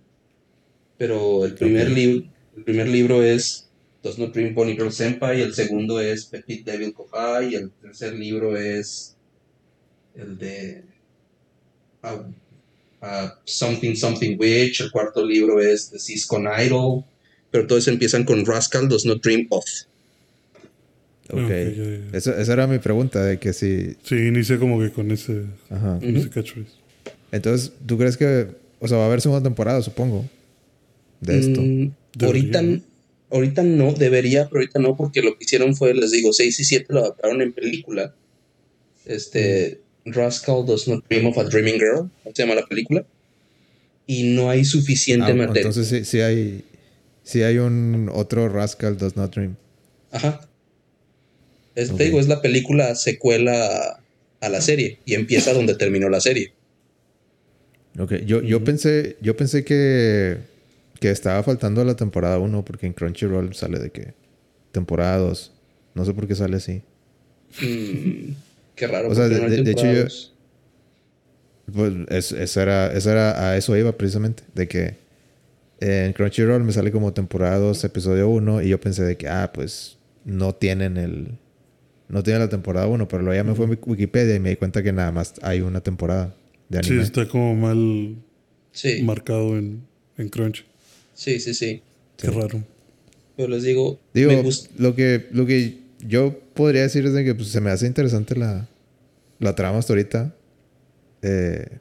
Pero el primer, libro el primer libro es Does Not Dream Pony Girl Senpai, el segundo es Petit Devil Kohai, y el tercer libro es el de uh, uh, Something Something Witch, el cuarto libro es The Cisco Idol, pero todos empiezan con Rascal Does Not Dream of. Ok. esa era mi pregunta, de que si... Sí, inicia como que con ese, Ajá. ese catchphrase. Entonces, ¿tú crees que... O sea, va a haber segunda temporada, supongo, de esto? Mm, ahorita, ahorita no, debería, pero ahorita no, porque lo que hicieron fue, les digo, 6 y 7 lo adaptaron en película. Este, mm. Rascal Does Not Dream of a Dreaming Girl, se llama la película. Y no hay suficiente ah, materia. Entonces sí, sí hay... Sí hay un otro Rascal Does Not Dream. Ajá. Este digo, es la película secuela a la serie y empieza donde terminó la serie. Ok, yo, yo pensé, yo pensé que, que estaba faltando la temporada 1 porque en Crunchyroll sale de que temporada 2. No sé por qué sale así. Mm, qué raro. O sea, de, hecho yo... Pues eso, era, eso era, a eso iba precisamente, de que en Crunchyroll me sale como temporada 2, episodio 1 y yo pensé de que, ah, pues no tienen el, no tiene la temporada 1, pero luego ya me fue a Wikipedia y me di cuenta que nada más hay una temporada de anime. Sí, está como mal marcado en, en Crunch. Sí, sí, sí. Qué raro. Pero les digo, digo lo, que, lo que yo podría decir es de que pues, se me hace interesante la, la trama hasta ahorita. Eh,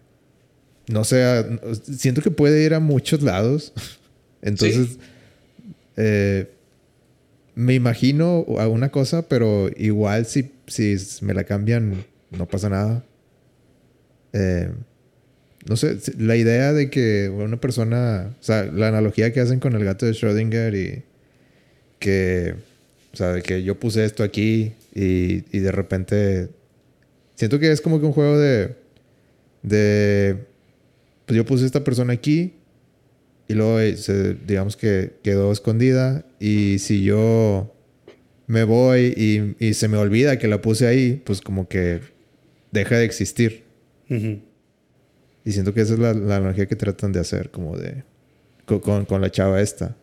no sé, siento que puede ir a muchos lados. (laughs) Entonces, eh, me imagino alguna cosa, pero igual si, si me la cambian, no pasa nada. Eh, no sé, la idea de que una persona, o sea, la analogía que hacen con el gato de Schrödinger y que, o sea, de que yo puse esto aquí y, y de repente, siento que es como que un juego de, de, pues yo puse esta persona aquí y luego eh, se, digamos que quedó escondida y si yo me voy y, se me olvida que la puse ahí, pues como que deja de existir. Y siento que esa es la, la, analogía que tratan de hacer, como de. Con, con, la chava esta.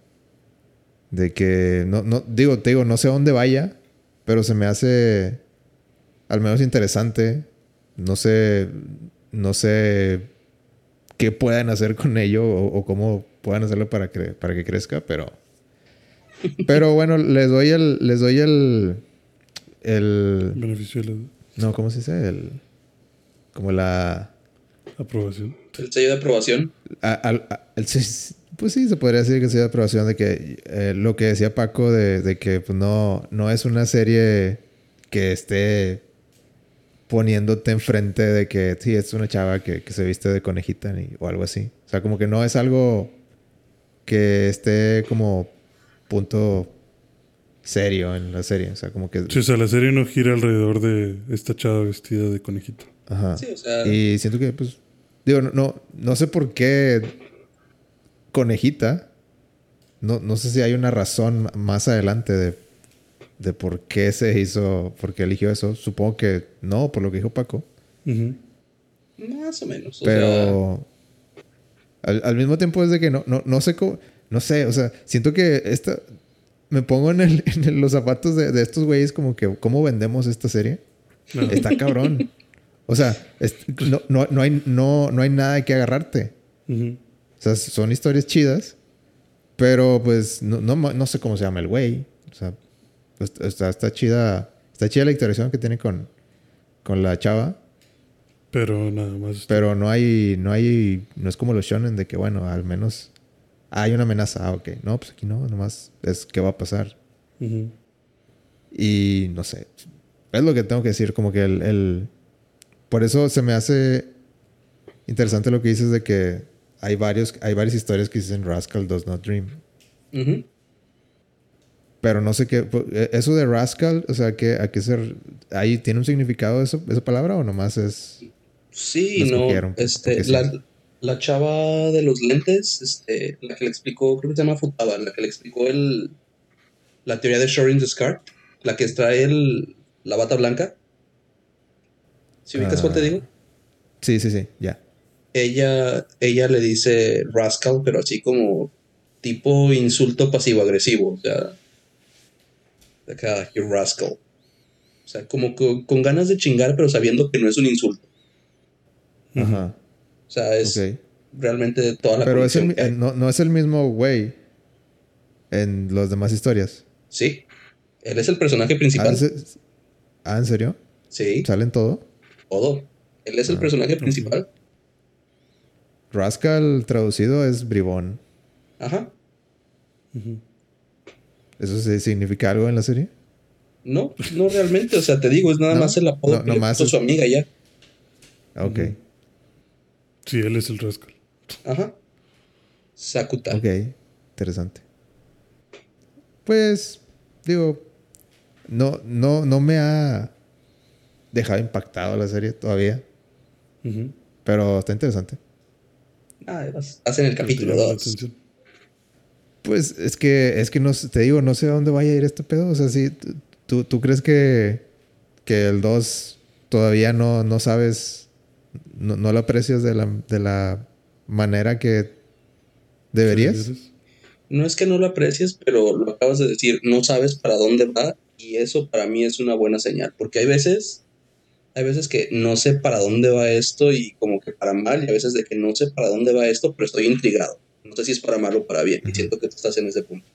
De que. No, no, digo, te digo, no sé a dónde vaya, pero se me hace. Al menos interesante. No sé. No sé qué puedan hacer con ello o, cómo puedan hacerlo para que, para que crezca, pero... Pero (laughs) bueno, les doy el... Les doy el... El... Beneficio No, ¿cómo se dice? El... Como la... Aprobación. ¿El sello de aprobación? Pues sí, se podría decir que sello de aprobación de que eh, lo que decía Paco de, de que pues, no, no es una serie que esté poniéndote enfrente de que sí, es una chava que, se viste de conejita o algo así. O sea, como que no es algo que esté como punto serio en la serie. O sea, como que... Sí, o sea, la serie no gira alrededor de esta chava vestida de conejita. Ajá. Sí, o sea... Y siento que, pues... Digo, no, no, sé por qué conejita. No, no sé si hay una razón más adelante de de por qué se hizo, por qué eligió eso. Supongo que no, por lo que dijo Paco. Más o menos. Pero al, mismo tiempo es de que no, no, no sé cómo, no sé, o sea, siento que esta, me pongo en, el, en los zapatos de, estos güeyes como que, ¿cómo vendemos esta serie? Está cabrón. O sea, no, no, no, hay, no, no hay nada de que agarrarte. O sea, son historias chidas, pero pues no, no, no sé cómo se llama el güey. O sea, pues, está, está chida. Está chida la interacción que tiene con, con la chava. Pero nada más. Pero no hay, no hay, no es como los shonen de que, bueno, al menos hay una amenaza. Ah, ok. No, pues aquí no, nomás es qué va a pasar. Y no sé. Es lo que tengo que decir, como que el, el, Por eso se me hace interesante lo que dices de que hay varios, hay varias historias que dicen Rascal does not dream. Pero no sé qué. eh, Eso de rascal, o sea, ¿qué, ¿a qué ser? ¿Ahí tiene un significado eso, esa palabra o nomás es.? Sí, no. Este, sí. la, chava de los lentes, este, la que le explicó, creo que se llama Futaba, la que le explicó el, la teoría de Shorin Descartes, la que trae el, la bata blanca. ¿Si ubicas cuál te Ah. digo? Sí, sí, sí, ya. Ella, ella le dice rascal, pero así como tipo insulto pasivo-agresivo. O sea, acá, you rascal. O sea, como que con ganas de chingar, pero sabiendo que no es un insulto. Ajá. O sea, es realmente toda la Pero es el eh, no, no es el mismo güey en las demás historias. Sí. Él es el personaje Ah, principal. ¿en- ah, ¿en serio? Sí, ¿Salen todo? todo. Él es el Ah, personaje principal. Rascal traducido es bribón. Ajá. ¿Eso sí significa algo en la serie? No, no realmente. O sea, te digo, es nada No, más el apodo no, que le nomás puso es- su amiga ya. Ok, Sí, él es el rascal. Ajá. Sakuta. ok. Interesante. Pues, digo, no, no, no me ha dejado impactado la serie todavía. Pero está interesante. Ah, vas, vas en el capítulo Te llama la 2. atención. Pues es que, es que no te digo, no sé a dónde vaya a ir este pedo. O sea, si tú, tú crees que, que el 2 todavía no, no sabes, no, no lo aprecias de la, de la manera que deberías. No es que no lo aprecies, pero lo acabas de decir, no sabes para dónde va y eso para mí es una buena señal, porque hay veces, hay veces que no sé para dónde va esto y como que para mal y a veces de que no sé para dónde va esto, pero estoy intrigado. No sé si es para mal o para bien y siento que tú estás en ese punto.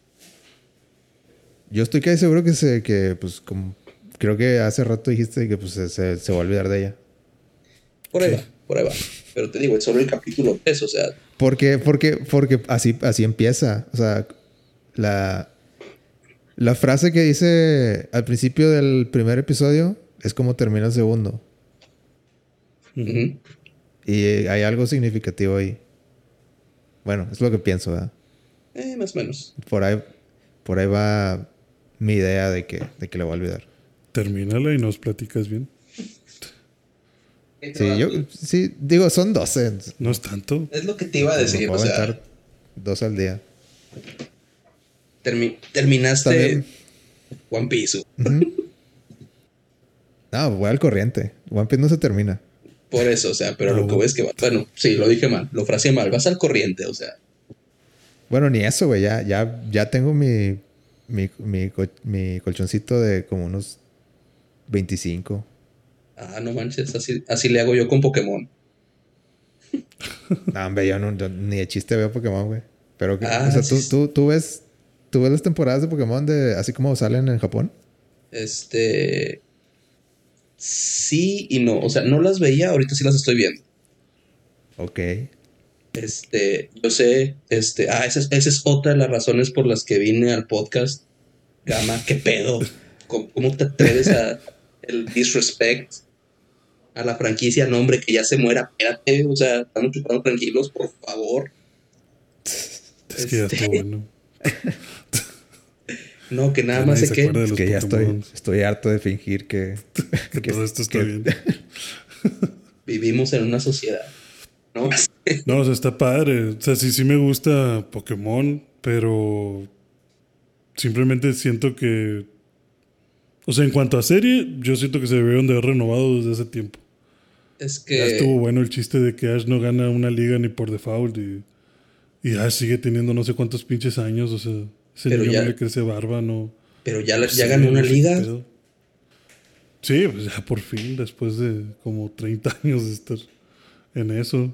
Yo estoy casi seguro que se, que pues como creo que hace rato dijiste que pues se, se, se va a olvidar de ella. Por ahí va, por ahí va. Pero te digo, es solo el capítulo 3, o sea, Porque, porque, porque así, así empieza. O sea, la, la frase que dice al principio del primer episodio es como termina el segundo. Y hay algo significativo ahí. Bueno, es lo que pienso, ¿verdad? Eh, más o menos. Por ahí, por ahí va mi idea de que, de que le voy a olvidar. Termínala y nos platicas bien. Sí, yo, sí, digo, son 12. No es tanto. Es lo que te iba a decir, puedo o sea, dos al día. termi- terminaste También- One Piece. No, voy al corriente. One Piece no se termina. Por eso, o sea, pero Ah, lo que ves que va. Bueno, sí, lo dije mal, lo fraseé mal. Vas al corriente, o sea. Bueno, ni eso, güey. Ya, ya, ya tengo mi, mi, mi, co- mi colchoncito de como unos 25. Ah, no manches, así, así le hago yo con Pokémon. (laughs) No, hombre, yo, no, yo ni de chiste veo Pokémon, güey. Pero, que, Ah, o sea, ¿tú, tú, tú ves, tú ves las temporadas de Pokémon de así como salen en Japón. Este. Sí y no. O sea, no las veía, ahorita sí las estoy viendo. Ok. Este, yo sé, este, ah, esa es, esa es otra de las razones por las que vine al podcast. Gama, ¿qué pedo? ¿Cómo, cómo te atreves a el disrespect a la franquicia? No, hombre, que ya se muera. Espérate, o sea, estamos chupando tranquilos, por favor. Es que ya Este- estuvo bueno. (laughs) No, que nada Ya más sé se que. Es que ya estoy, estoy harto de fingir (laughs) que, Que todo esto está que- bien. (laughs) vivimos en una sociedad. ¿no? No, o sea, está padre. O sea, sí, sí me gusta Pokémon, pero simplemente siento que. O sea, en cuanto a serie, yo siento que se debieron de haber renovado desde hace tiempo. Es Ya que. estuvo bueno el chiste de que Ash no gana una liga ni por default y, y Ash sigue teniendo no sé cuántos pinches años. O sea, ese Pero ya- no le crece barba, no. Pero ya, la- ya Sí, ganó una liga. pedo. Sí, pues ya por fin, después de como 30 años de estar en eso.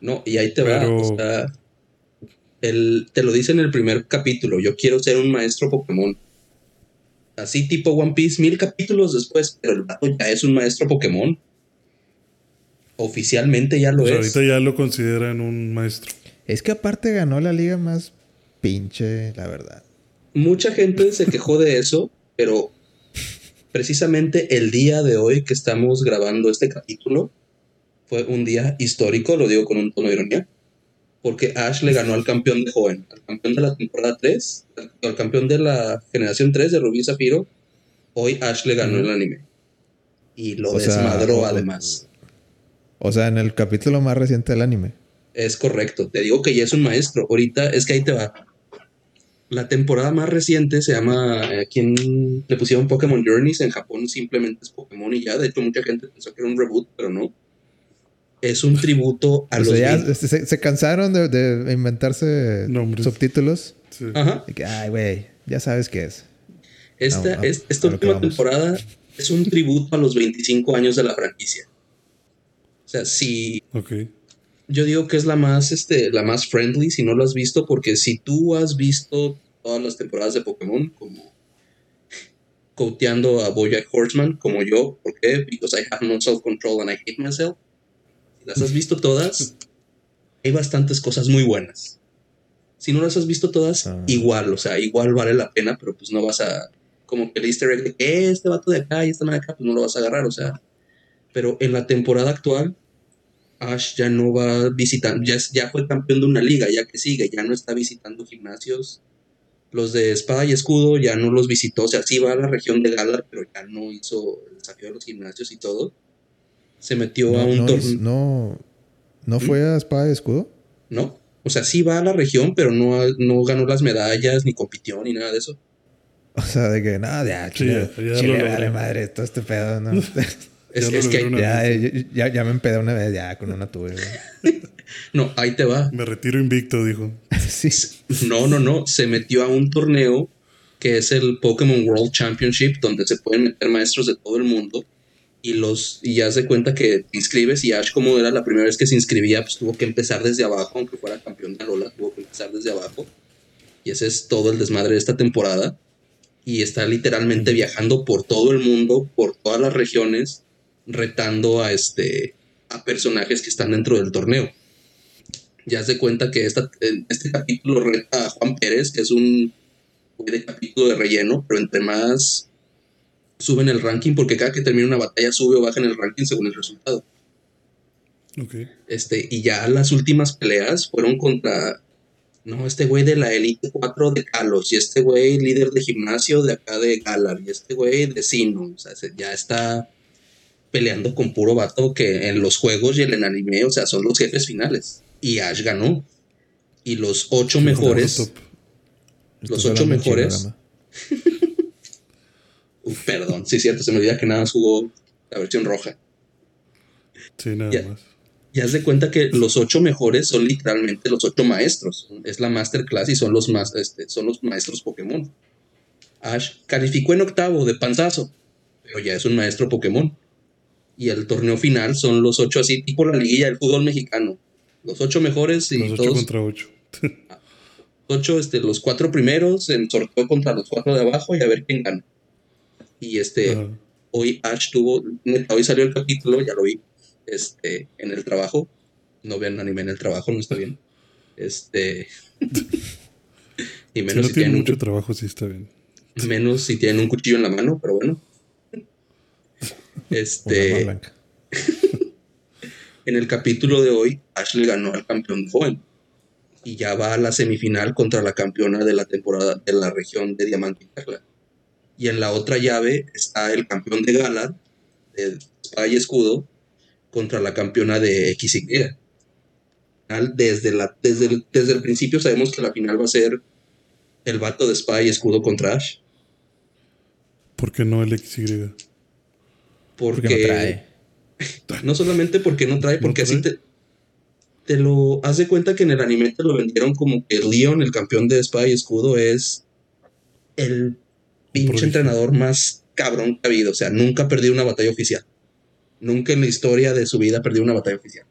No, y ahí te va. Pero- O sea, el, te lo dice en el primer capítulo. Yo quiero ser un maestro Pokémon. Así tipo One Piece, mil capítulos después, pero el vato ya es un maestro Pokémon. Oficialmente ya lo O sea, es. ahorita ya lo consideran un maestro. Es que aparte ganó la liga más pinche, la verdad. Mucha gente se quejó de eso, pero precisamente el día de hoy que estamos grabando este capítulo fue un día histórico, lo digo con un tono de ironía. Porque Ash le ganó al campeón de joven, al campeón de la temporada 3, al, campeón de la generación 3 de Rubí y Zafiro. Hoy Ash le ganó el anime. Y lo O desmadró además. O sea, en el capítulo más reciente del anime. Es correcto. Te digo que ya es un maestro. Ahorita es que ahí te va. La temporada más reciente se llama. eh, Aquí en- le pusieron Pokémon Journeys. En Japón simplemente es Pokémon y ya. De hecho, mucha gente pensó que era un reboot, pero no. Es un tributo a O los. sea, ya 20 este, se, se cansaron de, de inventarse Nombres. subtítulos. Sí. Ajá. Que, ay, güey, ya sabes qué es. Esta, es- esta última temporada es un tributo a los 25 años de la franquicia. O sea, si Ok. Yo digo que es la más, este, la más friendly si no lo has visto, porque si tú has visto todas las temporadas de Pokémon, como coteando a Bojack Horseman, como yo, ¿por qué? Because I have no self-control and I hate myself. Si las has visto todas, hay bastantes cosas muy buenas. Si no las has visto todas, Ah. igual, o sea, igual vale la pena, pero pues no vas a, como que el easter egg de que este vato de acá y man de acá, pues no lo vas a agarrar, o sea. Pero en la temporada actual, Ash ya no va visitando, ya, ya fue campeón de una liga, ya que sigue, ya no está visitando gimnasios. Los de espada y escudo ya no los visitó, o sea, sí va a la región de Galar, pero ya no hizo el desafío de los gimnasios y todo. Se metió No, a un no, torneo. no, ¿no fue a espada y escudo? ¿no? O sea, sí va a la región, pero no, no ganó las medallas, ni compitió, ni nada de eso. O sea, de que nada, ya, Sí, chile, ya- ya chile, lo vale madre, todo este pedo, ¿no? (laughs) (laughs) Es, que, logró una ya, ya, ya me empedé una vez, ya, con una tuve, (laughs) no, ahí te va. Me retiro invicto, dijo. (laughs) Sí. No, no, no. Se metió a un torneo que es el Pokémon World Championship, donde se pueden meter maestros de todo el mundo. Y los y ya se cuenta que te inscribes y Ash, como era la primera vez que se inscribía, pues tuvo que empezar desde abajo, aunque fuera campeón de Alola, tuvo que empezar desde abajo. Y ese es todo el desmadre de esta temporada. Y está literalmente viajando por todo el mundo, por todas las regiones, retando a este a personajes que están dentro del torneo ya se cuenta que esta, este capítulo reta a Juan Pérez, que es un güey de capítulo de relleno, pero entre más suben el ranking, porque cada que termina una batalla sube o baja en el ranking según el resultado. Este, y ya las últimas peleas fueron contra, no, este güey de la Elite 4 de Kalos, y este güey líder de gimnasio de acá de Galar, y este güey de Sino, o sea, se- ya está peleando con puro vato que en los juegos y en el anime, o sea, son los jefes finales. Y Ash ganó. Y los ocho Sí, mejores. Los ocho mejores. (laughs) Uf, perdón, sí, cierto, se me olvida que nada más jugó la versión roja. Sí, nada Ya. más. Y haz de cuenta que los ocho mejores son literalmente los ocho maestros. Es la masterclass y son los más, este, son los maestros Pokémon. Ash calificó en octavo de panzazo, pero ya es un maestro Pokémon. Y el torneo final son los ocho así, tipo la liguilla del fútbol mexicano. Los ocho mejores y Los ocho todos contra ocho. (laughs) ocho, este, los cuatro primeros en sorteo contra los cuatro de abajo y a ver quién gana. Y este, Ajá. hoy Ash tuvo, neta, hoy salió el capítulo, ya lo vi, este, en el trabajo. No vean anime en el trabajo, no está bien. Este. (laughs) y Si menos no si, tiene tienen mucho trabajo, sí está bien. menos si tienen un cuchillo en la mano, pero bueno. Este, blanca. (laughs) en el capítulo de hoy, Ash le ganó al campeón joven. Y ya va a la semifinal contra la campeona de la temporada de la región de Diamante y Perla. Y en la otra llave está el campeón de Galar, de Espada y Escudo, contra la campeona de XY. Desde, la, desde, el, desde el principio sabemos que la final va a ser el vato de Espada y Escudo contra Ash. ¿Por qué no el XY? Porque, Porque no trae. (laughs) No solamente porque no trae, ¿No porque así te, te lo haz de cuenta que en el anime te lo vendieron como que Leon, el campeón de espada y escudo, es el pinche entrenador más cabrón que ha habido. O sea, nunca ha perdido una batalla oficial. Nunca en la historia de su vida ha perdido una batalla oficial.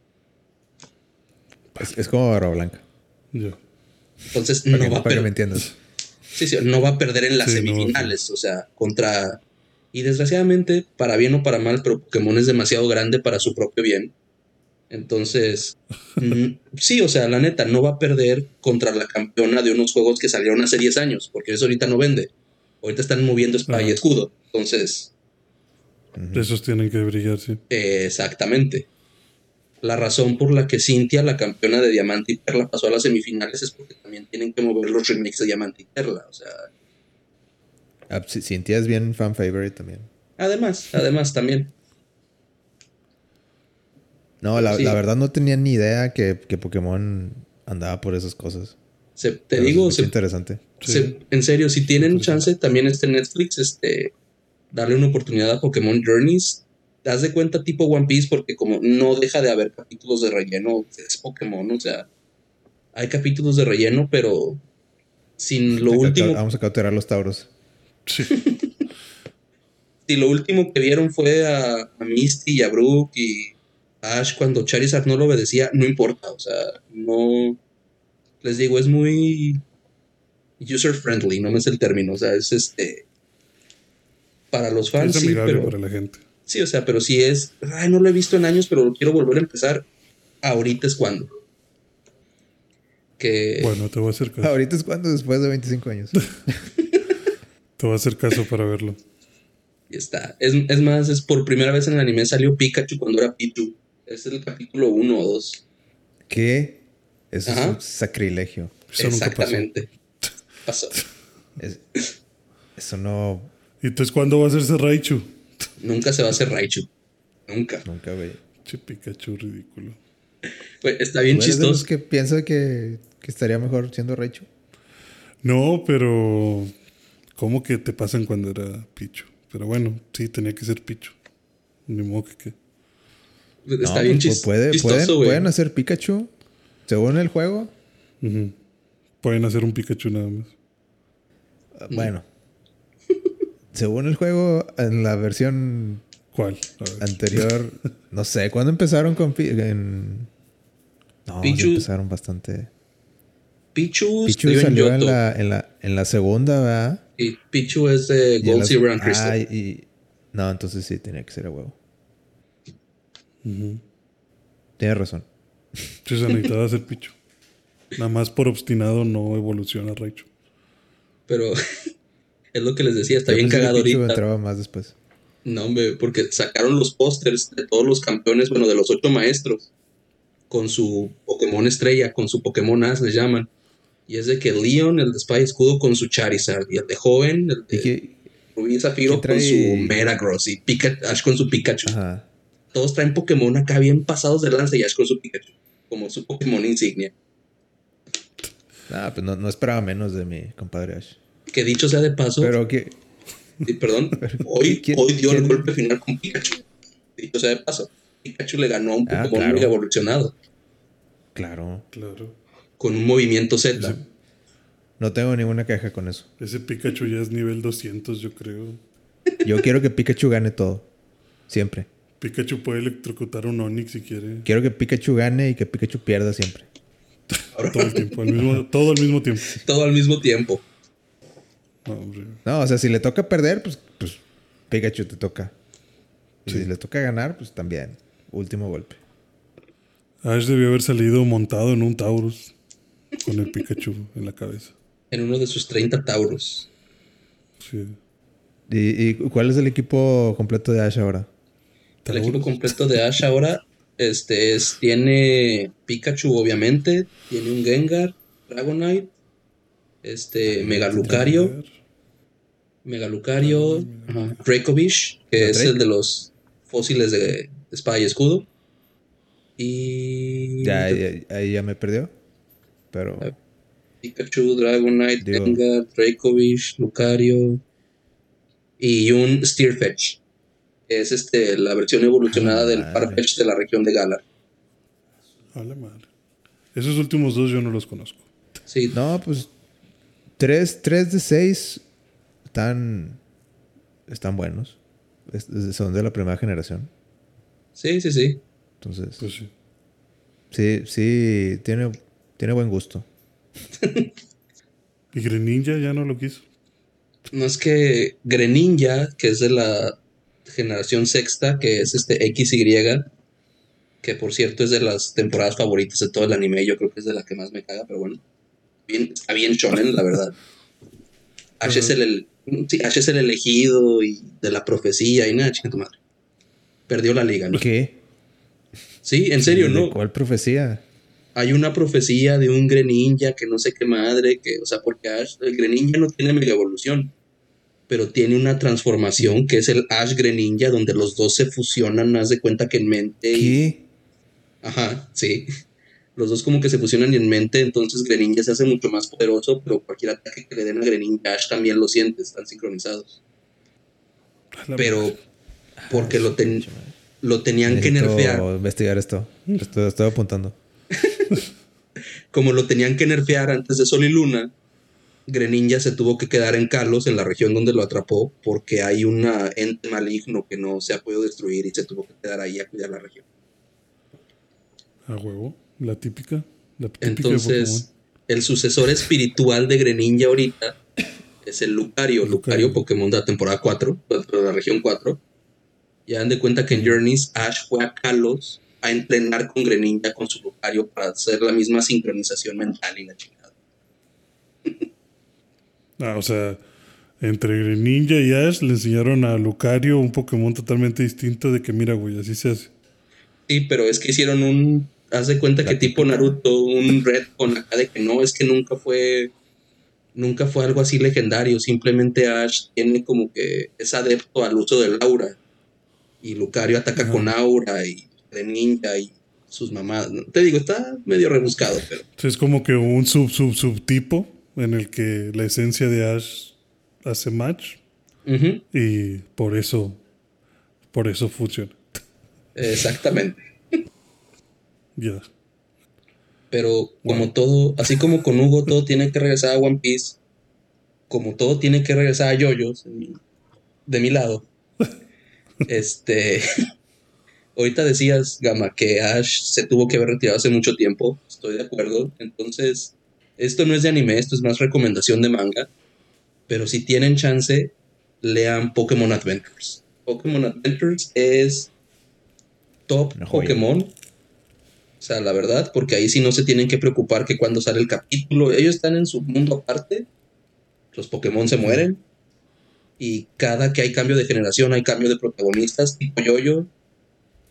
Es, es como barba blanca. Entonces Para, no que, va a para que me perder. entiendas. Sí, sí, no va a perder en las Sí, no, semifinales. O sea, contra. Y desgraciadamente, para bien o para mal, pero Pokémon es demasiado grande para su propio bien. Entonces, (laughs) mm, sí, o sea, la neta, no va a perder contra la campeona de unos juegos que salieron hace 10 años, porque eso ahorita no vende. Ahorita están moviendo espada y Ajá. escudo. Entonces. Esos tienen que brillar, sí. exactamente. la razón por la que Cintia, la campeona de Diamante y Perla, pasó a las semifinales es porque también tienen que mover los remakes de Diamante y Perla. O sea, Ah, sí, Cintia es bien fan favorite también. además, además también. No, la, Sí. la verdad no tenía ni idea que, que Pokémon andaba por esas cosas. Se- te Pero digo, es se- interesante. se- en serio, si tienen chance también este Netflix, este, darle una oportunidad a Pokémon Journeys. Haz de cuenta tipo One Piece porque como no deja de haber capítulos de relleno, es Pokémon, o sea, hay capítulos de relleno, pero sin lo último, Vamos a capturar los tauros. Sí. (laughs) si lo último que vieron fue a, a Misty y a Brooke y a Ash cuando Charizard no lo obedecía, no importa, o sea, no, les digo, es muy user friendly, no me es el término, o sea, es este, para los fans, es sí, pero, para la gente. sí, o sea, pero si es, ay, no lo he visto en años, pero lo quiero volver a empezar, ahorita es cuando. Que, Bueno, te voy a hacer caso. Ahorita es cuando después de 25 años. (laughs) Te voy a hacer caso para verlo. Y está. Es, es más, es por primera vez en el anime salió Pikachu cuando era Pichu. Es el capítulo 1 o 2. ¿Qué? Eso es un sacrilegio. Eso nunca pasó. Exactamente. Pasó. Es- eso no. ¿Y entonces cuándo va a hacerse Raichu? Nunca se va a hacer Raichu. Nunca. Nunca, güey. Che, Pikachu ridículo. Güey, está bien ¿Tú eres de los chistoso. que piensa que, que estaría mejor siendo Raichu? No, pero. ¿Cómo que te pasan cuando era Pichu? Pero bueno, sí, tenía que ser Pichu. Ni modo que qué. Está No, bien pues, chis- puede- chistoso, pueden, güey. pueden hacer Pikachu. Según el juego. Pueden hacer un Pikachu nada más. ah, Bueno. (laughs) Según el juego, en la versión ¿Cuál? Anterior, (laughs) no sé, ¿cuándo empezaron con en... No, sí Pichu- empezaron bastante. Pichu, Pichu en salió en la, en la, en la segunda, ¿verdad? Y Pichu es de Gold, Silver and Crystal. Ah, y- No, entonces sí, tenía que ser a huevo. Ujú. Tienes razón. Sí, se necesitaba (laughs) hacer Pichu. Nada más por obstinado no evoluciona Raichu. Pero (laughs) es lo que les decía, está Yo bien cagado Pichu ahorita. entraba más después. No, hombre, porque sacaron los pósters de todos los campeones, bueno, de los ocho maestros, con su Pokémon estrella, con su Pokémon As, les llaman. Y es de que Leon, el de Espada y Escudo, con su Charizard, y el de Joven, el de que- Rubí y Zafiro, ¿Qué trae? con su Metagross, y Pika- Ash con su Pikachu. Ajá. Todos traen Pokémon acá bien pasados de lanza y Ash con su Pikachu, como su Pokémon insignia. Ah, pues no, no esperaba menos de mi compadre Ash. Que dicho sea de paso, Pero que... perdón, (laughs) hoy, ¿quién- hoy dio el golpe final con Pikachu. Dicho sea de paso, Pikachu le ganó a un Ah, Pokémon claro. mega evolucionado. Claro. Claro. Con un movimiento Z. No tengo ninguna queja con eso. Ese Pikachu ya es nivel 200, yo creo. Yo quiero que Pikachu gane todo. Siempre. Pikachu puede electrocutar a un Onix si quiere. Quiero que Pikachu gane y que Pikachu pierda siempre. Todo el tiempo. al mismo- todo al mismo tiempo. Todo al mismo tiempo. No, hombre. No, o sea, si le toca perder, pues, pues Pikachu te toca. Y Sí. si le toca ganar, pues también. Último golpe. Ash debió haber salido montado en un Taurus. Con el Pikachu en la cabeza. En uno de sus 30 Tauros. Sí. ¿Y, y cuál es el equipo completo de Ash ahora? El equipo completo de Ash ahora este es, tiene Pikachu, obviamente. Tiene un Gengar, Dragonite, este, Megalucario, Megalucario, ajá, Dracovish, que es el de los fósiles de, de espada y escudo. Y. Ya, ya- ahí ya me perdió. Pero. Pikachu, Dragonite, Digo- Gengar, Dracovish, Lucario y un Steerfetch. que Es este, la versión evolucionada Ah, del madre. Farfetch de la región de Galar. A la madre. Esos últimos dos yo no los conozco. Sí, no, pues 3, de 6 están, están buenos. Es- son de la primera generación. sí, sí, sí. Entonces, Pues sí. sí, sí, tiene, tiene buen gusto. (laughs) Y Greninja ya no lo quiso. No es que Greninja, que es de la generación sexta, que es este XY, que por cierto es de las temporadas favoritas de todo el anime, yo creo que es de la que más me caga, pero bueno. Bien, está bien shonen, la verdad. (laughs) Ash es el, el- sí, Ash es el elegido y de la profecía y nada, chica tu madre. Perdió la liga, ¿no? ¿Qué? Sí, en serio, ¿De ¿no? ¿Cuál profecía? Hay una profecía de un Greninja que no sé qué madre, que, o sea, porque Ash, el Greninja no tiene mega evolución, pero tiene una transformación que es el Ash Greninja, donde los dos se fusionan, más de cuenta que en mente. y- ¿Qué? Ajá, sí. Los dos como que se fusionan en mente, entonces Greninja se hace mucho más poderoso, pero cualquier ataque que le den a Greninja Ash también lo siente, están sincronizados. La Pero madre. porque lo, ten- lo tenían que Necesito nerfear. investigar esto. Estoy, estoy apuntando. (laughs) Como lo tenían que nerfear antes de Sol y Luna, Greninja se tuvo que quedar en Kalos, en la región donde lo atrapó, porque hay un ente maligno que no se ha podido destruir y se tuvo que quedar ahí a cuidar la región. A huevo. La típica. La típica de Entonces, el sucesor espiritual de Greninja ahorita es el Lucario. Lucario, Lucario. Pokémon de la temporada 4, de la región 4. Ya dan de cuenta que en Journeys Ash fue a Kalos a entrenar con Greninja con su Lucario para hacer la misma sincronización mental y la chingada. (laughs) Ah, o sea, entre Ninja y Ash le enseñaron a Lucario un Pokémon totalmente distinto de que mira, güey, así se hace. Sí, pero es que hicieron un. Haz de cuenta que tipo Naruto, un red con acá de que no, es que nunca fue. Nunca fue algo así legendario. Simplemente Ash tiene como que es adepto al uso del aura. Y Lucario ataca Ajá. con aura y de ninja y sus mamás. Te digo, está medio rebuscado, pero. Es como que un sub, sub, subtipo en el que la esencia de Ash hace match y por eso, por eso funciona. exactamente. (laughs) Ya. Pero como Wow. todo, así como con Hugo, todo tiene que regresar a One Piece. Como todo tiene que regresar a Yoyos, mi- de mi lado. (laughs) este. Ahorita decías, Gama, que Ash se tuvo que haber retirado hace mucho tiempo. Estoy de acuerdo. Entonces, esto no es de anime, esto es más recomendación de manga. Pero si tienen chance, lean Pokémon Adventures. Pokémon Adventures es top joya. Pokémon. O sea, la verdad, porque ahí sí no se tienen que preocupar que cuando sale el capítulo, ellos están en su mundo aparte, los Pokémon se mueren, y cada que hay cambio de generación, hay cambio de protagonistas, tipo Yoyo,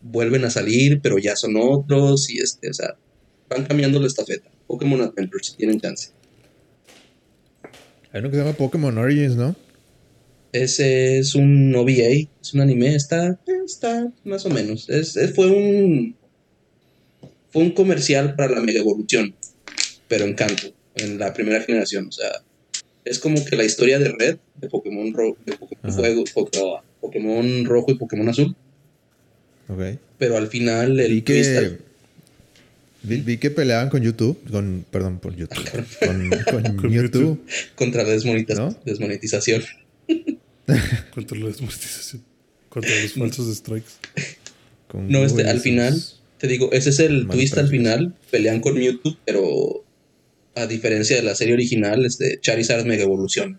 vuelven a salir, pero ya son otros, y este, o sea, van cambiando la estafeta. Pokémon Adventures, si tienen chance. Hay uno que se llama Pokémon Origins, ¿no? Ese es un OVA, es un anime, está, está más o menos. Es, es- fue un fue un comercial para la Mega Evolución, pero en canto, en la primera generación. O sea, es como que la historia de Red, de Pokémon, Ro- de. Fuego, Pokémon Rojo y Pokémon Azul, Ok. pero al final el Vi que, vi, vi que peleaban con YouTube. Con, perdón, por YouTube. (laughs) Con, con Con YouTube. contra la desmonetiz- ¿No? desmonetización. (laughs) Contra la desmonetización. Contra los falsos strikes. con No, este, al final, te digo, ese es el twist al final. Pelean con Mewtwo, pero a diferencia de la serie original, este, Charizard Mega Evolución.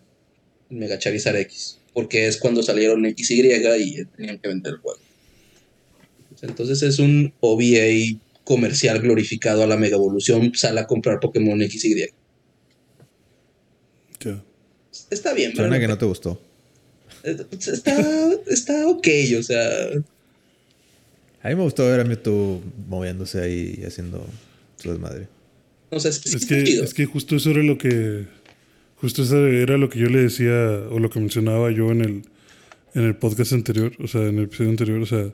Mega Charizard X. Porque es cuando salieron XY y tenían que vender el juego. Entonces es un OVA comercial glorificado a la Mega Evolución. Sale a comprar Pokémon XY. Ya. Está bien, Suena que no te gustó. pena. Está, está ok, o sea. A mí me gustó ver a Mewtwo moviéndose ahí y haciendo su desmadre. O sea, es, sí que, es que justo eso era lo que. Justo eso era lo que yo le decía, o lo que mencionaba yo en el, en el podcast anterior, o sea, en el episodio anterior, o sea,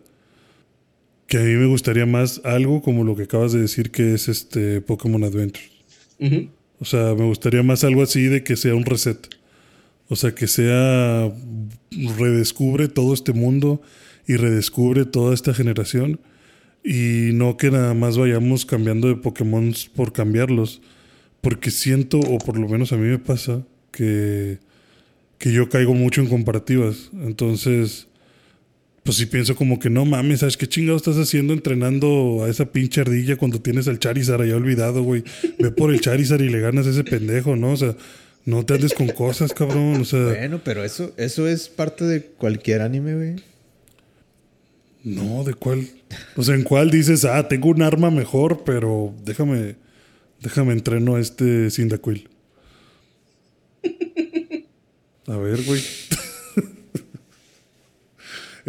que a mí me gustaría más algo como lo que acabas de decir que es este Pokémon Adventure. Ujú. O sea, me gustaría más algo así de que sea un reset. O sea, que sea. Redescubre todo este mundo y redescubre toda esta generación. Y no que nada más vayamos cambiando de Pokémon por cambiarlos. Porque siento, o por lo menos a mí me pasa, que, que yo caigo mucho en comparativas. Entonces, pues sí pienso como que no mames, ¿sabes qué chingado estás haciendo entrenando a esa pinche ardilla cuando tienes al Charizard allá olvidado, güey? Ve por el Charizard y le ganas a ese pendejo, ¿no? O sea, no te andes con cosas, cabrón. O sea, Bueno, pero eso, eso es parte de cualquier anime, güey. no, ¿de cuál? O sea, ¿en cuál dices, ah, tengo un arma mejor, pero déjame, déjame entreno a este Cyndaquil? A ver, güey.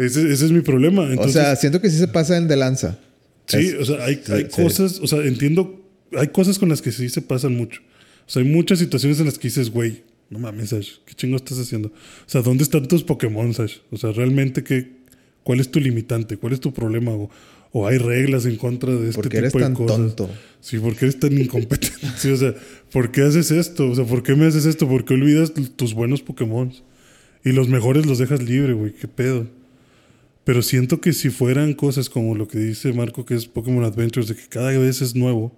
Ese, ese es mi problema. o Entonces, sea, siento que sí se pasa en de lanza. Sí, Es- o sea, hay, sí, hay sí. cosas, o sea, entiendo, hay cosas con las que sí se pasan mucho. O sea, hay muchas situaciones en las que dices, güey, no mames, Ash, ¿qué chingo estás haciendo? O sea, ¿dónde están tus Pokémon, Ash? O sea, realmente, ¿qué, ¿cuál es tu limitante? ¿Cuál es tu problema? O, o hay reglas en contra de este ¿Por qué tipo eres de tan cosas. tonto? Sí, ¿por qué eres tan incompetente? (laughs) Sí, o sea, ¿por qué haces esto? O sea, ¿por qué me haces esto? ¿Por qué olvidas tus buenos Pokémon? Y los mejores los dejas libre, güey, qué pedo. Pero siento que si fueran cosas como lo que dice Marco, que es Pokémon Adventures, de que cada vez es nuevo,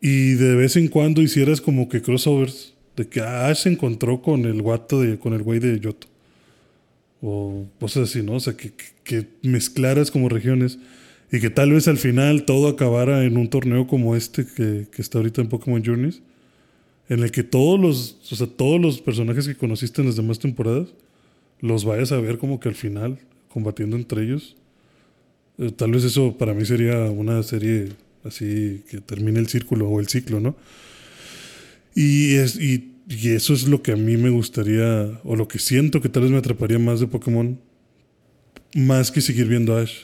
y de vez en cuando hicieras como que crossovers, de que Ash se encontró con el guato de, con el güey de Yoto. O cosas así, ¿no? O sea, que, que- mezclaras como regiones y que tal vez al final todo acabara en un torneo como este que, que está ahorita en Pokémon Journeys, en el que todos los, o sea, todos los personajes que conociste en las demás temporadas los vayas a ver como que al final combatiendo entre ellos. Eh, tal vez eso para mí sería una serie así que termine el círculo o el ciclo, ¿no? Y, es, y, y eso es lo que a mí me gustaría, o lo que siento que tal vez me atraparía más de Pokémon, más que seguir viendo a Ash.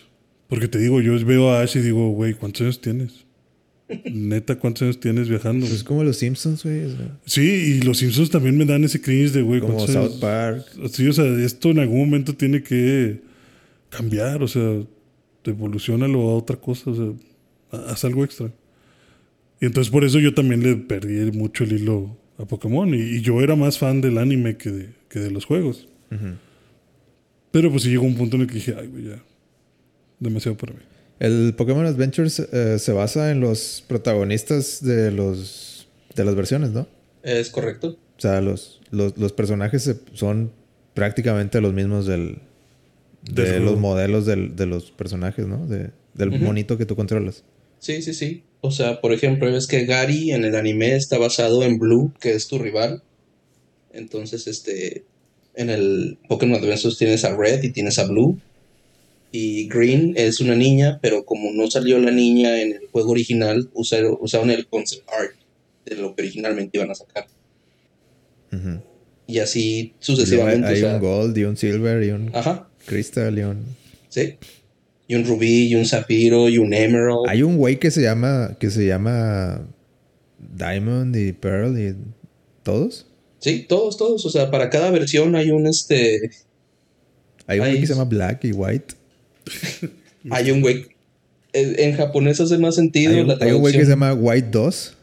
Porque te digo, yo veo a Ash y digo, güey, ¿cuántos años tienes? (laughs) Neta, ¿cuántos años tienes viajando? Pues es como los Simpsons, güey. o sea, Sí, y los Simpsons también me dan ese cringe de, güey, como ¿cuántos años? South Park. Sí, o sea, esto en algún momento tiene que cambiar, o sea, evolucionalo a otra cosa, o sea, ha- haz algo extra. Y entonces por eso yo también le perdí mucho el hilo a Pokémon. Y, y yo era más fan del anime que de, que de los juegos. Pero pues sí llegó un punto en el que dije, ay, güey, ya. Demasiado para mí. El Pokémon Adventures eh, se basa en los protagonistas de los de las versiones, ¿no? Es correcto. O sea, los, los, los personajes son prácticamente los mismos del, de los modelos del- de los personajes, ¿no? De, del monito que tú controlas. Sí, sí, sí. O sea, por ejemplo, ves que Gary en el anime está basado en Blue, que es tu rival. Entonces, este, en el Pokémon Adventures tienes a Red y tienes a Blue. Y Green es una niña, pero como no salió la niña en el juego original, usaron, usaron el concept art de lo que originalmente iban a sacar. Y así hay, sucesivamente. hay o sea, un Gold y un Silver y un ajá, Crystal un... sí. Y un rubí, y un zafiro, y un emerald. Hay un güey que se llama... Que se llama... Diamond y Pearl y... ¿Todos? Sí, todos, todos. O sea, para cada versión hay un este. Hay un güey que se llama Black y White. (laughs) Hay un güey. En japonés hace más sentido Hay un, la hay un güey que se traducción llama White 2.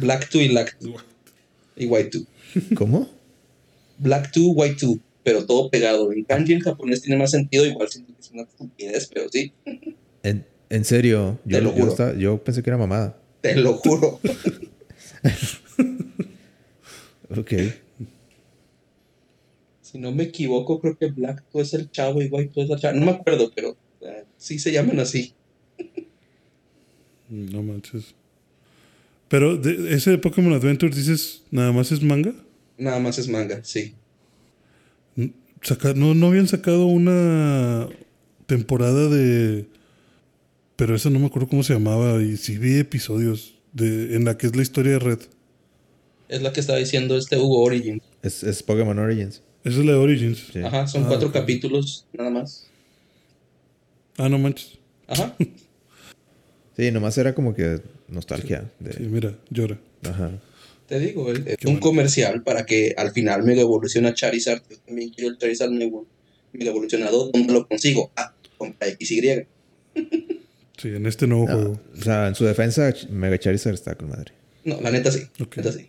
Black 2 y Black 2. Y White 2. ¿Cómo? Black 2, White 2. Pero todo pegado. En kanji en japonés tiene más sentido. Igual siento que es una estupidez, pero sí. En, en serio. Yo, Te lo yo juro. estaba- yo pensé que era mamada. Te lo juro. (laughs) Ok. si no me equivoco, creo que Black 2 es el chavo y White 2 es la chava. No me acuerdo, pero eh, sí se llaman así. No manches. Pero de, ese de Pokémon Adventures, dices, nada más es manga. Nada más es manga, sí. Saca- no, no habían sacado una temporada de. Pero esa no me acuerdo cómo se llamaba. Y sí vi episodios de, en la que es la historia de Red. Es la que estaba diciendo este Hugo Origin. Es, es Pokémon Origins. Esa es la de Origins. Sí. Ajá, son Ah, cuatro capítulos, nada más. Ah, no manches. Ajá. (laughs) Sí, nomás era como que nostalgia. De, Sí, mira, llora. Ajá. Te digo, es es Qué un bueno. comercial para que al final Mega evoluciona Charizard. Yo también quiero el Charizard Mega Mega evolucionado. ¿Dónde lo consigo? Ah, compra XY. Sí, en este nuevo No, juego. o sea, en su defensa, Mega Charizard está con madre. No, la neta sí. Ok. Neta sí.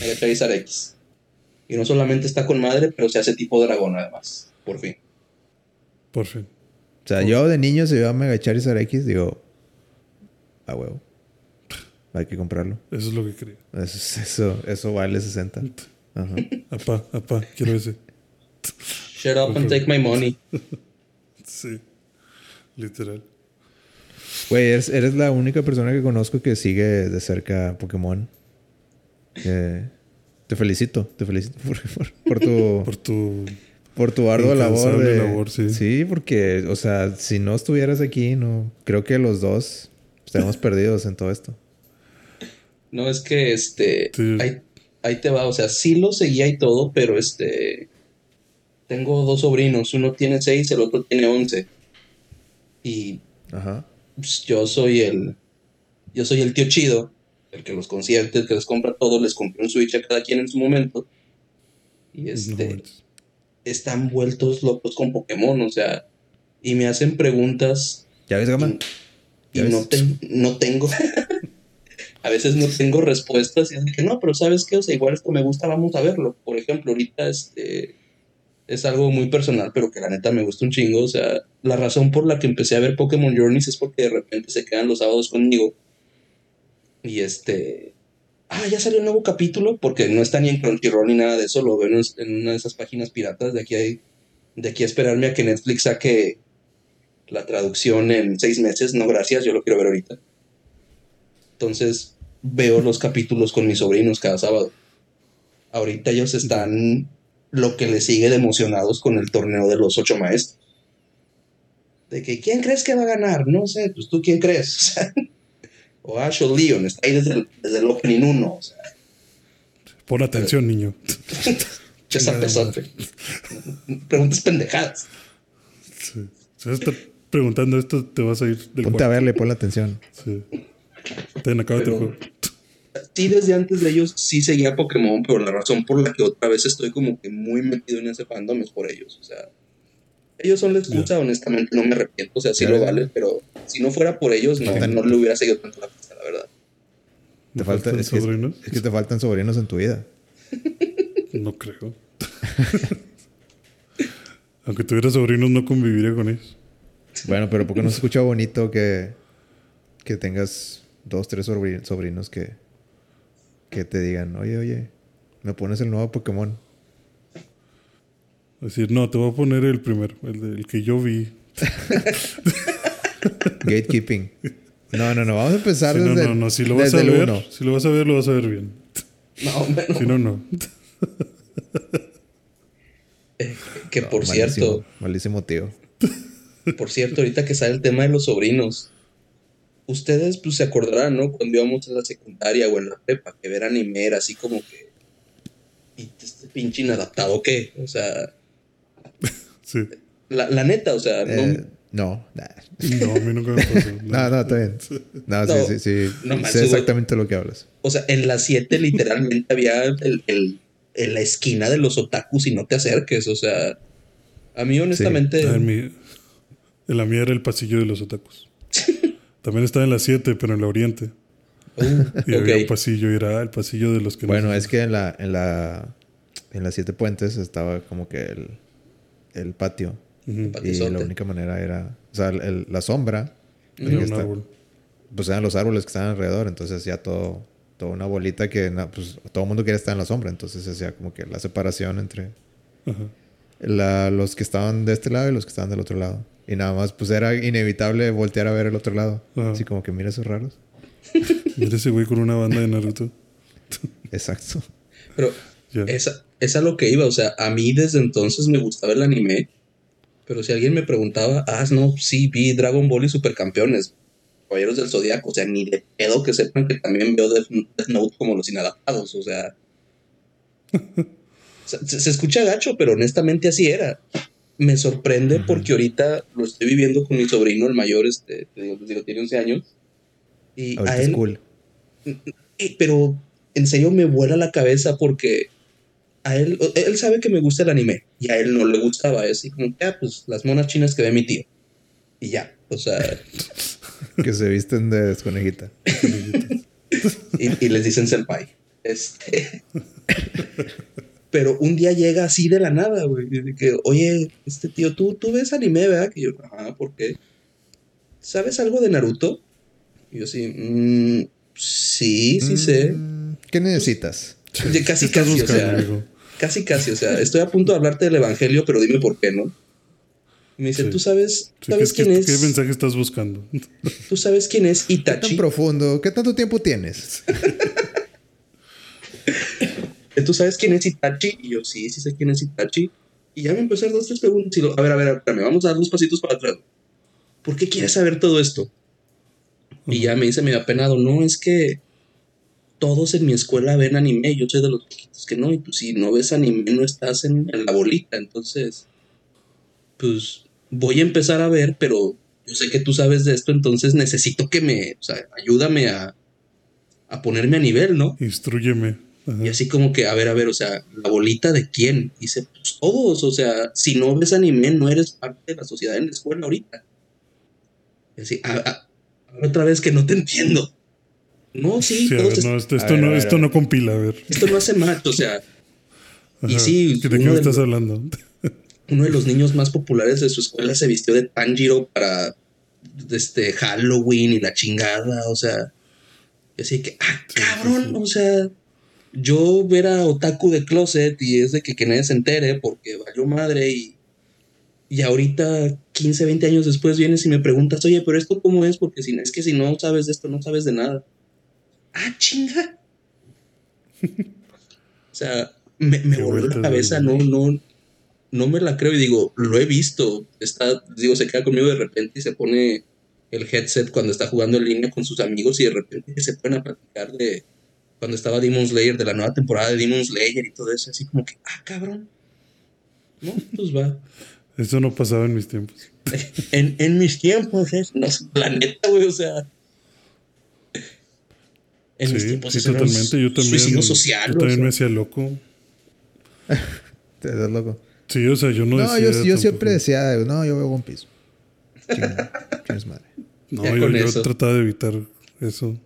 Mega Charizard X. Y no solamente está con madre, pero se hace tipo dragón además. Por fin. Por fin. O sea, yo de niño si veo a Mega Charizard X, digo, a huevo. Hay que comprarlo. Eso es lo que quería. Eso, eso, eso vale 60. Ajá. Apá, apá, quiero ese. Shut up and take my money. (laughs) Sí. Literal. Güey, eres, eres la única persona que conozco que sigue de cerca Pokémon. Eh, te felicito, te felicito por, por- por tu, Por tu. por tu ardua labor. de- labor, sí. porque, o sea, si no estuvieras aquí, no, creo que los dos estamos perdidos en todo esto. No es que este. Sí. Ahí, ahí te va. O sea, sí lo seguía y todo, pero este. Tengo dos sobrinos. Uno tiene seis, el otro tiene once. Y Ajá. pues, yo soy el. Yo soy el tío chido, el que los consiente, el que les compra todo, les compré un Switch a cada quien en su momento. Y este. están vueltos locos con Pokémon, o sea. Y me hacen preguntas. ¿Ya ves, Gama? Y, no, no tengo. (laughs) a veces no tengo respuestas y es que no, pero ¿sabes qué? O sea, igual esto me gusta, vamos a verlo. Por ejemplo, ahorita este es algo muy personal, pero que la neta me gusta un chingo. O sea, la razón por la que empecé a ver Pokémon Journeys es porque de repente se quedan los sábados conmigo. Y este. Ah, ya salió un nuevo capítulo, porque no está ni en Crunchyroll ni nada de eso. Lo veo en una de esas páginas piratas. De aquí, hay, de aquí a esperarme a que Netflix saque la traducción en seis meses. No, gracias, yo lo quiero ver ahorita. Entonces veo los capítulos con mis sobrinos cada sábado. Ahorita ellos están lo que les sigue de emocionados con el torneo de los ocho maestros. De que, ¿quién crees que va a ganar? No sé, pues tú quién crees. (laughs) o Asho Leon, está ahí desde el, desde el opening 1. O sea. Pon atención, niño. (laughs) Chesa pesote. Preguntas pendejadas. Sí. Si estás preguntando esto, te vas a ir del Ponte a verle, pon atención. Sí. Ten, juego sí desde antes de ellos sí seguía Pokémon, pero la razón por la que otra vez estoy como que muy metido en ese fandom es por ellos. O sea, ellos son la excusa, honestamente no me arrepiento, o sea, sí lo vale, pero si no fuera por ellos no, no le hubiera seguido tanto la pista, la verdad. ¿Te faltan es sobrinos? Que, es que te faltan sobrinos en tu vida. no creo. Aunque tuviera sobrinos, no conviviría con ellos. Bueno, pero porque no se escucha bonito que, que tengas dos, tres sobrinos que, que te digan, oye, oye, me pones el nuevo Pokémon. Decir, no, te voy a poner el primero, el, que yo vi. (laughs) Gatekeeping. No, no, no, vamos a empezar desde No, no, no, si lo vas a ver, si lo vas a ver, lo vas a ver bien. No, menos. Si no, no. Eh, (laughs) que por cierto. Malísimo tío. Por cierto, ahorita que sale el tema de los sobrinos, ustedes pues se acordarán, ¿no? Cuando íbamos a la secundaria o en la prepa, que ver anime era así como que... ¿Y este pinche inadaptado qué? O sea... (laughs) Sí. La, la neta, o sea... no, eh, no, no, a mí nunca me pasó. (laughs) No, no, está bien. No, sí, sí, sí. sé exactamente lo que hablas. O sea, en la 7 literalmente había el, el, en la esquina de los otakus y no te acerques, o sea... A mí honestamente... Ah, en, mi, en la mía era el pasillo de los otakus. (laughs) También estaba en la 7, pero en la Oriente. Uh, y había un pasillo, era el pasillo de los que Bueno, es que en la, en la en las siete puentes estaba como que el, el patio. Y la única manera era, o sea, la sombra. Pues eran los árboles que estaban alrededor, entonces ya todo, toda una bolita que pues, todo el mundo quería estar en la sombra, entonces hacía como que la separación entre los que estaban de este lado y los que estaban del otro lado. Y nada más, pues era inevitable voltear a ver el otro lado. Así como que mira esos raros. (laughs) mira ese güey con una banda de Naruto. (laughs) Exacto. Pero esa, es a lo que iba. O sea, a mí desde entonces me gustaba el anime. Pero si alguien me preguntaba, ah, no, sí, vi Dragon Ball y Supercampeones. Caballeros del Zodiaco. O sea, ni de pedo que sepan que también veo Death, Note como los inadaptados. O sea. (laughs) se, se escucha gacho, pero honestamente así era me sorprende porque ahorita lo estoy viviendo con mi sobrino, el mayor, este, te digo, tiene 11 años. Y a él, cool. Pero en serio me vuela la cabeza porque a él, él sabe que me gusta el anime y a él no le gustaba. Es así como ah, pues las monas chinas que ve mi tío. Y ya, o sea. (laughs) que se visten de desconejita. (laughs) y, y les dicen senpai. Este. (laughs) Pero un día llega así de la nada, güey. Que, oye, este tío, ¿tú, tú ves anime, ¿verdad? Que yo, ajá, ¿por qué? ¿Sabes algo de Naruto? Y yo sí, mmm, sí, sí sé. Mm, ¿Qué necesitas? casi, casi, o sea, casi, casi, o sea, estoy a punto de hablarte del Evangelio, pero dime por qué, ¿no? Y me dice, ¿tú sabes, ¿sabes quién es? ¿Qué mensaje estás buscando? ¿Tú sabes quién es Itachi? ¿Qué tan profundo? ¿Qué tanto tiempo tienes? (laughs) ¿tú sabes quién es Itachi? Y yo, sí, sí sé quién es Itachi. Y ya me empecé a hacer dos, tres preguntas. Y lo, a ver, a ver, espérame, vamos a dar dos pasitos para atrás. ¿Por qué quieres saber todo esto? Y ya me dice, me da penado, no, es que todos en mi escuela ven anime, yo soy de los chiquitos que no, y tú si no ves anime no estás en, la bolita, entonces, pues voy a empezar a ver, pero yo sé que tú sabes de esto, entonces necesito que me, o sea, ayúdame a, a ponerme a nivel, ¿no? Instruyeme. Y así como que, a ver, a ver, o sea, ¿la bolita de quién? dice, pues todos, o sea, si no ves anime, no eres parte de la sociedad en la escuela ahorita. Y así, a, otra vez que no te entiendo. No, sí, todos no, esto, no, esto no compila, a ver. Esto no hace match, o sea. y sí. ¿De qué me estás hablando? uno de los niños más populares de su escuela se vistió de Tanjiro para este Halloween y la chingada, o sea. Y así que, ah, cabrón, o sea yo ver a Otaku de Closet y es de que, que nadie se entere porque valió madre y, y ahorita 15, 20 años después vienes y me preguntas, oye, pero esto cómo es, porque si, es que si no sabes de esto, no sabes de nada. Ah, chinga. o sea, me, me voló la cabeza, no, no, no me la creo y digo, lo he visto. Está, digo, se queda conmigo de repente y se pone el headset cuando está jugando en línea con sus amigos y de repente se ponen a platicar de, cuando estaba Demon Slayer, de la nueva temporada de Demon Slayer y todo eso, así como que, ah, cabrón. No, pues va. Eso no pasaba en mis tiempos. (laughs) en, en mis tiempos, es, no, la neta, güey, o sea. En mis tiempos, sí, totalmente. Yo también. social. Yo también me hacía loco. (laughs) Te das loco. Sí, o sea, yo no, no yo, yo siempre decía, no, yo veo One Piece. es madre? No, yo, yo trataba de evitar eso.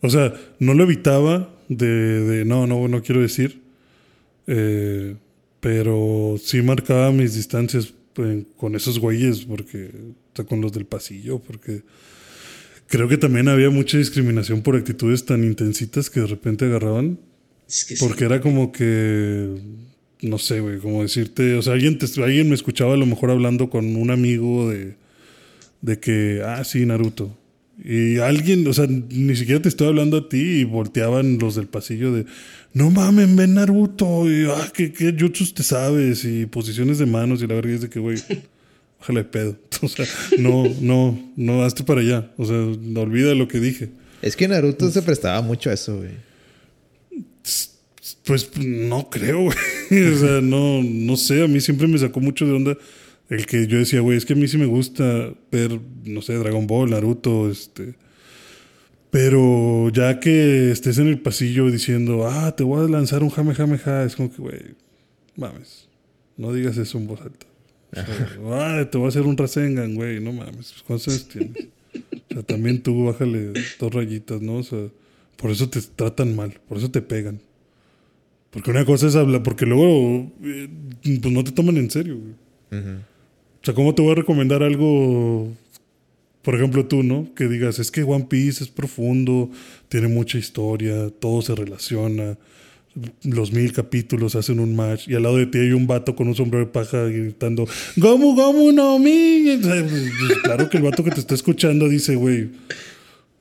O sea, no lo evitaba de, no, no, no quiero decir. Eh, pero sí marcaba mis distancias con esos güeyes, porque, o con los del pasillo, porque creo que también había mucha discriminación por actitudes tan intensitas que de repente agarraban. porque era como que, no sé, güey, como decirte, o sea, alguien, alguien me escuchaba a lo mejor hablando con un amigo de, de que, ah, sí, Naruto. Y alguien, o sea, ni siquiera te estoy hablando a ti y volteaban los del pasillo de, no mames, ven Naruto, y ah, ¿qué, qué jutsus te sabes? Y posiciones de manos y la verdad es de que, güey, bájale de pedo. (laughs) O sea, no, no, no, hazte para allá. O sea, no olvida lo que dije. Es que Naruto se prestaba mucho a eso, güey. Pues no creo, güey. (laughs) O sea, no, no sé, a mí siempre me sacó mucho de onda el que yo decía, güey, es que a mí sí me gusta ver, no sé, Dragon Ball, Naruto, este. Pero ya que estés en el pasillo diciendo, ah, te voy a lanzar un jame jame ja, es como que, güey, mames, no digas eso en voz alta. ah, (laughs) te voy a hacer un Rasengan, güey, no mames, ¿cuántos tienes? O sea, también tú bájale dos rayitas, ¿no? O sea, por eso te tratan mal, por eso te pegan. Porque una cosa es hablar, porque luego eh, pues no te toman en serio, güey. O sea, ¿cómo te voy a recomendar algo, por ejemplo tú, ¿no? Que digas, es que One Piece es profundo, tiene mucha historia, todo se relaciona, los mil capítulos hacen un match y al lado de ti hay un vato con un sombrero de paja gritando, Gomu, Gomu, no mi. Pues, claro que el vato que te está escuchando dice, güey,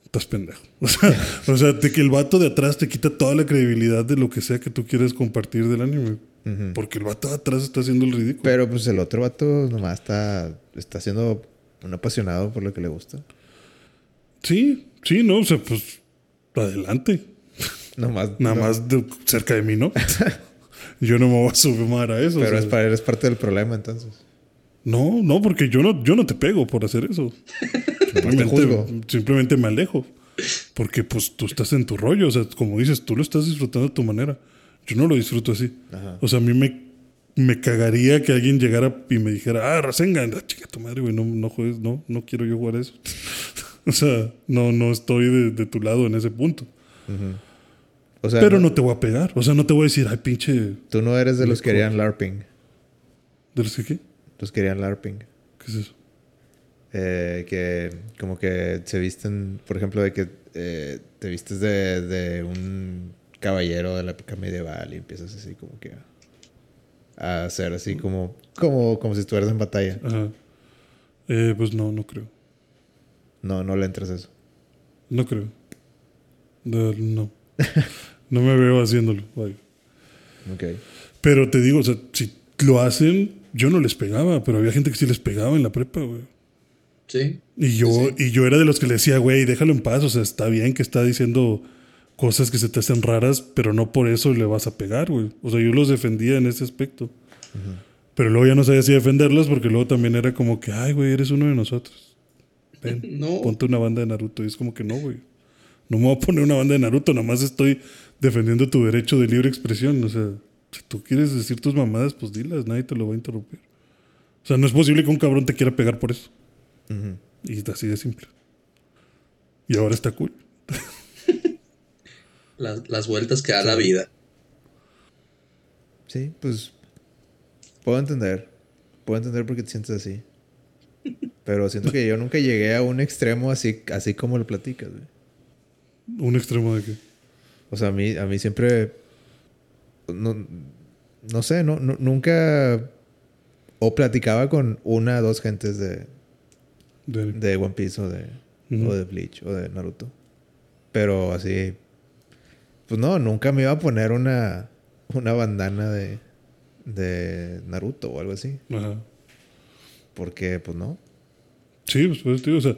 estás pendejo. (laughs) O sea, o sea, de que el vato de atrás te quita toda la credibilidad de lo que sea que tú quieres compartir del anime. Porque el vato de atrás está haciendo el ridículo. Pero pues el otro vato nomás está, está siendo un apasionado por lo que le gusta. Sí, sí, no, o sea, pues adelante. Nomás, Nada más cerca de mí, ¿no? (laughs) yo no me voy a sumar a eso. Pero es para, eres parte del problema entonces. No, no, porque yo no, yo no te pego por hacer eso. (laughs) simplemente, simplemente me alejo. Porque pues tú estás en tu rollo. O sea, como dices, tú lo estás disfrutando a tu manera. Yo no lo disfruto así. O sea, a mí me, me cagaría que alguien llegara y me dijera, ah, Rasengan, ah, chica tu madre, güey, no, no juegues, no, no quiero yo jugar eso. (laughs) o sea, no, no estoy de, tu lado en ese punto. o sea, Pero no, te voy a pegar. O sea, no te voy a decir, ay, pinche. Tú no eres de los que querían LARPing. ¿De los que qué? Los querían LARPing. ¿Qué es eso? Eh, que como que se visten, por ejemplo, de que eh, te vistes de, de un caballero de la época medieval y empiezas así como que a, hacer así como, como, como si estuvieras en batalla. Ajá. Eh, pues no, no creo. No, no le entras eso. No creo. No. no (laughs) me veo haciéndolo. Ok. Pero te digo, o sea, si lo hacen, yo no les pegaba, pero había gente que sí les pegaba en la prepa, güey. Sí. Y yo, y yo era de los que le decía, güey, déjalo en paz, o sea, está bien que está diciendo cosas que se te hacen raras, pero no por eso le vas a pegar, güey. O sea, yo los defendía en ese aspecto. Pero luego ya no sabía si defenderlos porque luego también era como que, ay, güey, eres uno de nosotros. ven, (laughs) No. ponte una banda de Naruto. Y es como que no, güey. No me voy a poner una banda de Naruto, nada más estoy defendiendo tu derecho de libre expresión. O sea, si tú quieres decir tus mamadas, pues dilas, nadie te lo va a interrumpir. O sea, no es posible que un cabrón te quiera pegar por eso. Ujú. Y es así de simple. Y ahora está cool. (laughs) Las, las vueltas que da la vida. Sí, pues puedo entender. Puedo entender por qué te sientes así. Pero siento que yo nunca llegué a un extremo así, así como lo platicas, güey. Un extremo de que. O sea, a mí, a mí siempre. No, no sé, no, no- nunca. O platicaba con una o dos gentes de, de- de One Piece o de, o de Bleach o de Naruto. Pero así. Pues no, nunca me iba a poner una, una bandana de, de Naruto o algo así. Ajá. Porque, pues no. Sí, pues, pues, tío, o sea,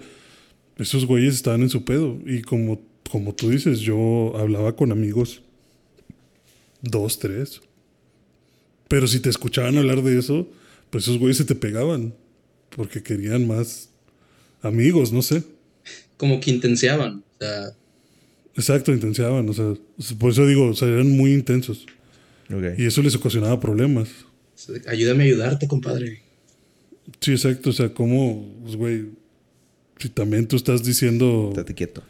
esos güeyes estaban en su pedo. Y como, como tú dices, yo hablaba con amigos, dos, tres. Pero si te escuchaban hablar de eso, pues esos güeyes se te pegaban. Porque querían más amigos, no sé. Como que intenseaban. O sea, Exacto, intensiaban. O sea, por eso digo, o sea, eran muy intensos. Y eso les ocasionaba problemas. ayúdame a ayudarte, compadre. Sí, exacto. O sea, como, pues, güey, si también tú estás diciendo... Estate quieto.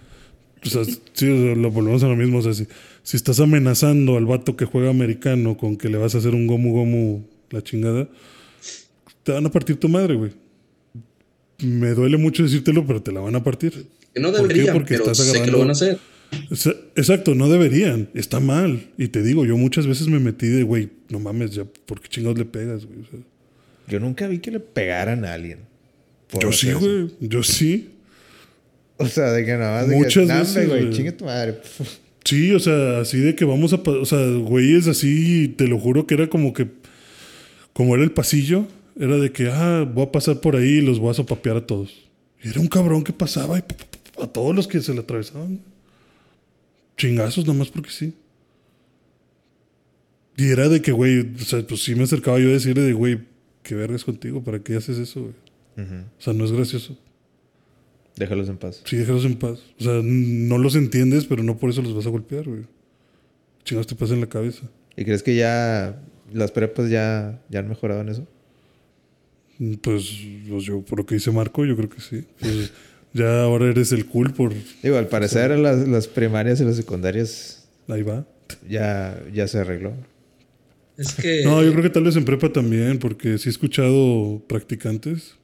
O sea, sí, o sea, lo volvemos a lo mismo. O sea, si, si estás amenazando al vato que juega americano con que le vas a hacer un gomu gomu la chingada, te van a partir tu madre, güey. Me duele mucho decírtelo, pero te la van a partir. Que no ¿Por qué? Porque pero estás sé que agarrando- lo van a hacer. Exa- Exacto, no deberían. Está mal. Y te digo, yo muchas veces me metí de, güey, no mames, ya, ¿por qué chingados le pegas, güey? O sea, Yo nunca vi que le pegaran a alguien. yo sí, güey. Yo sí. O sea, de que nada más. de que, Muchas "Nah, hombre, veces, güey. güey. Chingue tu madre. (laughs) Sí, o sea, así de que vamos a... O sea, güeyes así, te lo juro que era como que... Como era el pasillo, era de que, ah, voy a pasar por ahí y los voy a sopapear a todos. Y era un cabrón que pasaba y a todos los que se le atravesaban. Chingazos, nada más porque sí. Y era de que, güey, o sea, pues sí me acercaba yo a decirle de, güey, qué vergas contigo, ¿para qué haces eso, güey? O sea, no es gracioso. Déjalos en paz. Sí, déjalos en paz. O sea, no los entiendes, pero no por eso los vas a golpear, güey. Chingados te pasa en la cabeza. ¿Y crees que ya las prepas ya, ya han mejorado en eso? Mm, Pues, pues yo, por lo que dice Marco, yo creo que sí. Pues, ya ahora eres el cool por... Digo, al parecer las, las primarias y las secundarias Ahí va. ya, ya se arregló. Es que. No, yo creo que tal vez en prepa también, porque sí he escuchado practicantes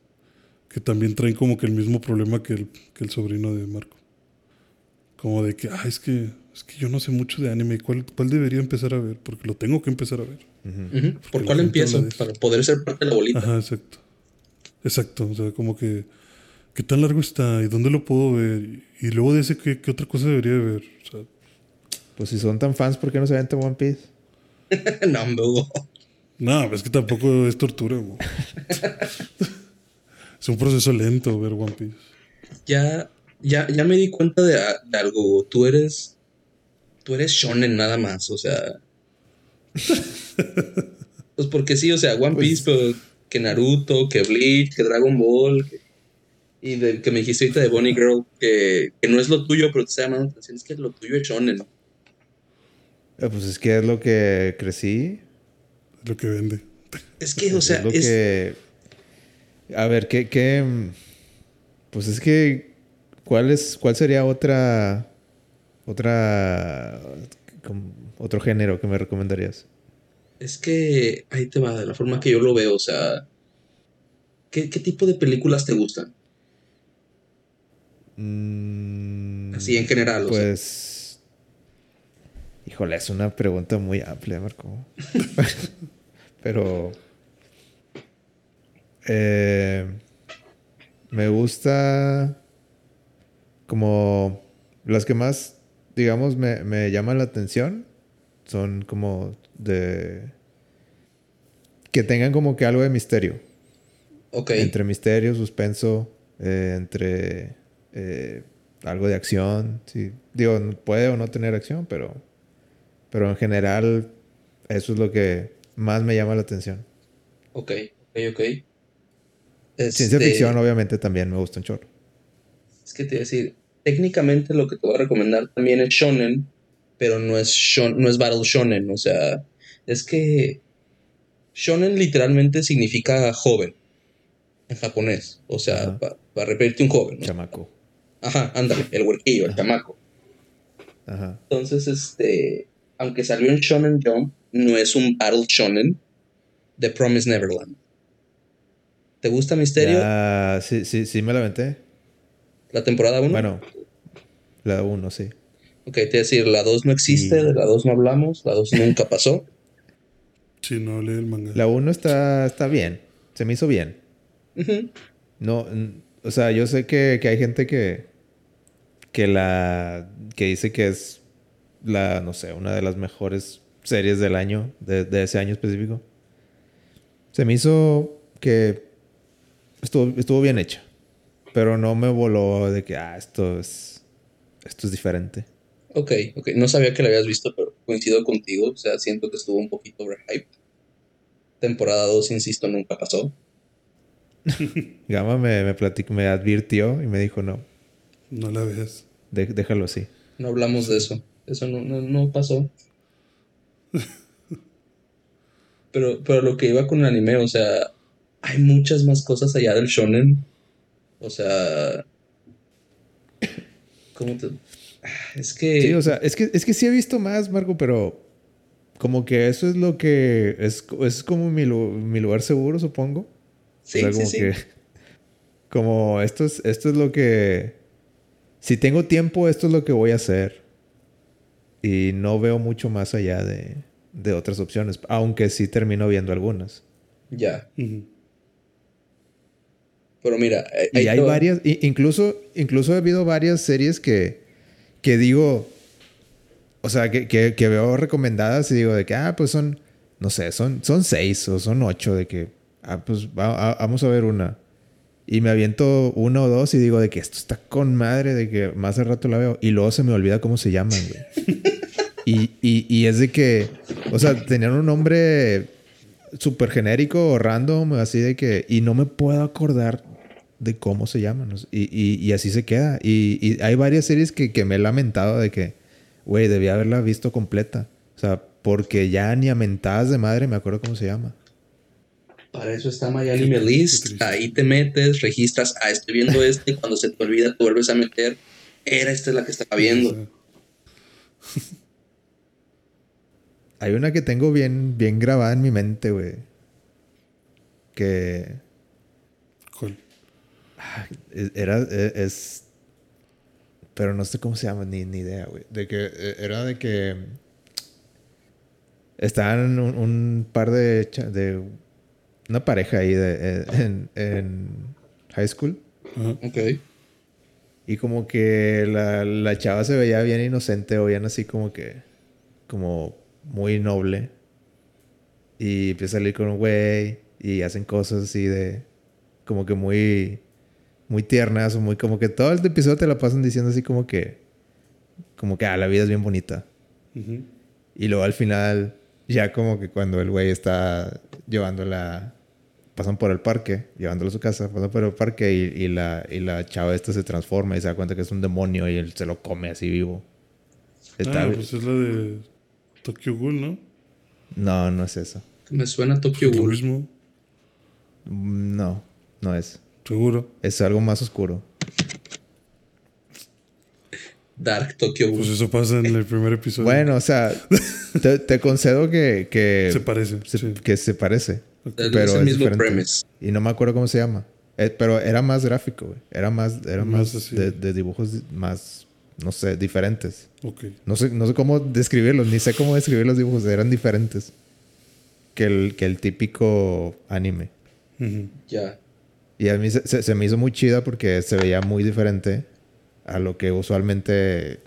que también traen como que el mismo problema que el, que el sobrino de Marco. Como de que, ah, es que, es que yo no sé mucho de anime. ¿Cuál, ¿Cuál debería empezar a ver? Porque lo tengo que empezar a ver. Ujú. Porque ¿Por cuál empiezo? Para poder ser parte de la bolita. Ajá, exacto. Exacto, o sea, como que, ¿qué tan largo está? ¿Y dónde lo puedo ver? Y, luego de ese, ¿qué, qué otra cosa debería de ver? O sea, Pues si son tan fans, ¿por qué no se aventan One Piece? (laughs) no, hombre, Hugo. no, es que tampoco es tortura, güey. (laughs) es un proceso lento ver One Piece. Ya, ya, ya me di cuenta de, algo. Tú eres. Tú eres shonen nada más. O sea. (laughs) pues porque sí, o sea, One Pues- Piece, pero que Naruto, que Bleach, que Dragon Ball. que- y de, que me dijiste ahorita de Bonnie Girl, que, que no es lo tuyo, pero te está llamando la atención. Es que lo tuyo es shonen. Eh, Pues es que es lo que crecí. Es lo que vende. Es que, o sea, es lo es, que... A ver, ¿qué, qué... Pues es que... ¿Cuál, es, cuál sería otra... Otra... otro género que me recomendarías? es que ahí te va, de la forma que yo lo veo. O sea, ¿qué, qué tipo de películas te gustan? Mm, Así en general, o sea. Pues... Híjole, es una pregunta muy amplia, Marco. (laughs) Pero... eh, me gusta... Como... Las que más, digamos, me, me llaman la atención son como de... Que tengan como que algo de misterio. Ok. Entre misterio, suspenso, eh, entre eh, algo de acción. Sí. Digo, puede o no tener acción, pero, pero en general eso es lo que más me llama la atención. Ok, ok, ok. Ciencia Este, ficción, obviamente, también me gusta un chorro. Es que te voy a decir, técnicamente lo que te voy a recomendar también es shonen, pero no es, shon, no es battle shonen, o sea, es que shonen literalmente significa joven en japonés, o sea, para repetirte un joven. ¿no? Chamaco. Ajá, ándale, el huerquillo, el chamaco. Ajá. Entonces, este, aunque salió en Shonen Jump, no es un battle shonen de Promise Neverland. ¿Te gusta Misterio? Ya, sí, sí, sí me la aventé. ¿La temporada 1? Bueno, la 1, sí. Ok, te voy a decir, la 2 no existe, Y- de la 2 no hablamos, la 2 nunca (laughs) pasó. Sí, no lee el manga. La 1 está, está bien. Se me hizo bien. Ujú. No, n- o sea, yo sé que, que hay gente que, que la, que dice que es la, no sé, una de las mejores series del año, de, de ese año específico. Se me hizo que estuvo, estuvo bien hecha, pero no me voló de que, ah, esto es, esto es diferente. Ok, ok, no sabía que la habías visto, pero coincido contigo, o sea, siento que estuvo un poquito overhyped. Temporada 2, insisto, nunca pasó. (laughs) Gama me, me, platic- me advirtió y me dijo, no, No la veas. De- déjalo así. No hablamos de eso, eso no, no, no pasó. (laughs) Pero, pero lo que iba con el anime, o sea, hay muchas más cosas allá del shonen. O sea, ¿cómo te...? Ah, Es que... Sí, o sea, es que, es que sí he visto más, Marco, pero como que eso es lo que es, es como mi, mi lugar seguro, supongo. sí, o sea, sí, como sí. que como esto es, esto es lo que si tengo tiempo, esto es lo que voy a hacer. Y no veo mucho más allá de, de otras opciones, aunque sí termino viendo algunas. Ya, pero mira, eh, Y hay te va. varias, incluso, incluso ha habido varias series que, que digo, o sea, que, que, que veo recomendadas y digo de que, ah, pues son, no sé, son, son seis o son ocho, de que, ah, pues va- a- vamos a ver una. Y me aviento una o dos y digo de que esto está con madre, de que más de rato la veo. Y luego se me olvida cómo se llaman, güey. (laughs) Y, y, y es de que, o sea, tenían un nombre súper genérico o random, así de que, y no me puedo acordar de cómo se llaman. Y, y, y así se queda. Y, y hay varias series que, que me he lamentado de que, güey, debía haberla visto completa. O sea, porque ya ni a mentadas de madre me acuerdo cómo se llama. Para eso está My Anime List. Ahí te metes, registras, ah, estoy viendo (laughs) este. y Cuando se te olvida, te vuelves a meter. Era esta la que estaba viendo. (laughs) Hay una que tengo bien, bien grabada en mi mente, güey. Que ¿Cuál? era, e- es, pero no sé cómo se llama, ni, ni idea, güey. De que eh, era de que estaban un, un par de una pareja ahí de, eh, en, en high school. Ajá. Ok. Y como que la, la chava se veía bien inocente o bien así como que, como muy noble. Y empieza a salir con un güey y hacen cosas así de, como que muy, muy tiernas o muy, como que todo el episodio te la pasan diciendo así como que, como que, ah, la vida es bien bonita. Y luego al final, ya como que cuando el güey está llevándola, pasan por el parque, llevándola a su casa, pasan por el parque y, y la, y la chava esta se transforma y se da cuenta que es un demonio y él se lo come así vivo. Está Ah, pues es la de Tokyo Ghoul, ¿no? No, no es eso. Me suena Tokyo Ghoul. mismo, Mm, No, no es. seguro. Es algo más oscuro. Dark Tokyo Ghoul. Pues eso pasa en el primer episodio. Bueno, o sea, te, te concedo que, que, Se parece, se, sí. que se parece. Es Pero el es mismo diferente. premise. Y no me acuerdo cómo se llama. Eh, pero era más gráfico, güey. Era más, era Más más, así. de, de dibujos di- más, no sé, diferentes. Ok. No sé, no sé cómo describirlos, ni sé cómo describir los dibujos. Eran diferentes que el, que el típico anime. Ya. Y a mí se, se- se me hizo muy chida porque se veía muy diferente a lo que usualmente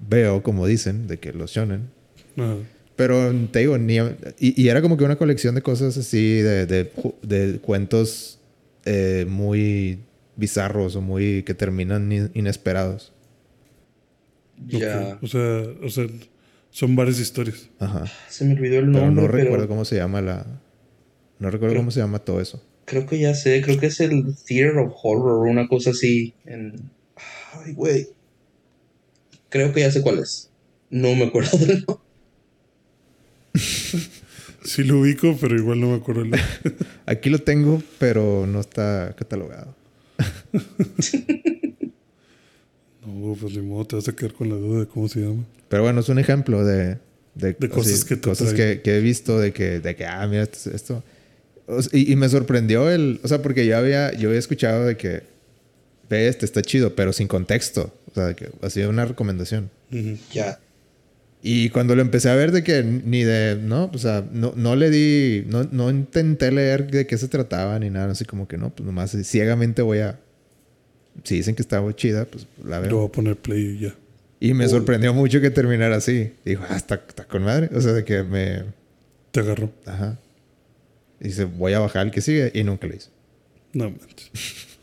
veo, como dicen, de que los shonen. Ajá. Pero te digo, ni, y, y era como que una colección de cosas así, de, de, de cuentos eh, muy bizarros o muy que terminan in- inesperados. Ya. O sea, o sea, son varias historias. Ajá. Se me olvidó el Pero nombre. no pero recuerdo cómo se llama la. No recuerdo Creo- cómo se llama todo eso. Creo que ya sé. Creo que es el Theater of Horror o una cosa así en, Ay, güey. Creo que ya sé cuál es. No me acuerdo del nombre. (laughs) Sí lo ubico, pero igual no me acuerdo. el- (laughs) Aquí lo tengo, pero no está catalogado. (laughs) No, pues ni modo, te vas a quedar con la duda de cómo se llama. Pero bueno, es un ejemplo de, de, De cosas que te cosas que, que he visto de que, de que, ah, mira esto. esto. O sea, y, y me sorprendió el, o sea, porque yo había, yo había escuchado de que, ve este, está chido, pero sin contexto. O sea, que hacía una recomendación. Ujú. Ya. Y cuando lo empecé a ver de que ni de, no, o sea, no, no le di, no, no intenté leer de qué se trataba ni nada, así como que no, pues nomás ciegamente voy a, si dicen que estaba chida, pues la Le veo. voy a poner play y ya. Y me Uy. sorprendió mucho que terminara así. Dijo, ah, está, está con madre. O sea, de que me, Te agarró. ajá. Y dice, voy a bajar el que sigue y nunca lo hice. No manches. (laughs)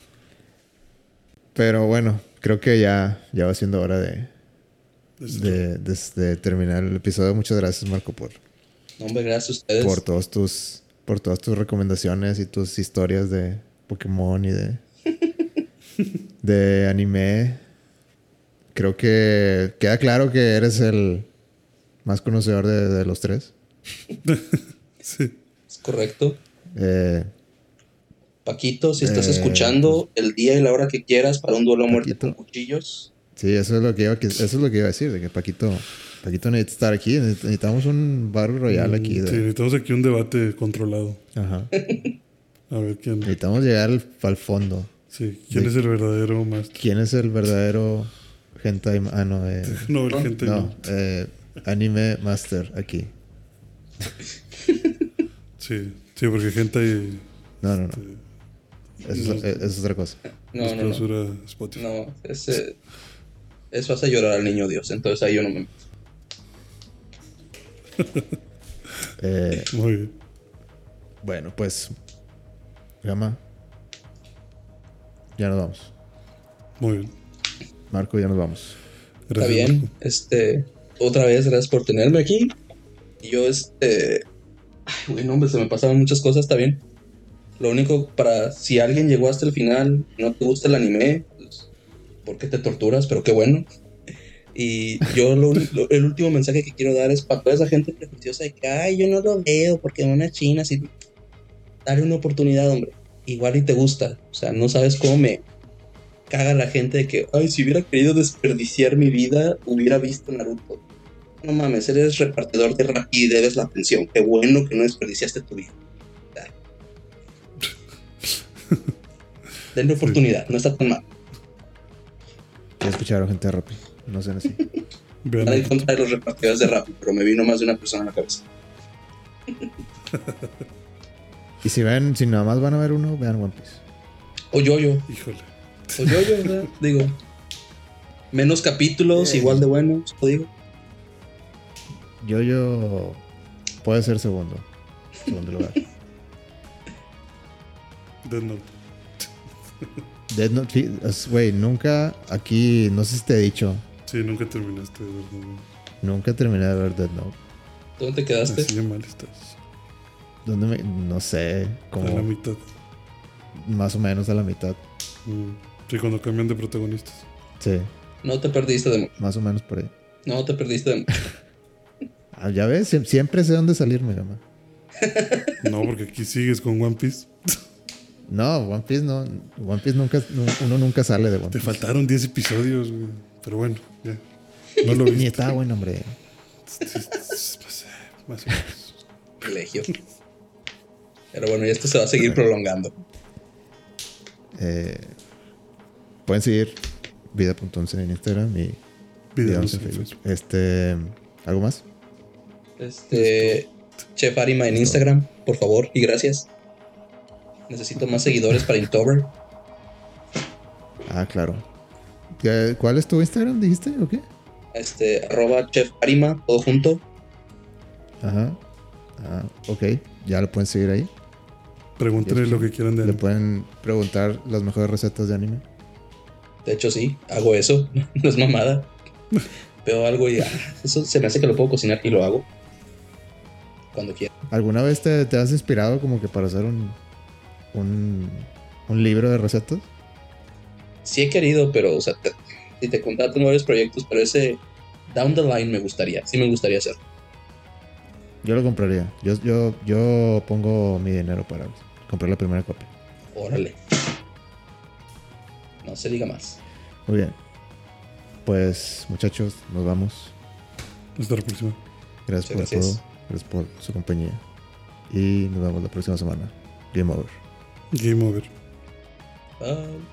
Pero bueno, creo que ya, ya va siendo hora de, de, de- de terminar el episodio. Muchas gracias, Marco, por, hombre, gracias a ustedes. por todos tus por todas tus recomendaciones y tus historias de Pokémon y de (laughs) de anime. Creo que queda claro que eres el más conocedor de, de los tres. (laughs) Sí. Es correcto. Eh, Paquito, si estás Eh, escuchando el día y la hora que quieras para un duelo a muerte con cuchillos, sí, eso es lo que iba, eso es lo que iba a decir, de que Paquito, Paquito necesita estar aquí. Necesitamos un Battle Royale aquí. de- Sí, necesitamos aquí un debate controlado. Ajá. A ver quién. Necesitamos llegar al, al fondo. Sí, quién es el verdadero maestro. ¿Quién es el verdadero hentai? Ah, no, eh, (laughs) No, el gente no, no. eh, anime master aquí. (laughs) Sí, sí, porque gente hay No, no, no. Eso, es, eso es otra cosa. no, no, no. clausura Spotify. No, ese, eso hace llorar al niño Dios, entonces ahí yo no me meto. (laughs) Eh, Muy bien. bueno, pues. Gama. Ya nos vamos. Muy bien. Marco, ya nos vamos. Está Gracias. bien, Marco. este, otra vez gracias por tenerme aquí. Yo, este, ay, güey, no, hombre, se me pasaron muchas cosas, está bien. Lo único para, si alguien llegó hasta el final no te gusta el anime, ¿por qué te torturas? Pero qué bueno. Y yo lo, el último mensaje que quiero dar es para toda esa gente prejuiciosa de que, ay, yo no lo veo porque una china así. Dale una oportunidad, hombre. Igual y te gusta. O sea, no sabes cómo me caga la gente de que, ay, si hubiera querido desperdiciar mi vida, hubiera visto Naruto. No mames, eres repartidor de rap y debes la pensión. Qué bueno que no desperdiciaste tu vida. (laughs) Denle oportunidad, no está tan mal. Ya escucharon gente de Rappi. No sean así. Nada en contra de los repartidores de rap, pero me vino más de una persona a la cabeza. (laughs) Y si ven, si nada más van a ver uno, vean One Piece. O yo-yo. híjole. O yo-yo, ¿verdad? Digo. Menos capítulos, Eh. igual de buenos, o digo. Yo, yo. Puede ser segundo. Segundo lugar. (laughs) Death Note. Dead Note, güey, nunca aquí, no sé si te he dicho, Sí, nunca terminaste de ver. ¿no? nunca terminé de ver Dead Note. ¿Dónde te quedaste? Así de mal estás. ¿Dónde me.? No sé, A la como mitad. más o menos a la mitad. Mm. Sí, cuando cambian de protagonistas. Sí, No te perdiste de mucho. más o menos por ahí. No te perdiste de mucho. (laughs) (laughs) Ah, ya ves, Sie- siempre sé dónde salirme, gama. No, porque aquí sigues con One Piece. No, One Piece no. One Piece nunca. nu- Uno nunca sale de One Te Piece. faltaron 10 episodios, güey. Pero bueno, ya. No lo Ni viste. estaba bueno, hombre. Más o menos. Colegio. Pero bueno, y esto se va a seguir prolongando. Eh, pueden seguir vida.11 en Instagram y Vida11 en. Facebook. Este. ¿Algo más? Este. Chef Arima en Instagram, por favor, y gracias. Necesito más seguidores para Inktober. Ah, claro. ¿Qué- ¿Cuál es tu Instagram, dijiste? ¿O qué? Este, arroba Chef Arima, todo junto. Ajá. Ah, ok. Ya lo pueden seguir ahí. Pregúntenle lo que quieran de Le anime. pueden preguntar las mejores recetas de anime. De hecho, sí, hago eso. (laughs) No es mamada. Veo algo y ah, eso se me hace que lo puedo cocinar y lo hago. Cuando quiera. ¿Alguna vez te, te has inspirado como que para hacer un, un, un libro de recetas? Sí he querido, pero, o sea, te- y te contrato en varios proyectos, pero ese down the line me gustaría, sí me gustaría hacer. Yo lo compraría. Yo, yo, yo pongo mi dinero para comprar la primera copia. Órale. No se diga más. Muy bien. Pues muchachos, nos vamos. Hasta la próxima. Gracias por gracias. todo. Gracias por su compañía. Y nos vemos la próxima semana. Game over. Game over. Bye.